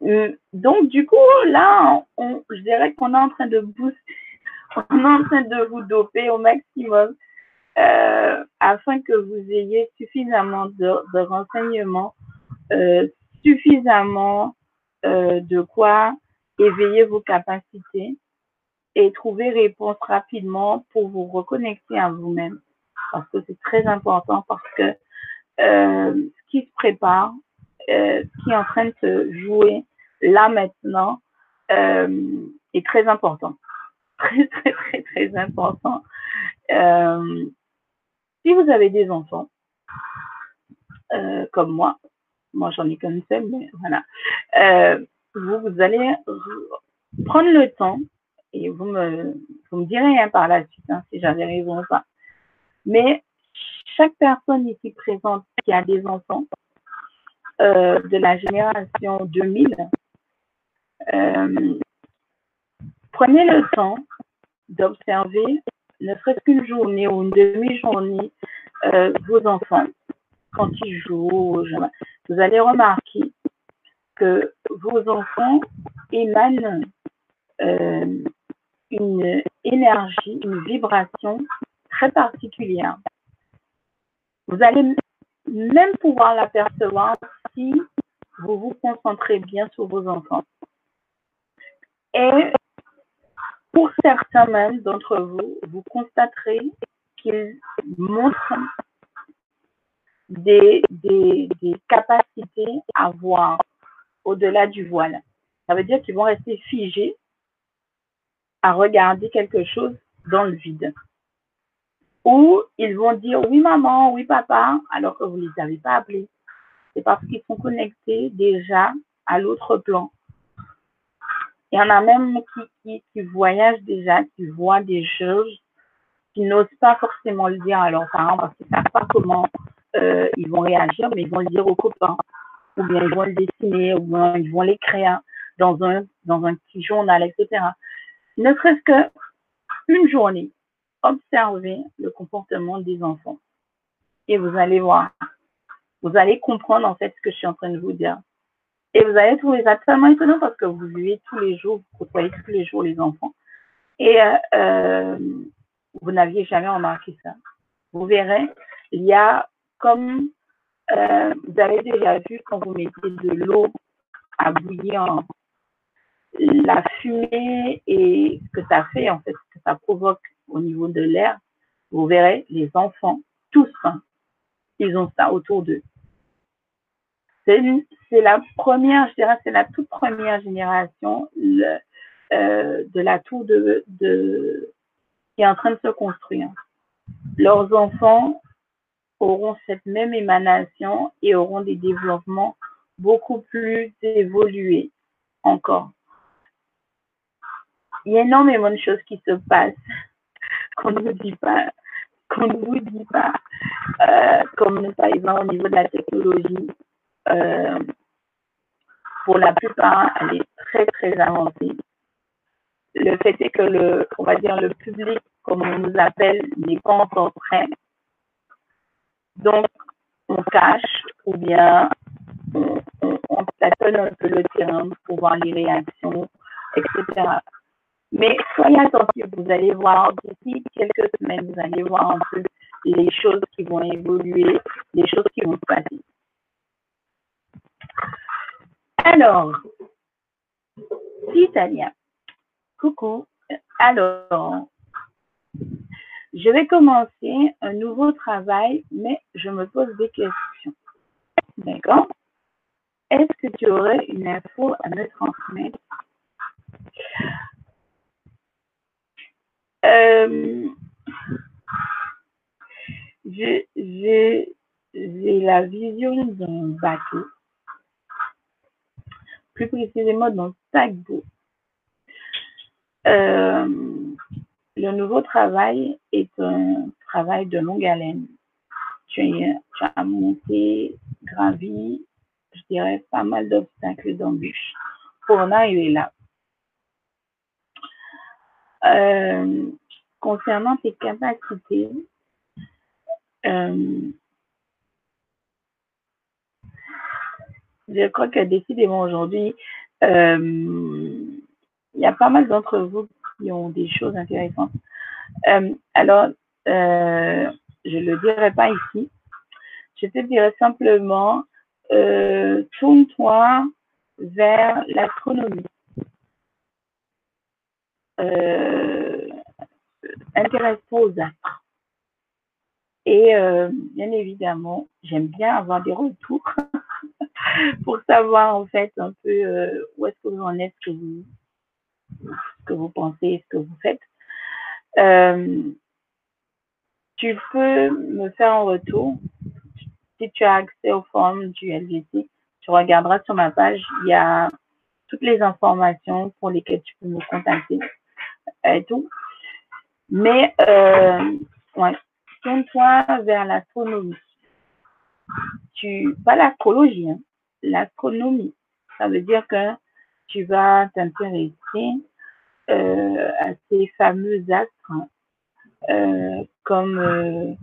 Hum, donc, du coup, là, on, je dirais qu'on est en train de booster, [laughs] on est en train de vous doper au maximum euh, afin que vous ayez suffisamment de, renseignements, euh, suffisamment euh, de quoi éveiller vos capacités et trouver réponse rapidement pour vous reconnecter à vous-même parce que c'est très important parce que euh, ce qui se prépare, euh, ce qui est en train de se jouer là maintenant euh, est très important. [laughs] Très, très, très, très important. Si vous avez des enfants, comme moi, moi j'en ai qu'un seul, mais voilà, vous, vous allez prendre le temps et vous me, vous me direz hein, par la suite hein, si j'avais raison ou pas mais chaque personne ici présente qui a des enfants euh, de la génération 2000, euh, prenez le temps d'observer, ne serait-ce qu'une journée ou une demi-journée, euh, vos enfants quand ils jouent. Vous allez remarquer que vos enfants émanent une énergie, une vibration très particulière. Vous allez même pouvoir l'apercevoir si vous vous concentrez bien sur vos enfants. Et pour certains même d'entre vous, vous constaterez qu'ils montrent des, des, des, capacités à voir au-delà du voile. Ça veut dire qu'ils vont rester figés à regarder quelque chose dans le vide ou ils vont dire oui maman, oui papa, alors que vous ne les avez pas appelés. C'est parce qu'ils sont connectés déjà à l'autre plan. Il y en a même qui, qui, voyagent déjà, qui voient des choses, qui n'osent pas forcément le dire à leurs parents parce qu'ils ne savent pas comment euh, ils vont réagir, mais ils vont le dire aux copains, ou bien ils vont le dessiner, ou bien ils vont l'écrire dans un, dans un petit journal, etc. Ne serait-ce que une journée, observer le comportement des enfants. Et vous allez voir, vous allez comprendre en fait ce que je suis en train de vous dire. Et vous allez trouver ça tellement étonnant parce que vous vivez tous les jours, vous côtoyez tous les jours les enfants. Et euh, euh, vous n'aviez jamais remarqué ça. Vous verrez, il y a comme euh, vous avez déjà vu quand vous mettez de l'eau à bouillir, la fumée et ce que ça fait, en fait, ce que ça provoque au niveau de l'air, vous verrez les enfants, tous, hein, ils ont ça autour d'eux. C'est la première, je dirais, c'est la toute première génération le, euh, de la tour de, qui est en train de se construire. Leurs enfants auront cette même émanation et auront des développements beaucoup plus évolués encore. Il y a énormément de choses qui se passent qu'on ne vous dit pas, qu'on ne vous dit pas, euh, comme par exemple au niveau de la technologie. Euh, pour la plupart, elle est très très avancée. Le fait est que le, on va dire le public, comme on nous appelle, n'est pas encore prêt. Donc, on cache ou bien on, on, tâtonne un peu le terrain pour voir les réactions, etc. Mais soyez attentifs, vous allez voir d'ici quelques semaines, vous allez voir un peu les choses qui vont évoluer, les choses qui vont se passer. Alors, Titania, coucou. Alors, je vais commencer un nouveau travail, mais je me pose des questions. D'accord? Est-ce que tu aurais une info à me transmettre? Euh, J'ai la vision d'un bateau, plus précisément d'un paquebot. Euh, le nouveau travail est un travail de longue haleine. Tu, as monté, gravi, je dirais, pas mal d'obstacles, d'embûches pour en arriver là. Euh, concernant tes capacités, euh, je crois que décidément aujourd'hui, euh, il y a pas mal d'entre vous qui ont des choses intéressantes. Alors, je ne le dirai pas ici. Je te dirais simplement, tourne-toi vers l'astronomie. Intéresse-toi aux astres. Et bien évidemment, j'aime bien avoir des retours [laughs] pour savoir en fait un peu où est-ce que vous en êtes, que vous, ce que vous pensez, ce que vous faites. Euh, tu peux me faire un retour. Si tu as accès aux formes du LGC, tu regarderas sur ma page, il y a toutes les informations pour lesquelles tu peux me contacter et tout. Mais, euh, ouais, tourne-toi vers l'astronomie. Tu, pas l'astrologie, hein, l'astronomie. Ça veut dire que tu vas t'intéresser euh, à ces fameux astres euh, comme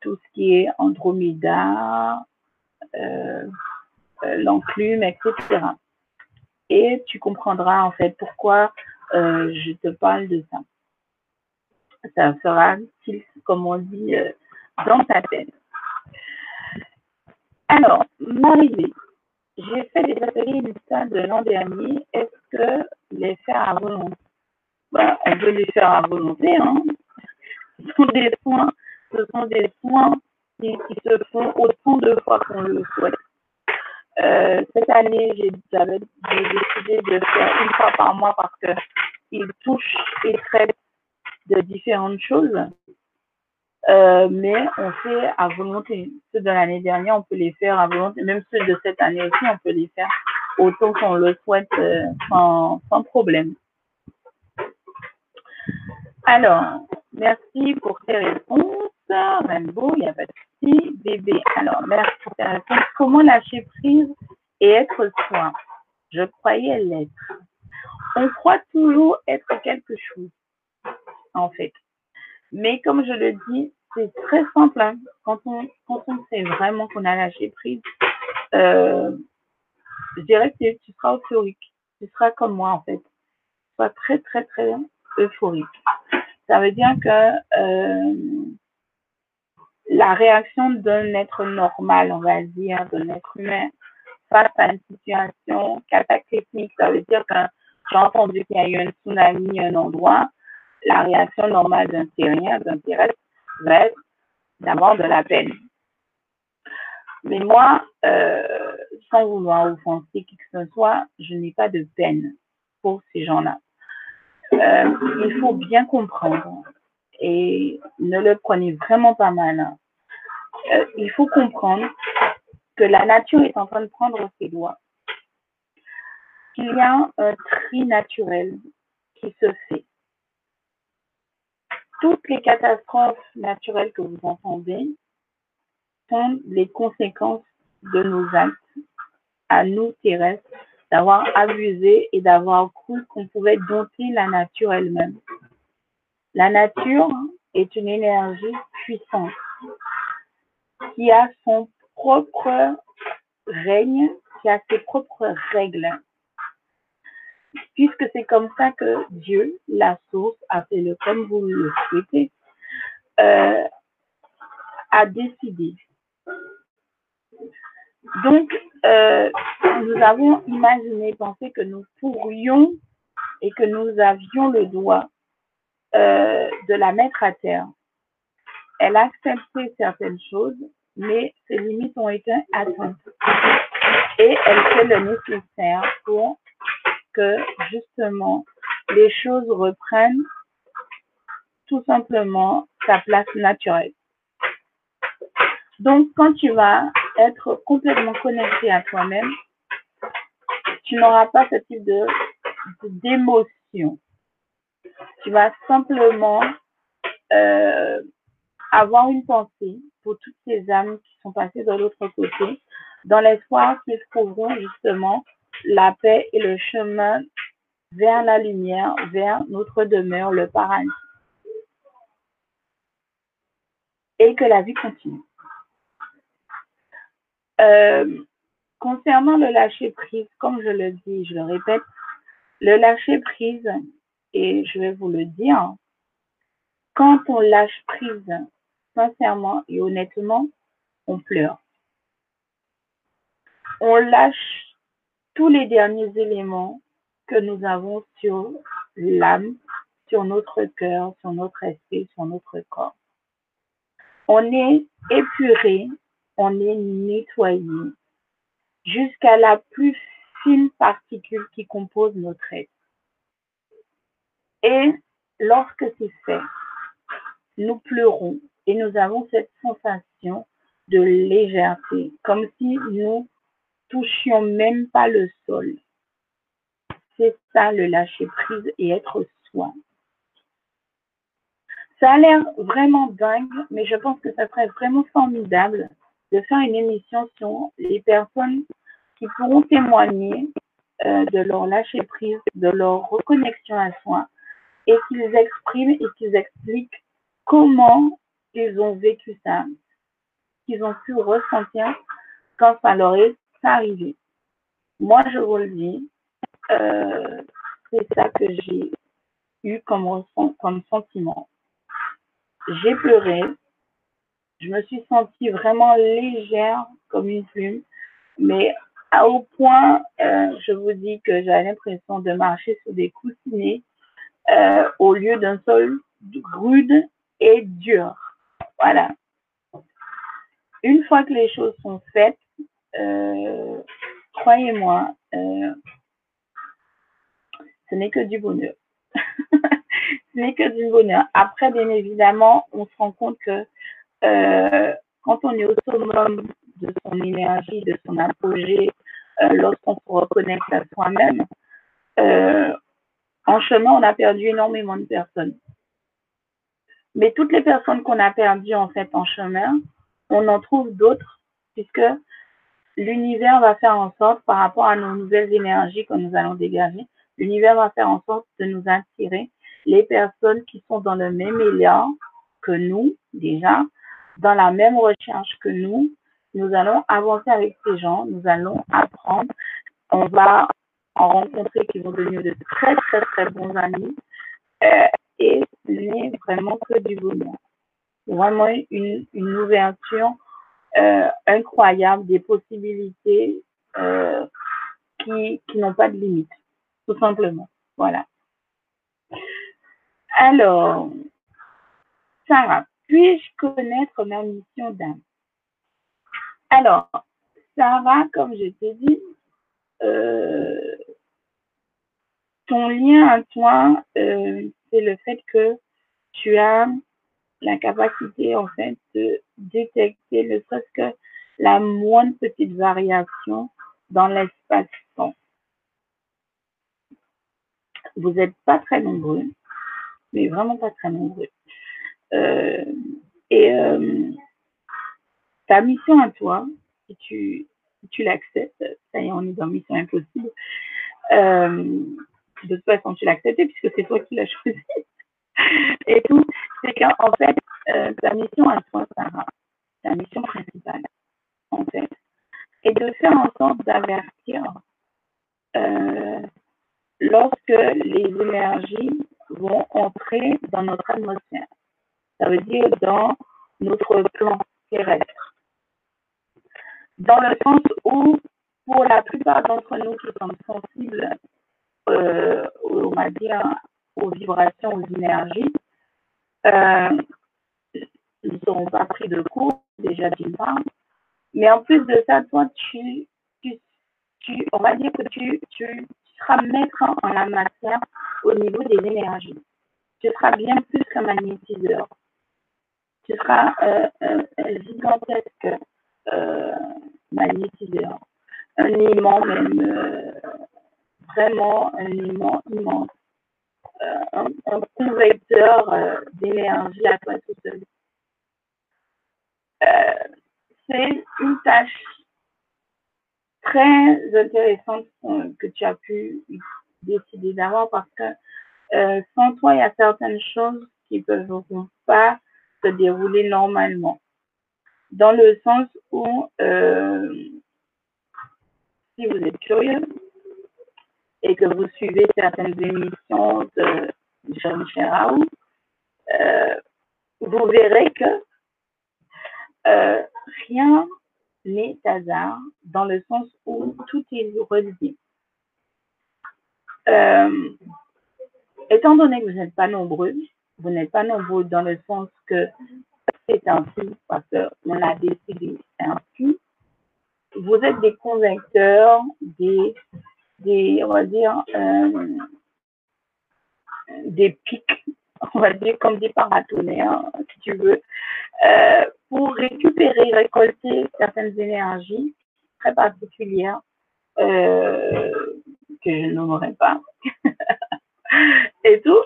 tout ce qui est Andromeda, l'enclume, etc. Et tu comprendras en fait pourquoi je te parle de ça. Ça fera comme on dit, dans ta tête. Alors, m'arriver j'ai fait des ateliers médicaux de l'an dernier. Est-ce que les faire à volonté ben, On peut les faire à volonté. Hein. Ce sont des soins, ce sont des soins qui, se font autant de fois qu'on le souhaite. Euh, cette année, j'ai décidé de faire une fois par mois parce qu'ils touchent et traitent de différentes choses. Euh, mais on fait à volonté. Ceux de l'année dernière, on peut les faire à volonté. Même ceux de cette année aussi, on peut les faire autant qu'on le souhaite euh, sans, sans, problème. Alors, merci pour tes réponses. Beau, il n'y a pas de. Bébé, alors, merci pour tes réponses. Comment lâcher prise et être soi Je croyais l'être. On croit toujours être quelque chose, en fait. Mais comme je le dis, c'est très simple. Hein. Quand, on, quand on sait vraiment qu'on a lâché prise, euh, je dirais que tu seras euphorique. Tu seras comme moi, en fait. Tu très, très, très euphorique. Ça veut dire que euh, la réaction d'un être normal, on va dire, d'un être humain, face à une situation cataclysmique, ça veut dire que j'ai entendu qu'il y a eu un tsunami à un endroit, la réaction normale d'un terrien, d'un terrestre, va être d'avoir de la peine. Mais moi, euh, sans vouloir offenser qui que ce soit, je n'ai pas de peine pour ces gens-là. Euh, il faut bien comprendre et ne le prenez vraiment pas mal. Hein. Euh, il faut comprendre que la nature est en train de prendre ses lois. Il y a un tri naturel qui se fait. Toutes les catastrophes naturelles que vous entendez sont les conséquences de nos actes à nous terrestres, d'avoir abusé et d'avoir cru qu'on pouvait dompter la nature elle-même. La nature est une énergie puissante qui a son propre règne, qui a ses propres règles. Puisque c'est comme ça que Dieu, la source, a fait le comme vous le souhaitez, euh, a décidé. Donc, euh, nous avons imaginé, pensé que nous pourrions et que nous avions le droit euh, de la mettre à terre. Elle a accepté certaines choses, mais ses limites ont été atteintes. Et elle fait le nécessaire pour que justement les choses reprennent tout simplement sa place naturelle. Donc, quand tu vas être complètement connecté à toi-même, tu n'auras pas ce type de d'émotion. Tu vas simplement euh, avoir une pensée pour toutes ces âmes qui sont passées de l'autre côté, dans l'espoir qu'ils trouveront justement la paix et le chemin vers la lumière, vers notre demeure, le paradis. Et que la vie continue. Euh, concernant le lâcher prise, comme je le dis, je le répète, le lâcher prise, et je vais vous le dire, quand on lâche prise sincèrement et honnêtement, on pleure. On lâche tous les derniers éléments que nous avons sur l'âme, sur notre cœur, sur notre esprit, sur notre corps. On est épuré, on est nettoyé jusqu'à la plus fine particule qui compose notre être. Et lorsque c'est fait, nous pleurons et nous avons cette sensation de légèreté, comme si nous touchions même pas le sol. C'est ça le lâcher prise et être soi. Ça a l'air vraiment dingue, mais je pense que ça serait vraiment formidable de faire une émission sur les personnes qui pourront témoigner euh, de leur lâcher prise, de leur reconnexion à soi, et qu'ils expriment et qu'ils expliquent comment ils ont vécu ça, qu'ils ont pu ressentir quand ça leur est arrivé. Moi, je vous le dis, euh, c'est ça que j'ai eu comme, comme sentiment. J'ai pleuré, je me suis sentie vraiment légère comme une plume, mais au point, euh, je vous dis que j'avais l'impression de marcher sur des coussinets euh, au lieu d'un sol rude et dur. Voilà. Une fois que les choses sont faites, euh, croyez-moi, euh, ce n'est que du bonheur. [laughs] ce n'est que du bonheur. Après, bien évidemment, on se rend compte que quand on est au summum de son énergie, de son apogée, lorsqu'on se reconnecte à soi-même, en chemin, on a perdu énormément de personnes. Mais toutes les personnes qu'on a perdues en fait en chemin, on en trouve d'autres puisque l'univers va faire en sorte, par rapport à nos nouvelles énergies que nous allons dégager, l'univers va faire en sorte de nous attirer les personnes qui sont dans le même élan que nous, déjà, dans la même recherche que nous. Nous allons avancer avec ces gens, nous allons apprendre, on va en rencontrer qui vont devenir de très, très, très bons amis. Euh, et ce n'est vraiment que du bonheur. Vraiment une, une ouverture euh, incroyable, des possibilités euh, qui, qui n'ont pas de limite, tout simplement. Voilà. Alors, Sarah, puis-je connaître ma mission d'âme? Alors, Sarah, comme je t'ai dit, ton lien à toi, euh, c'est le fait que tu as la capacité, en fait, de détecter ne serait-ce que la moindre petite variation dans l'espace-temps. Vous n'êtes pas très nombreux, mais vraiment pas très nombreux. Euh, et euh, ta mission à toi, si tu, tu l'acceptes, ça y est, on est dans Mission Impossible, de toute façon, tu l'as accepté puisque c'est toi qui l'as choisi. Et tout, c'est qu'en fait, euh, ta mission à toi, Sarah, ta mission principale, en fait, est de faire en sorte d'avertir euh, lorsque les énergies vont entrer dans notre atmosphère. Ça veut dire dans notre plan terrestre. Dans le sens où, pour la plupart d'entre nous qui sommes sensibles, euh, on va dire, aux vibrations, aux énergies, euh, ils n'auront pas pris de cours, déjà d'une part. Mais en plus de ça, toi, tu, tu, on va dire que tu, tu seras maître en la matière au niveau des énergies. Tu seras bien plus qu'un magnétiseur. Tu seras euh, un, gigantesque magnétiseur. Un aimant même, vraiment un immense. Euh, un, convecteur euh, d'énergie à toi tout seul. Euh, c'est une tâche très intéressante que tu as pu décider d'avoir parce que euh, sans toi, il y a certaines choses qui ne peuvent pas se dérouler normalement. Dans le sens où, euh, si vous êtes curieux et que vous suivez certaines émissions de Jean-Michel Raoult, euh, vous verrez que euh, rien n'est hasard dans le sens où tout est relié. Euh, étant donné que vous n'êtes pas nombreux, vous n'êtes pas nombreux dans le sens que c'est ainsi, parce qu'on a décidé ainsi, vous êtes des convecteurs, des, des on va dire, euh, des pics, on va dire comme des paratonnerres, si tu veux, euh, pour récupérer, récolter certaines énergies très particulières euh, que je nommerai pas. [laughs] et tout.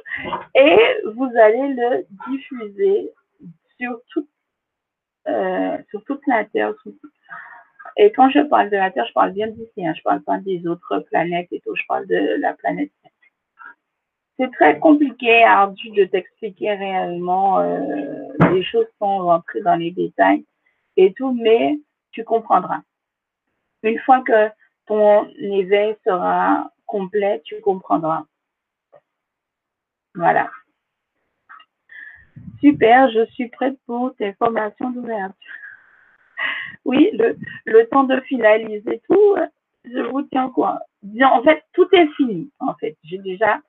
Et vous allez le diffuser sur, tout, euh, sur toute la Terre. Et quand je parle de la Terre, je parle bien d'ici, hein, je parle pas des autres planètes et tout, je parle de la planète. C'est très compliqué, ardu de t'expliquer réellement. Euh, les choses sont rentrées dans les détails et tout, mais tu comprendras. Une fois que ton éveil sera complet, tu comprendras. Voilà. Super, je suis prête pour tes formations d'ouverture. Oui, le, le, temps de finaliser tout, je vous tiens quoi En fait, tout est fini. En fait, j'ai déjà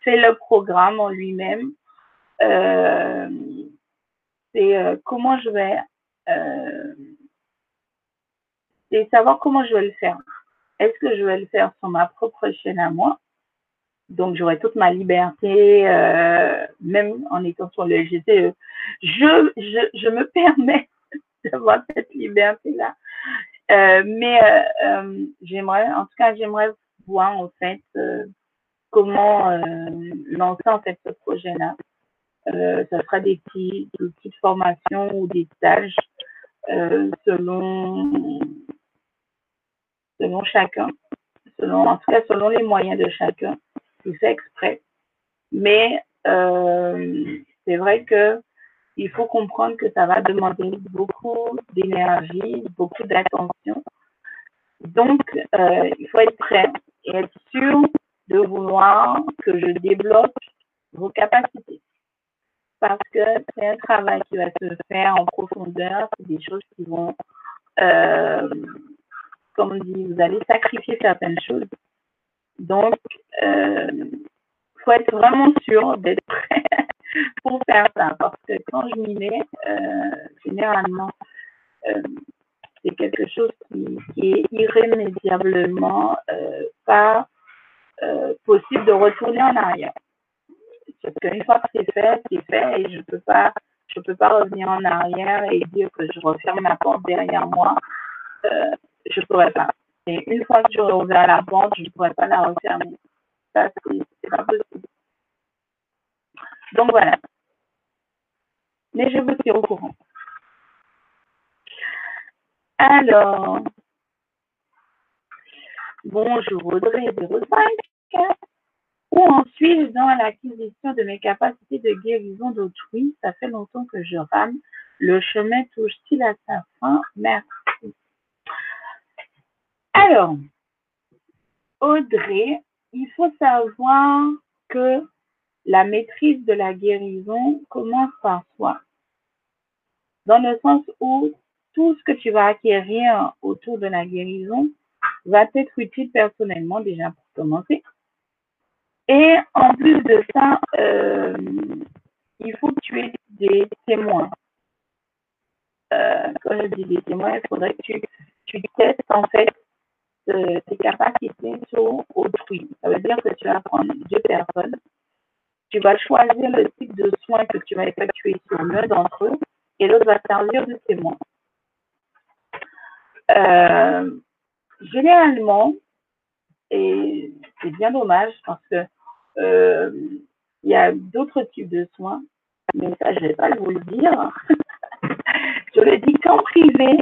fait le programme en lui-même. Euh, c'est euh, comment je vais, euh, c'est savoir comment je vais le faire. Est-ce que je vais le faire sur ma propre chaîne à moi? Donc, j'aurai toute ma liberté, euh, même en étant sur le GCE. Je, je, je me [laughs] permets [laughs] d'avoir cette liberté-là. Euh, mais euh, euh, j'aimerais, en tout cas, j'aimerais voir en fait comment lancer en fait ce projet-là. ça sera des petites formations ou des stages selon selon chacun, selon en tout cas selon les moyens de chacun tout fait exprès. Mais c'est vrai que il faut comprendre que ça va demander beaucoup d'énergie, beaucoup d'attention. Donc, euh, il faut être prêt et être sûr de vouloir que je développe vos capacités. Parce que c'est un travail qui va se faire en profondeur, c'est des choses qui vont, euh, comme on dit, vous allez sacrifier certaines choses donc, il euh, faut être vraiment sûr d'être prêt pour faire ça. Parce que quand je m'y mets, euh, généralement, euh, c'est quelque chose qui, est irrémédiablement euh, pas possible de retourner en arrière. Parce qu'une fois que c'est fait, c'est fait et je peux pas, peux pas revenir en arrière et dire que je referme ma porte derrière moi. Je pourrais pas. Et une fois que j'aurai ouvert la porte, je ne pourrais pas la refermer. Ça, c'est. Donc voilà. Mais je vous tiens au courant. Alors, bonjour Audrey 05. Où en suis-je dans l'acquisition de mes capacités de guérison d'autrui? Ça fait longtemps que je rame. Le chemin touche-t-il à sa fin? Merci. Alors, Audrey, il faut savoir que la maîtrise de la guérison commence par soi. Dans le sens où tout ce que tu vas acquérir autour de la guérison va être utile personnellement déjà pour commencer. Et en plus de ça, euh, il faut que tu aies des témoins. Euh, quand je dis des témoins, il faudrait que tu, testes en fait euh, tes capacités sur autrui. Ça veut dire que tu vas prendre deux personnes, tu vas choisir le type de soins que tu vas effectuer sur l'un d'entre eux et l'autre va servir de témoin. Euh, généralement, et c'est bien dommage parce que euh, il y a d'autres types de soins, mais ça, je ne vais pas vous le dire. [laughs] je le dis qu'en privé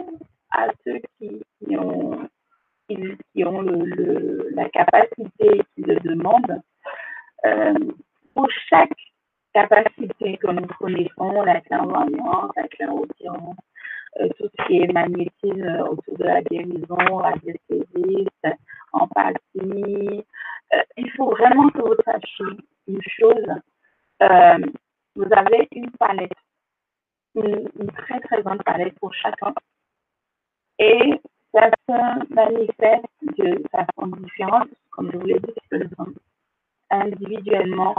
à ceux qui, ont, la capacité, qui le demandent. Euh, pour chaque capacité que nous connaissons, la clairvoyance, la clairaudience, euh, tout ce qui est magnétisme autour de la guérison, radiesthésiste, empathie. Euh, il faut vraiment que vous sachiez une chose. Euh, vous avez une palette, une, très très grande palette pour chacun. Et ça se manifeste de façon différente, comme je vous l'ai dit, individuellement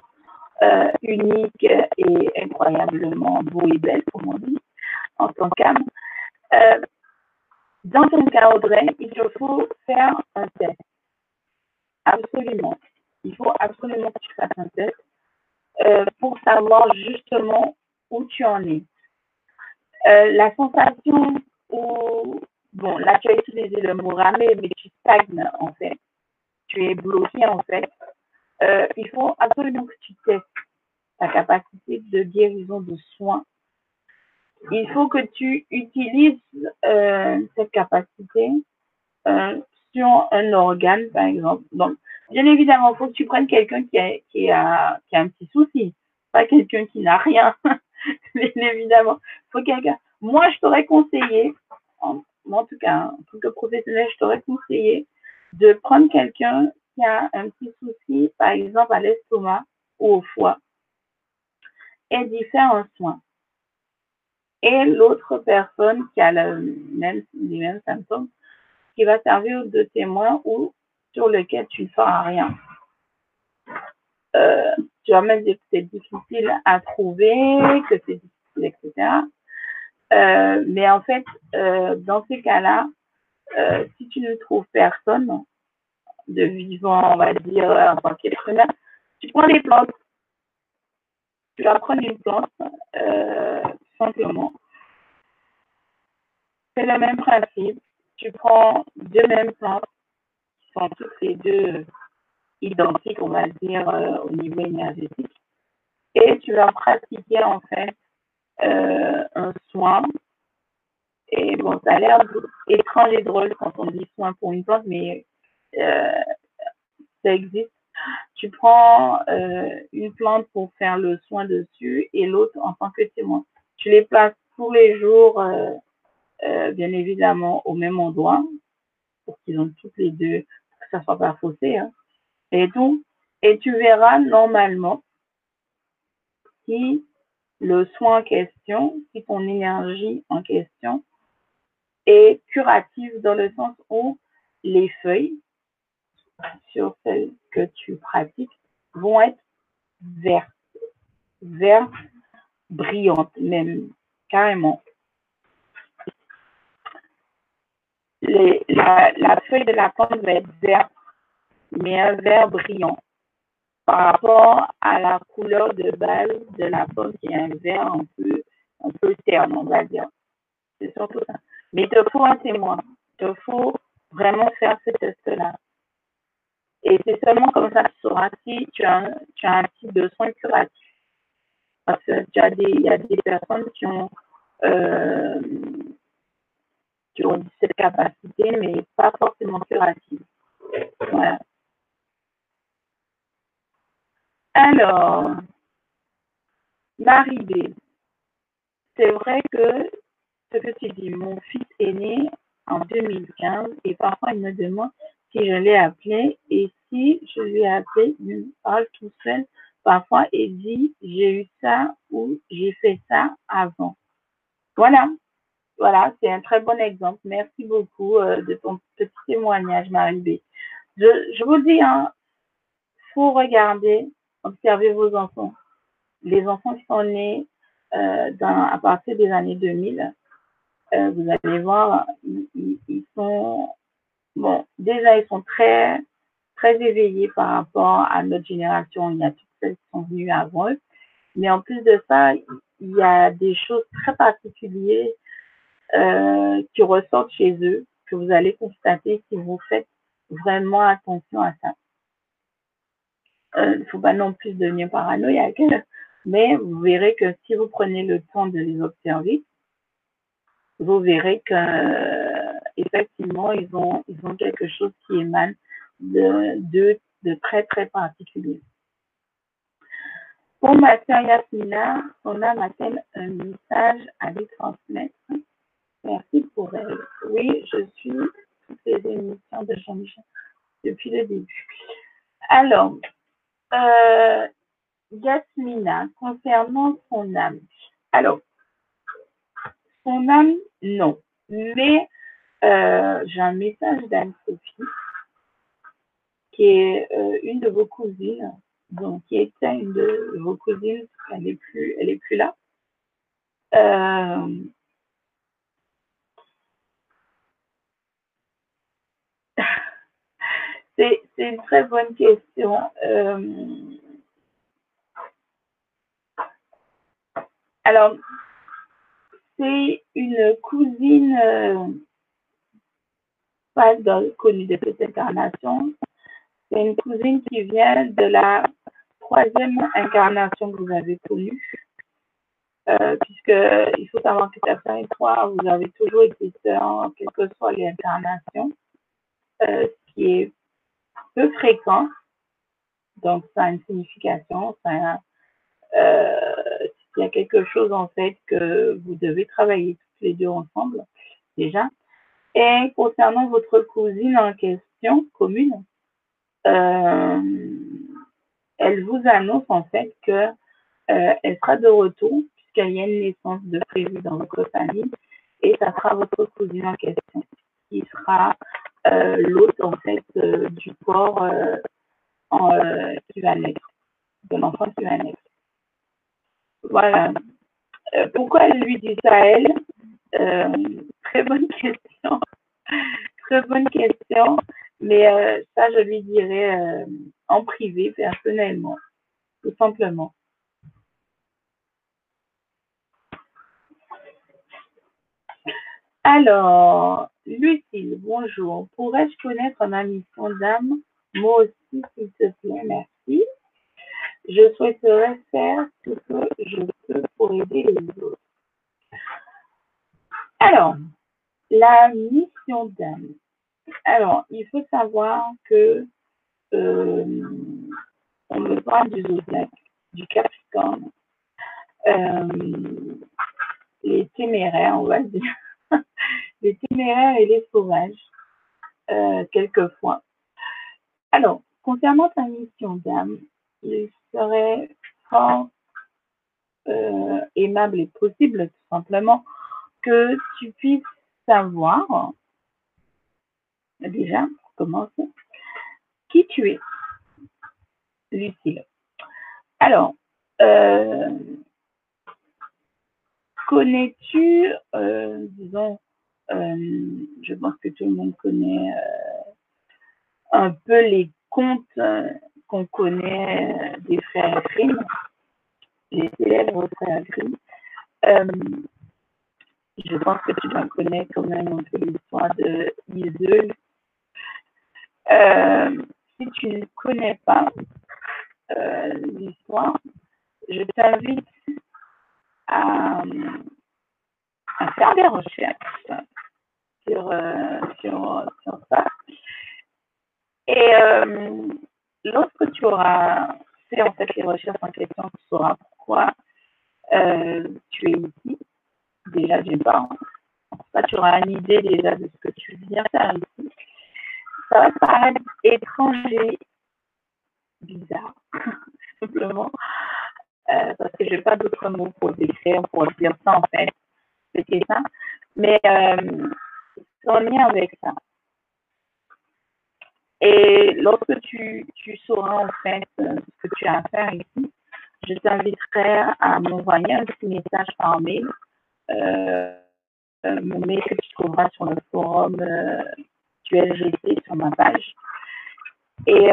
uniques et incroyablement beaux et belles, comme on dit en tant qu'âme. Euh, dans ton cas, Audrey, il te faut faire un test. Absolument. Il faut absolument que tu fasses un test euh, pour savoir justement où tu en es. Euh, la sensation où, bon, là tu as utilisé le mot ramer, mais tu stagnes en fait. Tu es bloqué en fait. Il faut absolument que tu testes ta capacité de guérison de soins il faut que tu utilises euh, cette capacité euh, sur un organe, par exemple. Donc, bien évidemment, il faut que tu prennes quelqu'un qui a, qui, a, qui a un petit souci, pas quelqu'un qui n'a rien. [laughs] bien évidemment, faut quelqu'un. Moi, je t'aurais conseillé, en, en tout cas, en tant que professionnel, je t'aurais conseillé de prendre quelqu'un qui a un petit souci, par exemple à l'estomac ou au foie, et d'y faire un soin et l'autre personne qui a les mêmes symptômes, qui va servir de témoin ou sur lequel tu ne feras rien. Euh, tu vas même dire que c'est difficile à trouver, que c'est difficile, etc. Euh, mais en fait, euh, dans ces cas-là, si tu ne trouves personne de vivant, on va dire, en tant qu'être humain, tu prends les plantes. Tu vas prendre une plante, euh, simplement. C'est le même principe. Tu prends deux mêmes plantes qui sont toutes les deux identiques, on va dire, euh, au niveau énergétique. Et tu vas pratiquer en fait euh, un soin. Et bon, ça a l'air étrange et drôle quand on dit soin pour une plante, mais ça existe. Tu prends une plante pour faire le soin dessus et l'autre en tant que témoin tu les places tous les jours, euh, euh, bien évidemment, au même endroit, pour qu'ils ont toutes les deux, pour que ça ne soit pas faussé. Hein. et tout. Et tu verras normalement si le soin en question, si ton énergie en question est curative dans le sens où les feuilles sur celles que tu pratiques vont être vertes. Vertes brillante, même carrément. la feuille de la plante va être verte, mais un vert brillant par rapport à la couleur de base de la pomme qui est un vert un peu, un peu terne, on va dire. C'est surtout ça. Mais il te faut un témoin. Il te faut vraiment faire ce test-là. Et c'est seulement comme ça que tu sauras si tu as, un, tu as un type de soin curatif. Parce que tu as des, il y a des personnes qui ont, euh, qui ont cette capacité, mais pas forcément curative. Voilà. Alors, Marie B. C'est vrai que ce que tu dis, mon fils est né en 2015 et parfois il me demande si je l'ai appelé et si je lui ai appelé, il me parle tout seul parfois et dit j'ai eu ça ou j'ai fait ça avant. Voilà, voilà, c'est un très bon exemple. Merci beaucoup euh, de ton petit témoignage, Marie B. Je, je vous dis, hein, faut regarder observez vos enfants. Les enfants qui sont nés euh, dans, à partir des années 2000, euh, vous allez voir, ils, sont, bon, déjà, ils sont très, très éveillés par rapport à notre génération. Il y a toutes celles qui sont venues avant eux. Mais en plus de ça, il y a des choses très particulières euh, qui ressortent chez eux, que vous allez constater si vous faites vraiment attention à ça il euh, ne faut pas non plus devenir paranoïaque, mais vous verrez que si vous prenez le temps de les observer, vous verrez que effectivement ils ont ils ont quelque chose qui émane de de, très très particulier. Pour ma sœur Yasmina, on a ma-t-elle un message à lui transmettre. Merci pour elle. Oui, je suis toutes les émissions de Jean-Michel depuis le début. Alors, euh, Yasmina, concernant son âme. Alors, son âme, non. Mais euh, j'ai un message d'Anne-Sophie, qui est euh, une de vos cousines, donc qui était une de vos cousines, elle n'est plus, elle est plus là. Euh, [laughs] C'est une très bonne question. Alors, c'est une cousine euh, pas connue de cette incarnation. C'est une cousine qui vient de la troisième incarnation que vous avez connue. Euh, puisque il faut savoir que certains et vous avez toujours été sœurs, quelles que soient les euh, ce qui est peu fréquent. Donc, ça a une signification. Ça euh, il y a quelque chose, en fait, que vous devez travailler tous les deux ensemble, déjà. Et concernant votre cousine en question, commune, euh, elle vous annonce, en fait, que euh, elle sera de retour, puisqu'il y a une naissance de prévu dans votre famille, et ça sera votre cousine en question qui sera euh, l'autre en fait euh, du corps euh, en, qui va naître, de l'enfant qui va naître. Voilà. pourquoi elle lui dit ça à elle Très bonne question. [laughs] très bonne question. Mais ça, je lui dirai en privé, personnellement, tout simplement. Alors, Lucille, bonjour. Pourrais-je connaître ma mission d'âme? Moi aussi, s'il te plaît, merci. Je souhaiterais faire ce que je peux pour aider les autres. Alors, la mission d'âme. Alors, il faut savoir que euh, on me parle du zodiaque, du Capricorne, euh, les téméraires, on va dire [laughs] les téméraires et les sauvages, euh, quelquefois. Alors, concernant ta mission d'âme, il serait fort aimable et possible, tout simplement, que tu puisses déjà, pour commencer, qui tu es, Lucille. Alors, euh, connais-tu, euh, disons, je pense que tout le monde connaît un peu les contes qu'on connaît des frères Grimm, les célèbres frères Grimm. Je pense que tu dois connaître quand même un peu l'histoire de Iseul. si tu ne connais pas l'histoire, je t'invite à, faire des recherches sur, sur, sur ça. Et lorsque tu auras fait en fait les recherches en question, tu sauras pourquoi euh, tu es ici. Déjà ça tu auras une idée déjà de ce que tu viens faire ici. Ça va paraître étranger, bizarre, [laughs] simplement, euh, parce que je n'ai pas d'autres mots pour décrire, pour dire ça en fait. C'était ça. Mais euh, en lien avec ça. Et lorsque tu, tu sauras en fait euh, ce que tu as à faire ici, je t'inviterai à m'envoyer un petit message par mail. Euh, euh, mon mail que tu trouveras sur le forum euh, du LGT sur ma page. Et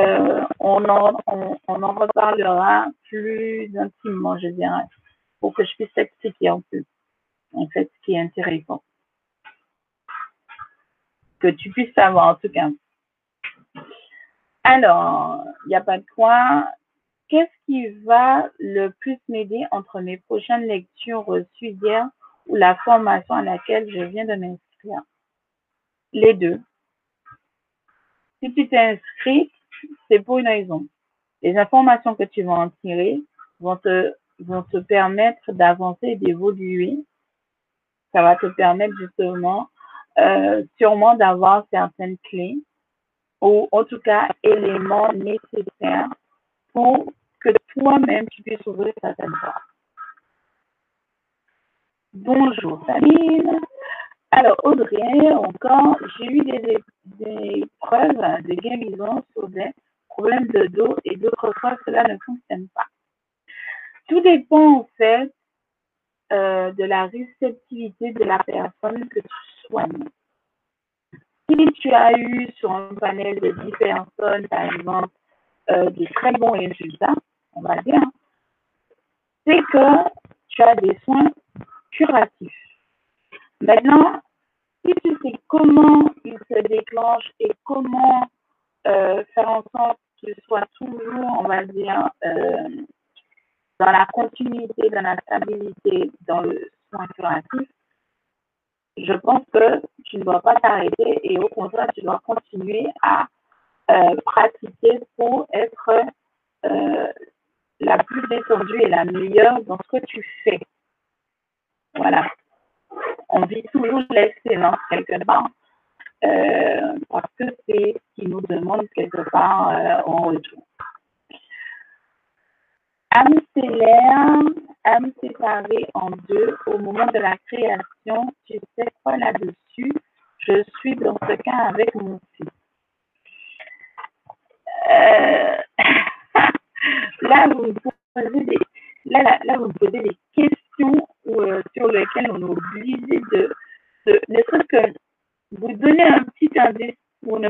on, en, on, en reparlera plus intimement, je dirais, pour que je puisse t'expliquer un peu, en fait, ce qui est intéressant. Que tu puisses savoir, en tout cas. Alors, il n'y a pas de quoi. Qu'est-ce qui va le plus m'aider entre mes prochaines lectures reçues hier ou la formation à laquelle je viens de m'inscrire? Les deux. Si tu t'es inscrit, c'est pour une raison. Les informations que tu vas en tirer vont te, vont te permettre d'avancer et d'évoluer. Ça va te permettre justement, euh, sûrement d'avoir certaines clés ou en tout cas éléments nécessaires pour que toi-même tu puisses ouvrir certaines portes. Bonjour Sabine. Alors Audrey, encore, j'ai eu des, preuves de guérison sur des problèmes de dos et d'autres fois cela ne fonctionne pas. Tout dépend en fait euh, de la réceptivité de la personne que tu soignes si tu as eu sur un panel de 10 personnes, par exemple, euh, de très bons résultats, on va dire, c'est que tu as des soins curatifs. Maintenant, si tu sais comment ils se déclenchent et comment euh, faire en sorte que tu sois toujours, on va dire, euh, dans la continuité, dans la stabilité, dans le soin curatif, je pense que tu ne dois pas t'arrêter et au contraire, tu dois continuer à euh, pratiquer pour être la plus détendue et la meilleure dans ce que tu fais. Voilà. On vit toujours l'excellence quelque part euh, parce que c'est ce qui nous demande quelque part en retour âme stellaire, âme séparée en deux au moment de la création, tu sais quoi là-dessus? Je suis dans ce cas avec mon fils. Euh, [laughs] là, vous posez des, là, là, vous me posez des questions euh, sur lesquelles on est obligé de, de ne serait que vous donner un petit indice pour ne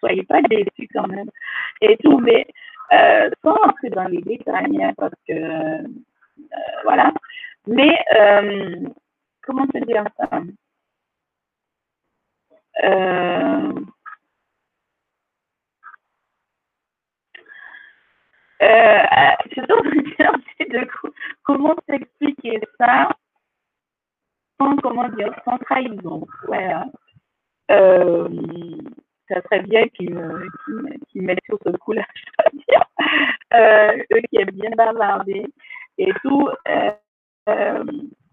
soyez pas déçus quand même et tout, mais euh, sans entrer dans les détails, hein, parce que, euh, voilà. Mais, comment te dire ça? Euh, euh, je suis en de comment t'expliquer ça sans, comment dire, sans trahison. Voilà. Euh, ça bien qu'ils qu mettent sur ce coup-là, [laughs] je dois dire. Euh, eux qui aiment bien bavarder et tout. Euh, euh,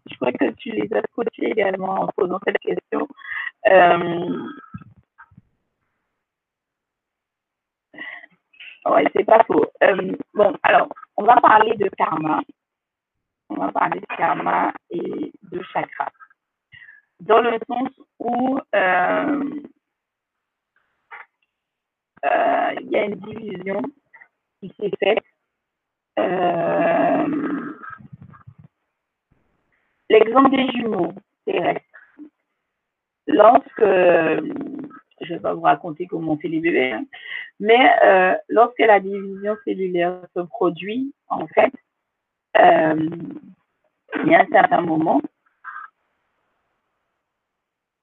je crois que tu les as coachés également en posant cette question. Ouais, c'est pas faux. Euh, bon, alors, on va parler de karma. On va parler de karma et de chakra. Dans le sens où euh, euh, il y a une division qui s'est faite. L'exemple des jumeaux terrestres. lorsque, je ne vais pas vous raconter comment on fait les bébés, hein, mais euh, lorsque la division cellulaire se produit, en fait, euh, il y a un certain moment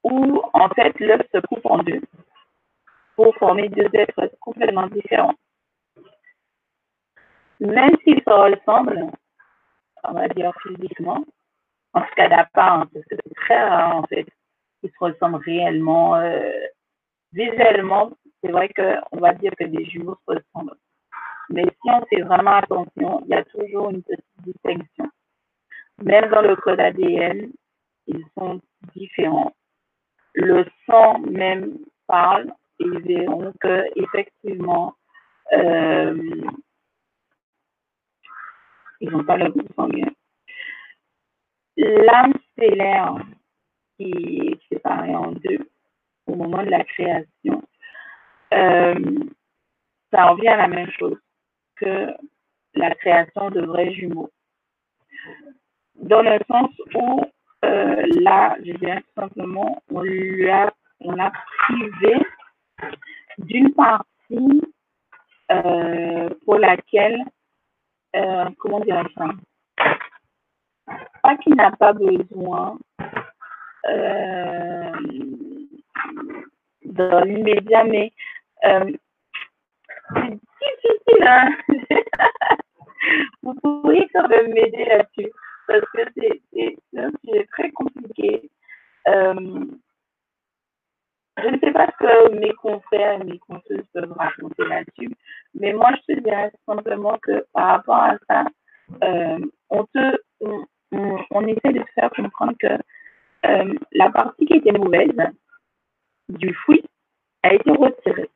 où, en fait, l'œuf se coupe en deux pour former deux êtres complètement différents. Même s'ils se ressemblent, on va dire physiquement, en tout cas d'apparence, parce que c'est très rare, en fait, qu'ils se ressemblent réellement, euh, visuellement, c'est vrai qu'on va dire que des jumeaux se ressemblent. Mais si on fait vraiment attention, il y a toujours une petite distinction. Même dans le code ADN, ils sont différents. Le sang même parle et ils verront que effectivement, euh, ils n'ont pas le goût sanguin. L'âme stellaire qui est séparée en deux au moment de la création, euh, ça revient à la même chose que la création de vrais jumeaux. Dans le sens où euh, là, je dirais tout simplement, on lui a, on a privé d'une partie euh, pour laquelle, comment dire ça, pas qu'il n'a pas besoin dans l'immédiat, mais euh, c'est difficile. Hein? [laughs] Vous pourriez quand même m'aider là-dessus parce que c'est un sujet très compliqué. Euh, je ne sais pas ce que mes confrères et mes conseillers peuvent raconter là-dessus, mais moi, je te dirais simplement que par rapport à ça, euh, on, te, on, essaie de te faire comprendre que la partie qui était mauvaise du fruit a été retirée.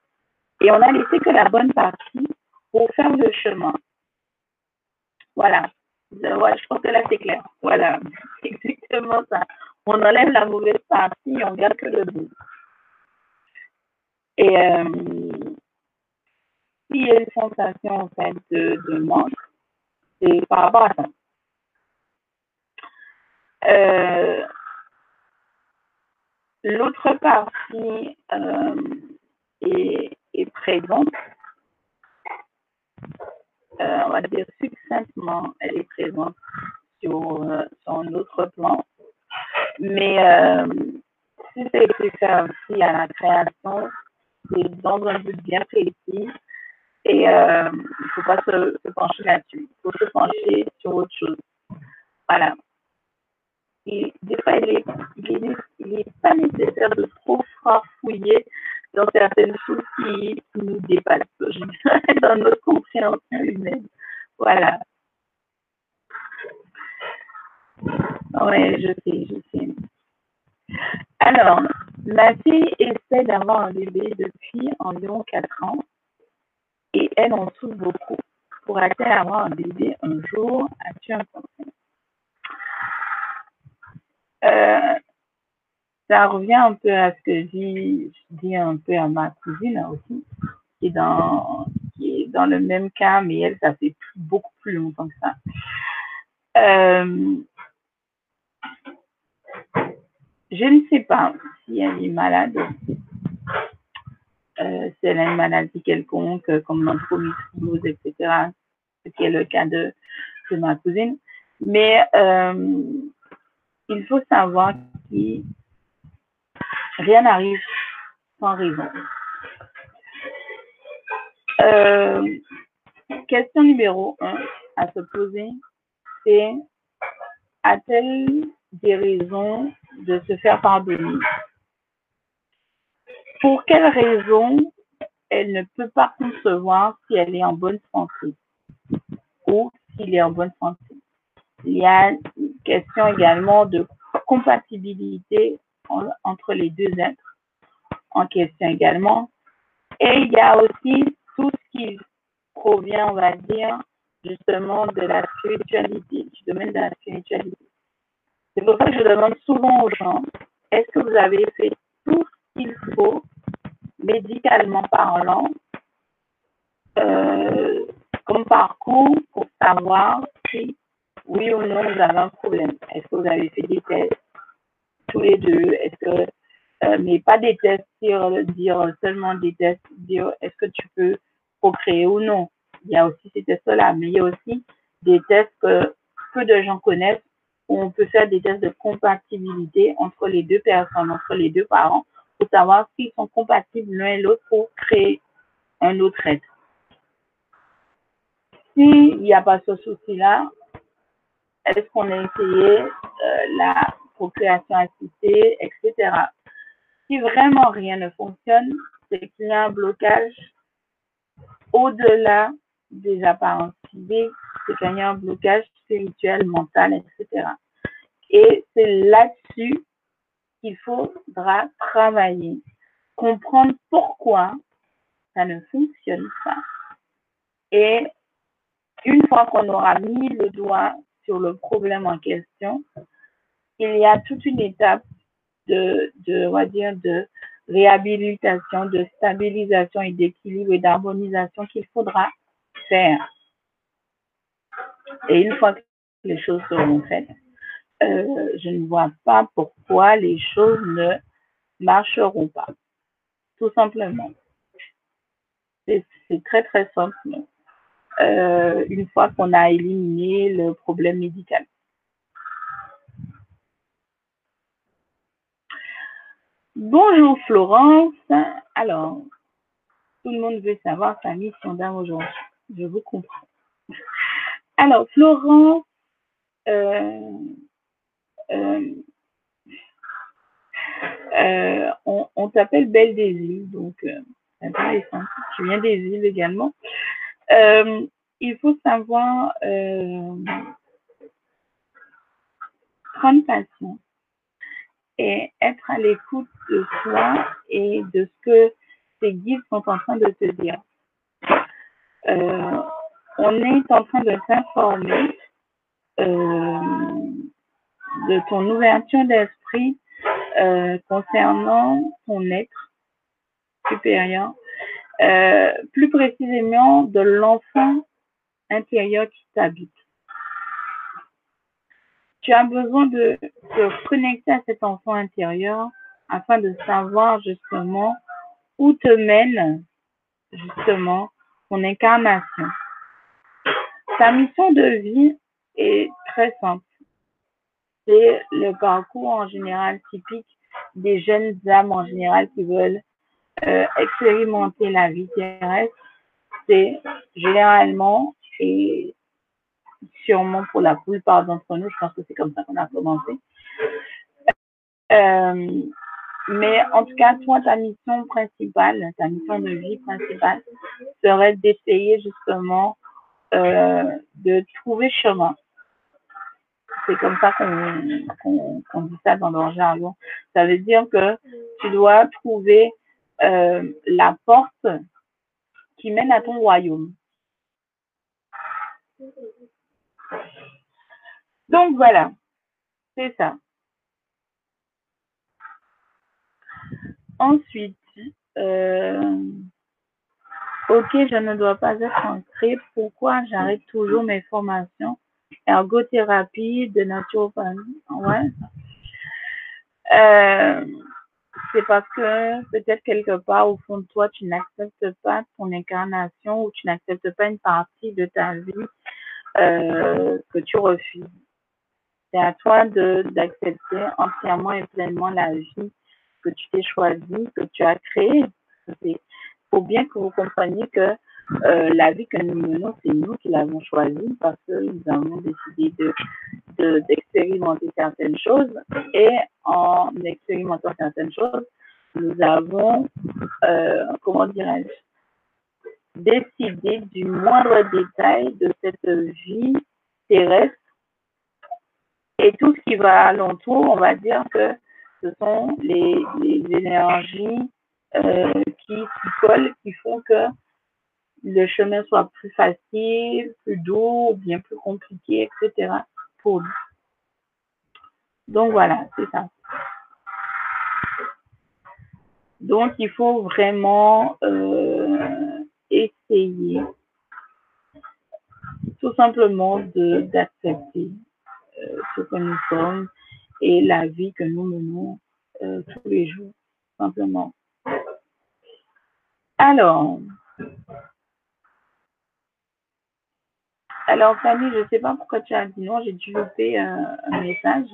Et on a laissé que la bonne partie pour faire le chemin. Voilà. je pense que là, c'est clair. Voilà. C'est [laughs] exactement ça. On enlève la mauvaise partie et on garde que le bon. Et euh, s'il y a une sensation en fait de, de manque, c'est par rapport à ça. Euh, L'autre partie euh, est, présente. Euh, on va dire succinctement, elle est présente sur, euh, un autre plan. Mais euh, si c'est aussi à la création, c'est dans un but bien précis. Et il ne faut pas se, se pencher là-dessus. Il faut se pencher sur autre chose. Voilà. Et des fois, il n'est pas nécessaire de trop farfouiller dans certaines choses qui, nous dépassent, dans notre compréhension humaine. Voilà. Oui, je sais, je sais. Alors, ma fille essaie d'avoir un bébé depuis environ 4 ans et elle en souffre beaucoup. Pourra-t-elle avoir un bébé un jour As-tu un conseil? Euh, ça revient un peu à ce que je dis un peu à ma cousine aussi, qui est dans, qui est dans le même cas, mais elle, ça fait beaucoup plus longtemps que ça. Euh, je ne sais pas si elle est malade, euh, si elle a une maladie quelconque, comme l'endométriose, etc., ce qui est le cas de, de ma cousine. Mais il faut savoir que rien n'arrive sans raison. Euh, question numéro un à se poser, c'est a-t-elle des raisons de se faire pardonner? Pour quelles raisons elle ne peut pas concevoir si elle est en bonne santé ou s'il est en bonne santé? Il y a question également de compatibilité entre les deux êtres en question également. Et il y a aussi tout ce qui provient, on va dire, justement de la spiritualité, du domaine de la spiritualité. C'est pour ça que je demande souvent aux gens, est-ce que vous avez fait tout ce qu'il faut, médicalement parlant, euh, comme parcours pour savoir si oui ou non, vous avez un problème. Est-ce que vous avez fait des tests tous les deux? Est-ce que euh, mais pas des tests, dire, dire seulement des tests, dire est-ce que tu peux procréer ou non. Il y a aussi ces tests-là, mais il y a aussi des tests que peu de gens connaissent où on peut faire des tests de compatibilité entre les deux personnes, entre les deux parents, pour savoir s'ils sont compatibles l'un et l'autre pour créer un autre être. S'il n'y a pas ce souci-là, est-ce qu'on a essayé euh, la procréation assistée, etc. Si vraiment rien ne fonctionne, c'est qu'il y a un blocage au-delà des apparences physiques, c'est qu'il y a un blocage spirituel, mental, etc. Et c'est là-dessus qu'il faudra travailler, comprendre pourquoi ça ne fonctionne pas. Et une fois qu'on aura mis le doigt sur le problème en question, il y a toute une étape de, on va dire, de réhabilitation, de stabilisation et d'équilibre et d'harmonisation qu'il faudra faire. Et une fois que les choses seront faites, euh, je ne vois pas pourquoi les choses ne marcheront pas. Tout simplement. C'est très très simple. Euh, une fois qu'on a éliminé le problème médical. Bonjour Florence. Alors, tout le monde veut savoir sa mission d'âme aujourd'hui. Je vous comprends. Alors, Florence, euh, euh, euh, on, t'appelle Belle des îles, donc intéressant. Tu viens des îles également. Il faut savoir prendre patience et être à l'écoute de soi et de ce que tes guides sont en train de te dire. Euh, on est en train de s'informer euh, de ton ouverture d'esprit euh, concernant ton être supérieur, plus précisément de l'enfant intérieur qui t'habite tu as besoin de te connecter à cet enfant intérieur afin de savoir justement où te mène justement ton incarnation. Ta mission de vie est très simple. C'est le parcours en général typique des jeunes âmes en général qui veulent euh, expérimenter la vie terrestre. C'est généralement, et sûrement pour la plupart d'entre nous, je pense que c'est comme ça qu'on a commencé. Euh, mais en tout cas, toi, ta mission principale, ta mission de vie principale serait d'essayer justement euh, de trouver chemin. C'est comme ça qu'on dit ça dans leur jargon. Ça veut dire que tu dois trouver euh, la porte qui mène à ton royaume. Donc voilà, c'est ça. Ensuite, euh, ok, je ne dois pas être inscrit. Pourquoi j'arrête toujours mes formations? Ergothérapie de naturopathie Ouais. Euh, c'est parce que peut-être quelque part au fond de toi, tu n'acceptes pas ton incarnation ou tu n'acceptes pas une partie de ta vie euh, que tu refuses. C'est à toi d'accepter entièrement et pleinement la vie que tu t'es choisie, que tu as créée. Il faut bien que vous compreniez que euh, la vie que nous menons, c'est nous qui l'avons choisie parce que nous avons décidé de d'expérimenter certaines choses. Et en expérimentant certaines choses, nous avons, euh, comment dirais-je, décider du moindre détail de cette vie terrestre et tout ce qui va alentour, on va dire que ce sont les, énergies euh, qui, qui collent, qui font que le chemin soit plus facile, plus doux, bien plus compliqué, etc. pour nous. Donc voilà, c'est ça. Donc il faut vraiment euh, essayer tout simplement d'accepter euh, ce que nous sommes et la vie que nous menons euh, tous les jours. simplement. Alors, alors Fanny, je ne sais pas pourquoi tu as dit non, j'ai dû louper euh, un message.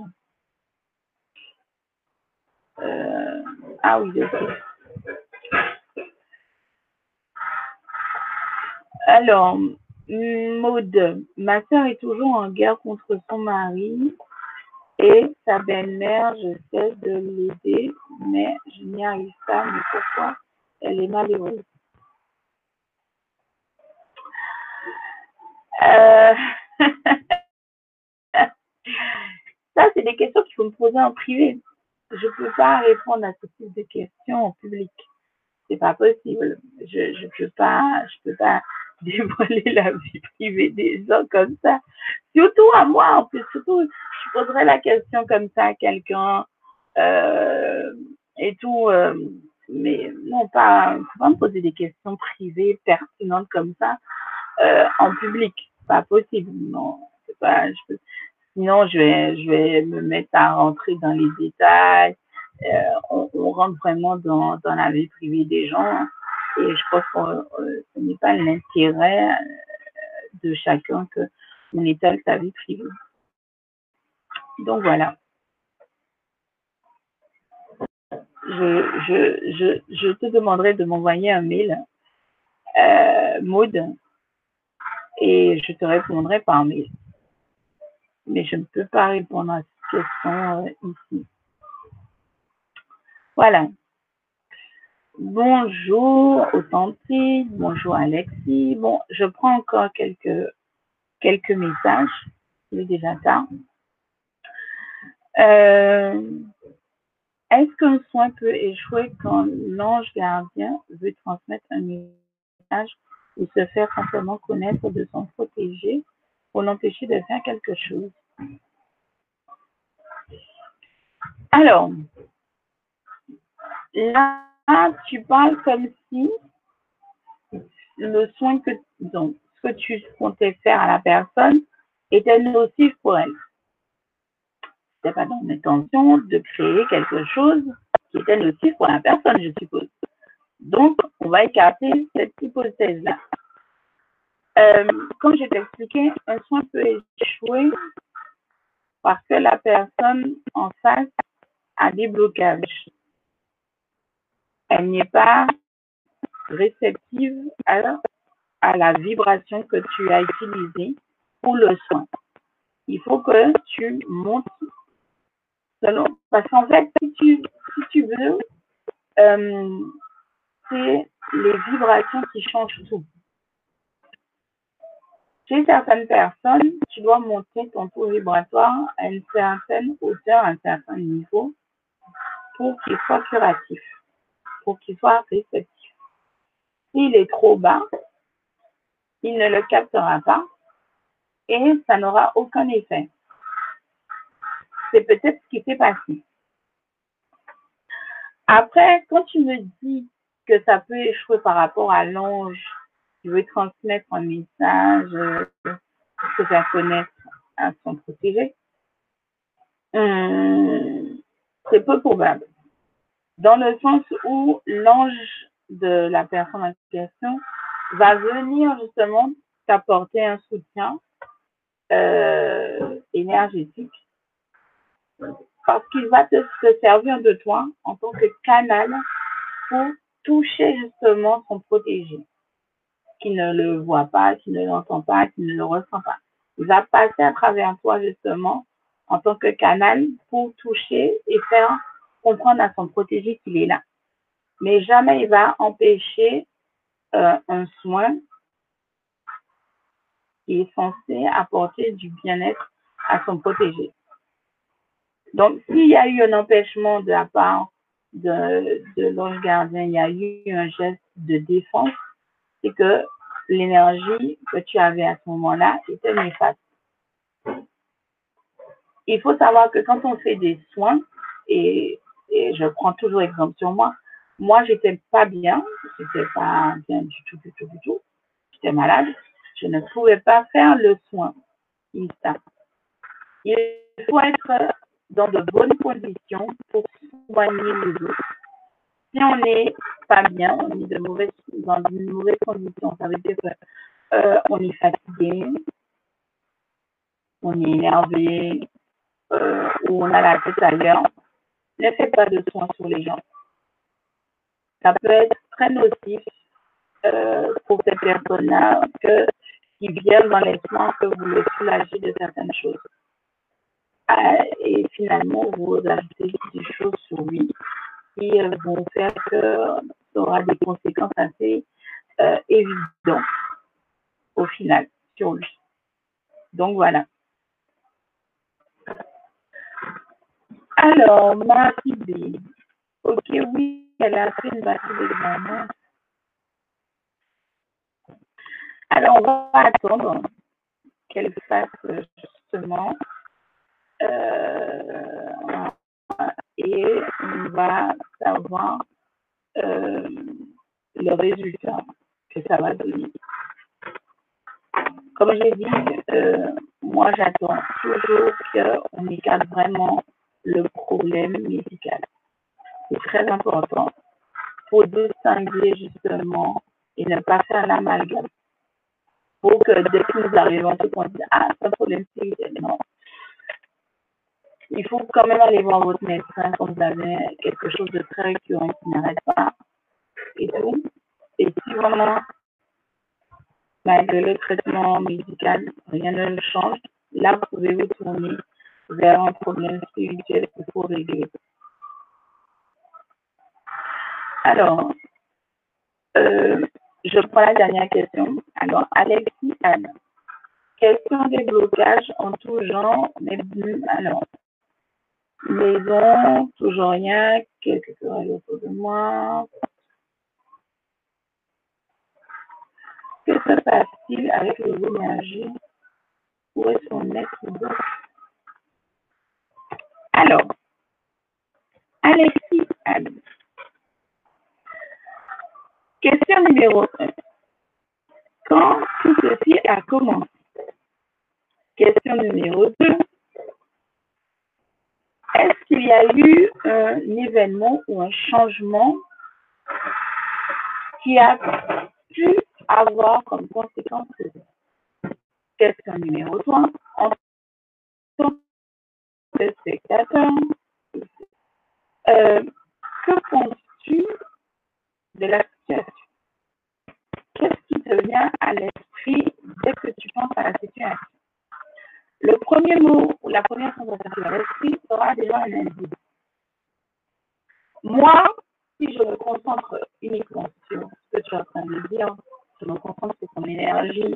Euh, ah oui, ok. Alors, Maude, ma soeur est toujours en guerre contre son mari et sa belle-mère, je sais de l'aider, mais je n'y arrive pas. Mais pourquoi elle est malheureuse? Euh... [laughs] Ça, c'est des questions qu'il faut me poser en privé. Je ne peux pas répondre à ce type de questions en public. C'est pas possible. Je je peux pas, je peux pas [laughs] dévoiler la vie privée des gens comme ça. Surtout à moi, en plus, surtout, je poserais la question comme ça à quelqu'un euh, et tout. Euh, mais non, pas, pas me poser des questions privées, pertinentes comme ça euh, en public. Pas possible. Non, c'est pas. Je sinon, je vais, je vais me mettre à rentrer dans les détails. On, on, rentre vraiment dans, dans la vie privée des gens. Et je pense que ce n'est pas l'intérêt de chacun que on étale sa vie privée. Donc voilà. Je, je, je, je te demanderai de m'envoyer un mail, euh, Maud, et je te répondrai par mail. Mais je ne peux pas répondre à cette question euh, ici. Voilà. Bonjour Authentique, bonjour Alexis. Bon, je prends encore quelques, quelques messages. Il est déjà tard. Euh, Est-ce qu'un soin peut échouer quand l'ange gardien veut transmettre un message ou se faire simplement connaître de son protégé pour l'empêcher de faire quelque chose Alors, là, tu parles comme si le soin que, donc, ce que tu comptais faire à la personne était nocif pour elle. C'était pas dans l'intention de créer quelque chose qui était nocif pour la personne, je suppose. Donc, on va écarter cette hypothèse-là. Euh, comme je t'ai expliqué, un soin peut échouer parce que la personne en face a des blocages elle n'est pas réceptive à, la vibration que tu as utilisée pour le soin. Il faut que tu montes selon, parce qu'en fait, si tu, si tu veux, euh, c'est les vibrations qui changent tout. Chez certaines personnes, tu dois monter ton taux vibratoire à une certaine hauteur, à un certain niveau, pour qu'il soit curatif pour qu'il soit réceptif. S'il est trop bas, il ne le captera pas et ça n'aura aucun effet. C'est peut-être ce qui s'est passé. Après, quand tu me dis que ça peut échouer par rapport à l'ange qui veut transmettre un message, se faire connaître à son protégé, hum, c'est peu probable. Dans le sens où l'ange de la personne en question va venir justement t'apporter un soutien euh, énergétique parce qu'il va te, servir de toi en tant que canal pour toucher justement son protégé qui ne le voit pas, qui ne l'entend pas, qui ne le ressent pas. Il va passer à travers toi justement en tant que canal pour toucher et faire comprendre à son protégé qu'il est là. Mais jamais il va empêcher euh, un soin qui est censé apporter du bien-être à son protégé. Donc, s'il y a eu un empêchement de la part de, l'ange gardien, il y a eu un geste de défense, c'est que l'énergie que tu avais à ce moment-là était néfaste. Il faut savoir que quand on fait des soins, et et je prends toujours exemple sur moi. Moi, j'étais pas bien, j'étais pas bien du tout, du tout, du tout. J'étais malade. Je ne pouvais pas faire le soin. Il faut être dans de bonnes conditions pour soigner les autres. Si on n'est pas bien, on est dans une mauvaise condition, ça veut dire qu'on est fatigué, on est énervé, ou on a la tête ailleurs, ne faites pas de soins sur les gens. Ça peut être très nocif pour ces personnes-là que qui viennent dans les soins que vous le soulagez de certaines choses. Euh, et finalement, vous ajoutez des choses sur lui qui euh, vont faire que ça aura des conséquences assez euh, évidentes au final sur lui. Donc voilà. Alors, Marie B. Ok, oui, elle a fait une batterie d'examen. Alors, on va attendre qu'elle fasse justement euh, et on va savoir euh, le résultat que ça va donner. Comme j'ai dit, euh, moi j'attends toujours qu'on écarte vraiment le problème médical. C'est très important pour distinguer justement et ne pas faire l'amalgame. Pour que dès que nous arrivons, le monde dise Ah, c'est un problème. Non, il faut quand même aller voir votre médecin quand vous avez quelque chose de très récurrent qui n'arrête pas et tout. Et si vraiment, malgré le traitement médical, rien ne change, là, vous pouvez vous tourner vers un problème spirituel qu'il faut régler. Alors, euh, je prends la dernière question. Alors, Alexis Anne. Quels sont les blocages en tout genre, mais alors, Maison, toujours rien, quelques querelles autour de moi. Que se passe-t-il avec les énergies Où est son être Alors, Alexis Anne. Question numéro 1. Quand tout ceci a commencé? Question numéro 2 est-ce qu'il y a eu un événement ou un changement qui a pu avoir comme conséquence question numéro 3 en tant que spectateur? Euh, que penses-tu de la situation? Qu'est-ce qui te vient à l'esprit dès que tu penses à la situation? Le premier mot ou la première sensation à l'esprit sera déjà un indice. Moi, si je me concentre uniquement sur ce que tu es en train de dire, je me concentre sur ton énergie,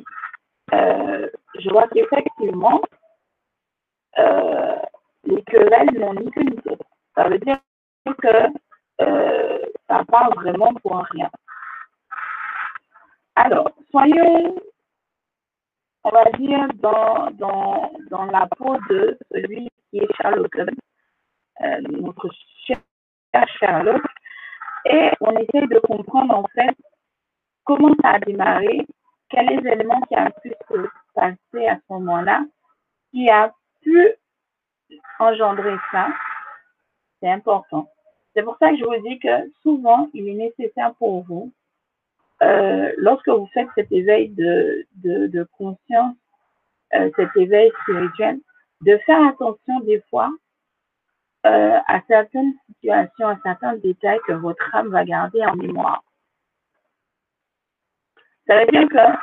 euh, je vois qu'effectivement, euh, les querelles n'ont ni queue ni tête. Ça veut dire que euh, ça parle vraiment pour rien. Alors, soyons on va dire, dans, la peau de celui qui est Sherlock euh, notre cher Sherlock, et on essaie de comprendre en fait comment ça a démarré, quels les éléments qui ont pu se passer à ce moment-là, qui a pu engendrer ça. C'est important. C'est pour ça que je vous dis que souvent, il est nécessaire pour vous euh, lorsque vous faites cet éveil de, de, de conscience, euh, cet éveil spirituel, de faire attention des fois euh, à certaines situations, à certains détails que votre âme va garder en mémoire. Ça veut dire que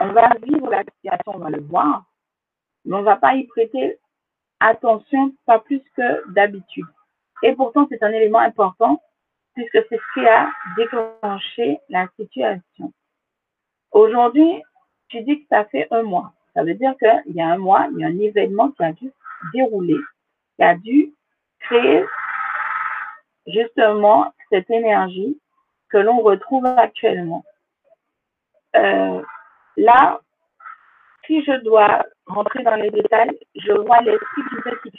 on va vivre la situation, on va le voir, mais on ne va pas y prêter attention, pas plus que d'habitude. Et pourtant, c'est un élément important puisque c'est ce qui a déclenché la situation. Aujourd'hui, tu dis que ça fait un mois. Ça veut dire qu'il y a un mois, il y a un événement qui a dû dérouler, qui a dû créer justement cette énergie que l'on retrouve actuellement. Euh, là, si je dois rentrer dans les détails, je vois l'esprit d'une petite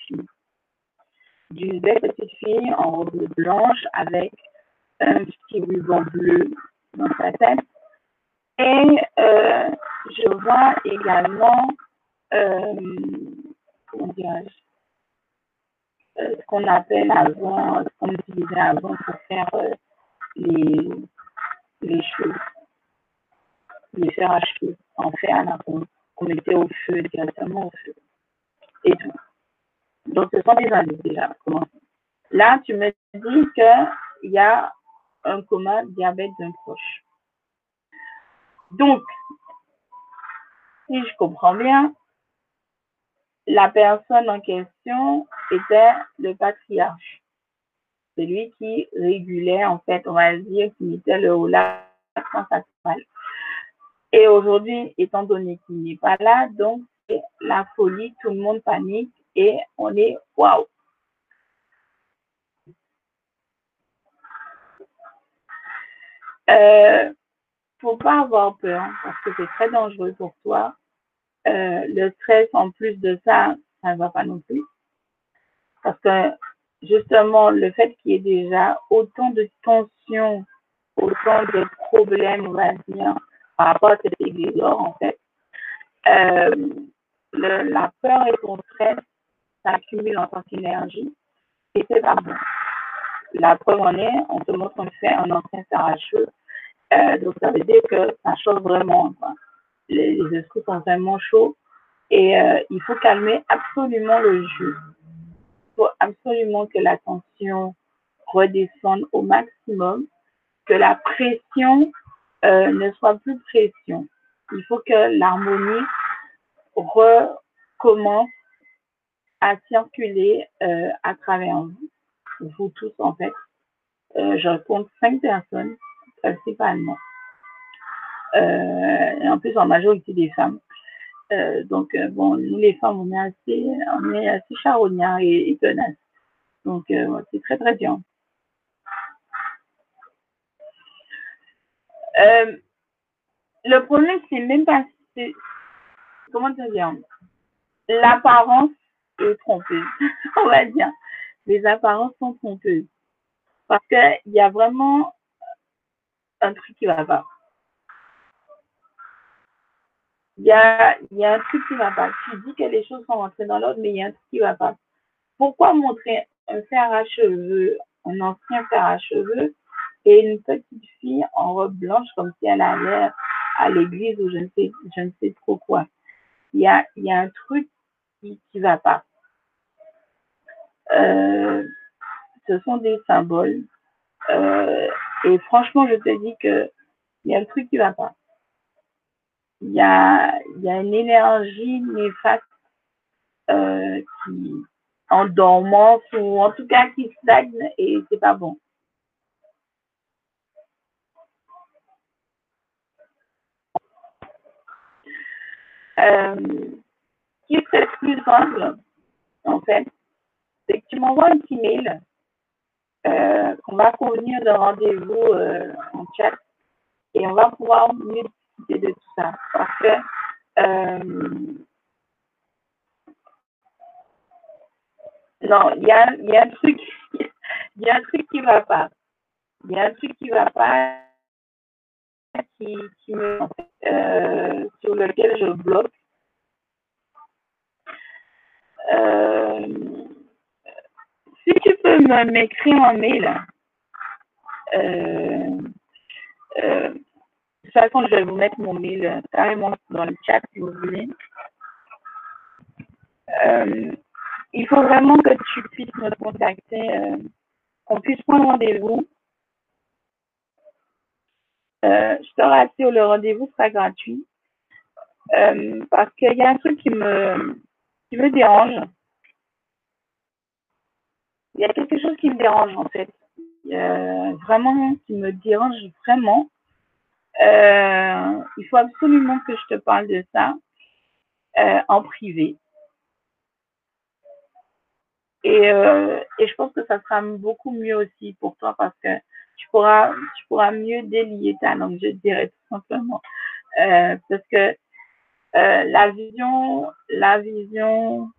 d'une belle petite fille en robe blanche avec un petit ruban bleu dans sa tête. Et euh, je vois également, euh, euh, ce qu'on appelle avant, ce qu'on utilisait avant pour faire les, les cheveux, les faire à cheveux, en fer qu'on mettait au feu, directement au feu, et tout. Donc, ce sont des indices déjà. Là, tu me dis qu'il y a un coma diabète d'un proche. Donc, si je comprends bien, la personne en question était le patriarche. Celui qui régulait, en fait, on va dire, qui mettait le haut là Et aujourd'hui, étant donné qu'il n'est pas là, donc c'est la folie, tout le monde panique et on est waouh. Euh, faut pas avoir peur parce que c'est très dangereux pour toi. Euh, le stress, en plus de ça, ça ne va pas non plus. Parce que justement, le fait qu'il y ait déjà autant de tensions, autant de problèmes, on va dire, par rapport à cette église-là, en fait, euh, la peur et ton stress s'accumulent en tant qu'énergie et c'est pas bon. La preuve en est, on te montre qu'on fait un ancien sarracheux. Euh, donc, ça veut dire que ça chauffe vraiment. Quoi les, esprits sont vraiment chauds et euh, il faut calmer absolument le jeu. Il faut absolument que la tension redescende au maximum, que la pression euh, ne soit plus pression. Il faut que l'harmonie recommence à circuler euh, à travers vous, vous tous en fait. je compte cinq personnes principalement. Euh, et en plus en majorité des femmes. Euh, donc euh, bon, nous les femmes, on est assez, on est assez charognards et, et tenaces. Donc c'est très très bien. le problème, c'est même pas, comment dire, l'apparence est trompeuse, [laughs] on va dire. Les apparences sont trompeuses. Parce qu'il y a vraiment un truc qui va pas il y a, un truc qui va pas. Tu dis que les choses sont rentrées dans l'ordre, mais il y a un truc qui va pas. Pourquoi montrer un fer à cheveux, un ancien fer à cheveux, et une petite fille en robe blanche comme si elle allait à l'église ou je ne sais, je ne sais trop quoi? Il y a, y a un truc qui va pas. Euh, ce sont des symboles. Euh, et franchement, je te dis que il y a un truc qui va pas il y a, y a une énergie néfaste euh, qui en dormance ou en tout cas qui stagne et c'est pas bon. Euh, qui serait plus simple, en fait, tu m'envoies un petit mail euh, qu'on va convenir de rendez-vous euh, en chat et on va pouvoir mieux de tout ça. Parce que euh, non, il y a, un truc, [laughs] il y a un truc qui va pas. Il y a un truc qui va pas qui, euh, sur lequel je bloque. Peux m'écrire un mail, euh, euh, toute façon, je vais vous mettre mon mail euh, carrément dans le chat si vous voulez. Il faut vraiment que tu puisses me contacter, qu'on puisse prendre rendez-vous. je te rassure, le rendez-vous sera gratuit. parce qu'il y a un truc qui me, qui me dérange. Il y a quelque chose qui me dérange en fait. vraiment qui me dérange vraiment. Euh, il faut absolument que je te parle de ça euh, en privé. Et, euh, et je pense que ça sera beaucoup mieux aussi pour toi parce que tu pourras, tu pourras mieux délier ta langue, je dirais tout simplement. Euh, parce que euh, la vision, la vision,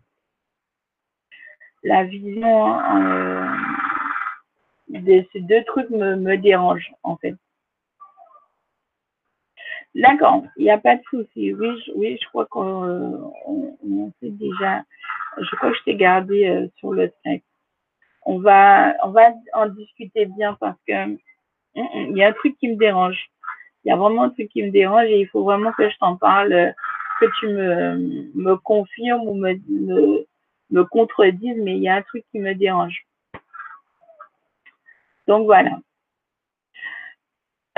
la vision euh, de ces deux trucs me, me dérange en fait. D'accord, il n'y a pas de souci. Oui, je, oui, je crois qu'on on, sait déjà. Je crois que je t'ai gardé euh, sur le texte. On va, on va en discuter bien parce que hum, hum, il y a un truc qui me dérange. Il y a vraiment un truc qui me dérange et il faut vraiment que je t'en parle, que tu me, me confirmes ou me, me, me contredises, mais il y a un truc qui me dérange. Donc voilà.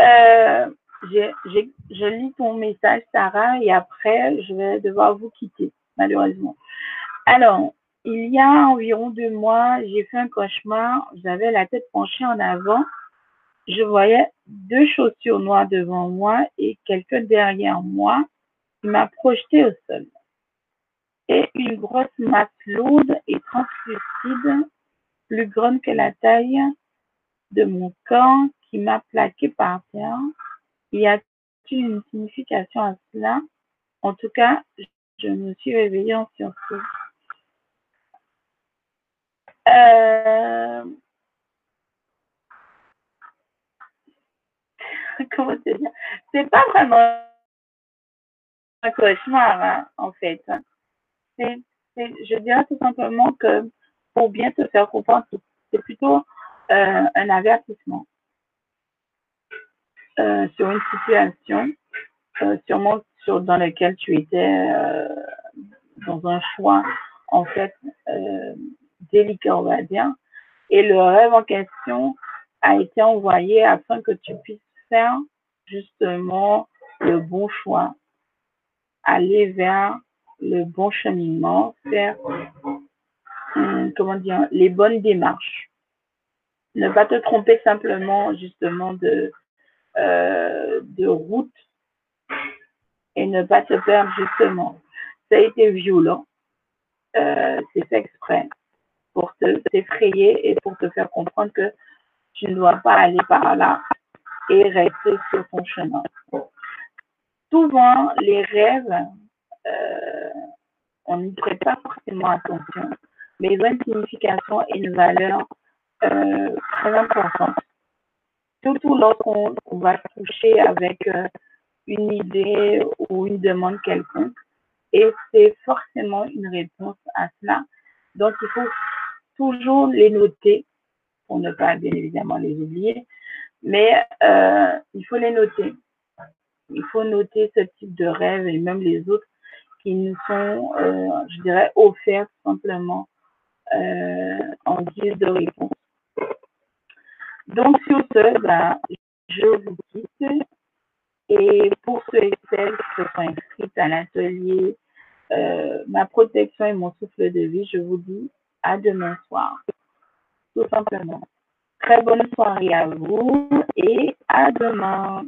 Euh, je lis ton message, Sarah, et après, je vais devoir vous quitter, malheureusement. Alors, il y a environ deux mois, j'ai fait un cauchemar. J'avais la tête penchée en avant. Je voyais deux chaussures noires devant moi et quelqu'un derrière moi qui m'a projeté au sol. Et une grosse masse lourde et translucide, plus grande que la taille de mon corps, qui m'a plaqué par terre. Y a-t-il une signification à cela? En tout cas, je me suis réveillée en sursaut. Euh, [laughs] comment te dire? C'est pas vraiment un cauchemar, hein, en fait. C'est, je dirais tout simplement que pour bien te faire comprendre, c'est plutôt euh, un avertissement euh, sur une situation, sûrement sur, dans laquelle tu étais dans un choix, en fait, délicat, on va dire. Et le rêve en question a été envoyé afin que tu puisses faire justement le bon choix, aller vers le bon cheminement, faire, hum, comment dire, les bonnes démarches. Ne pas te tromper simplement justement de, euh, route et ne pas te perdre justement. Ça a été violent, euh, c'est fait exprès pour t'effrayer et pour te faire comprendre que tu ne dois pas aller par là et rester sur ton chemin. Souvent, les rêves, on n'y prête pas forcément attention, mais ils ont une signification et une valeur euh, très importante. Surtout lorsqu'on va toucher avec euh, une idée ou une demande quelconque. Et c'est forcément une réponse à cela. Donc, il faut toujours les noter pour ne pas bien évidemment les oublier, mais euh, il faut les noter. Il faut noter ce type de rêve et même les autres qui nous sont, euh, je dirais, offerts simplement euh, en guise de réponse. Donc sur ce, ben, je vous quitte. Et pour ceux et celles qui se sont inscrites à l'atelier Ma protection et mon souffle de vie, je vous dis à demain soir. Tout simplement. Très bonne soirée à vous et à demain.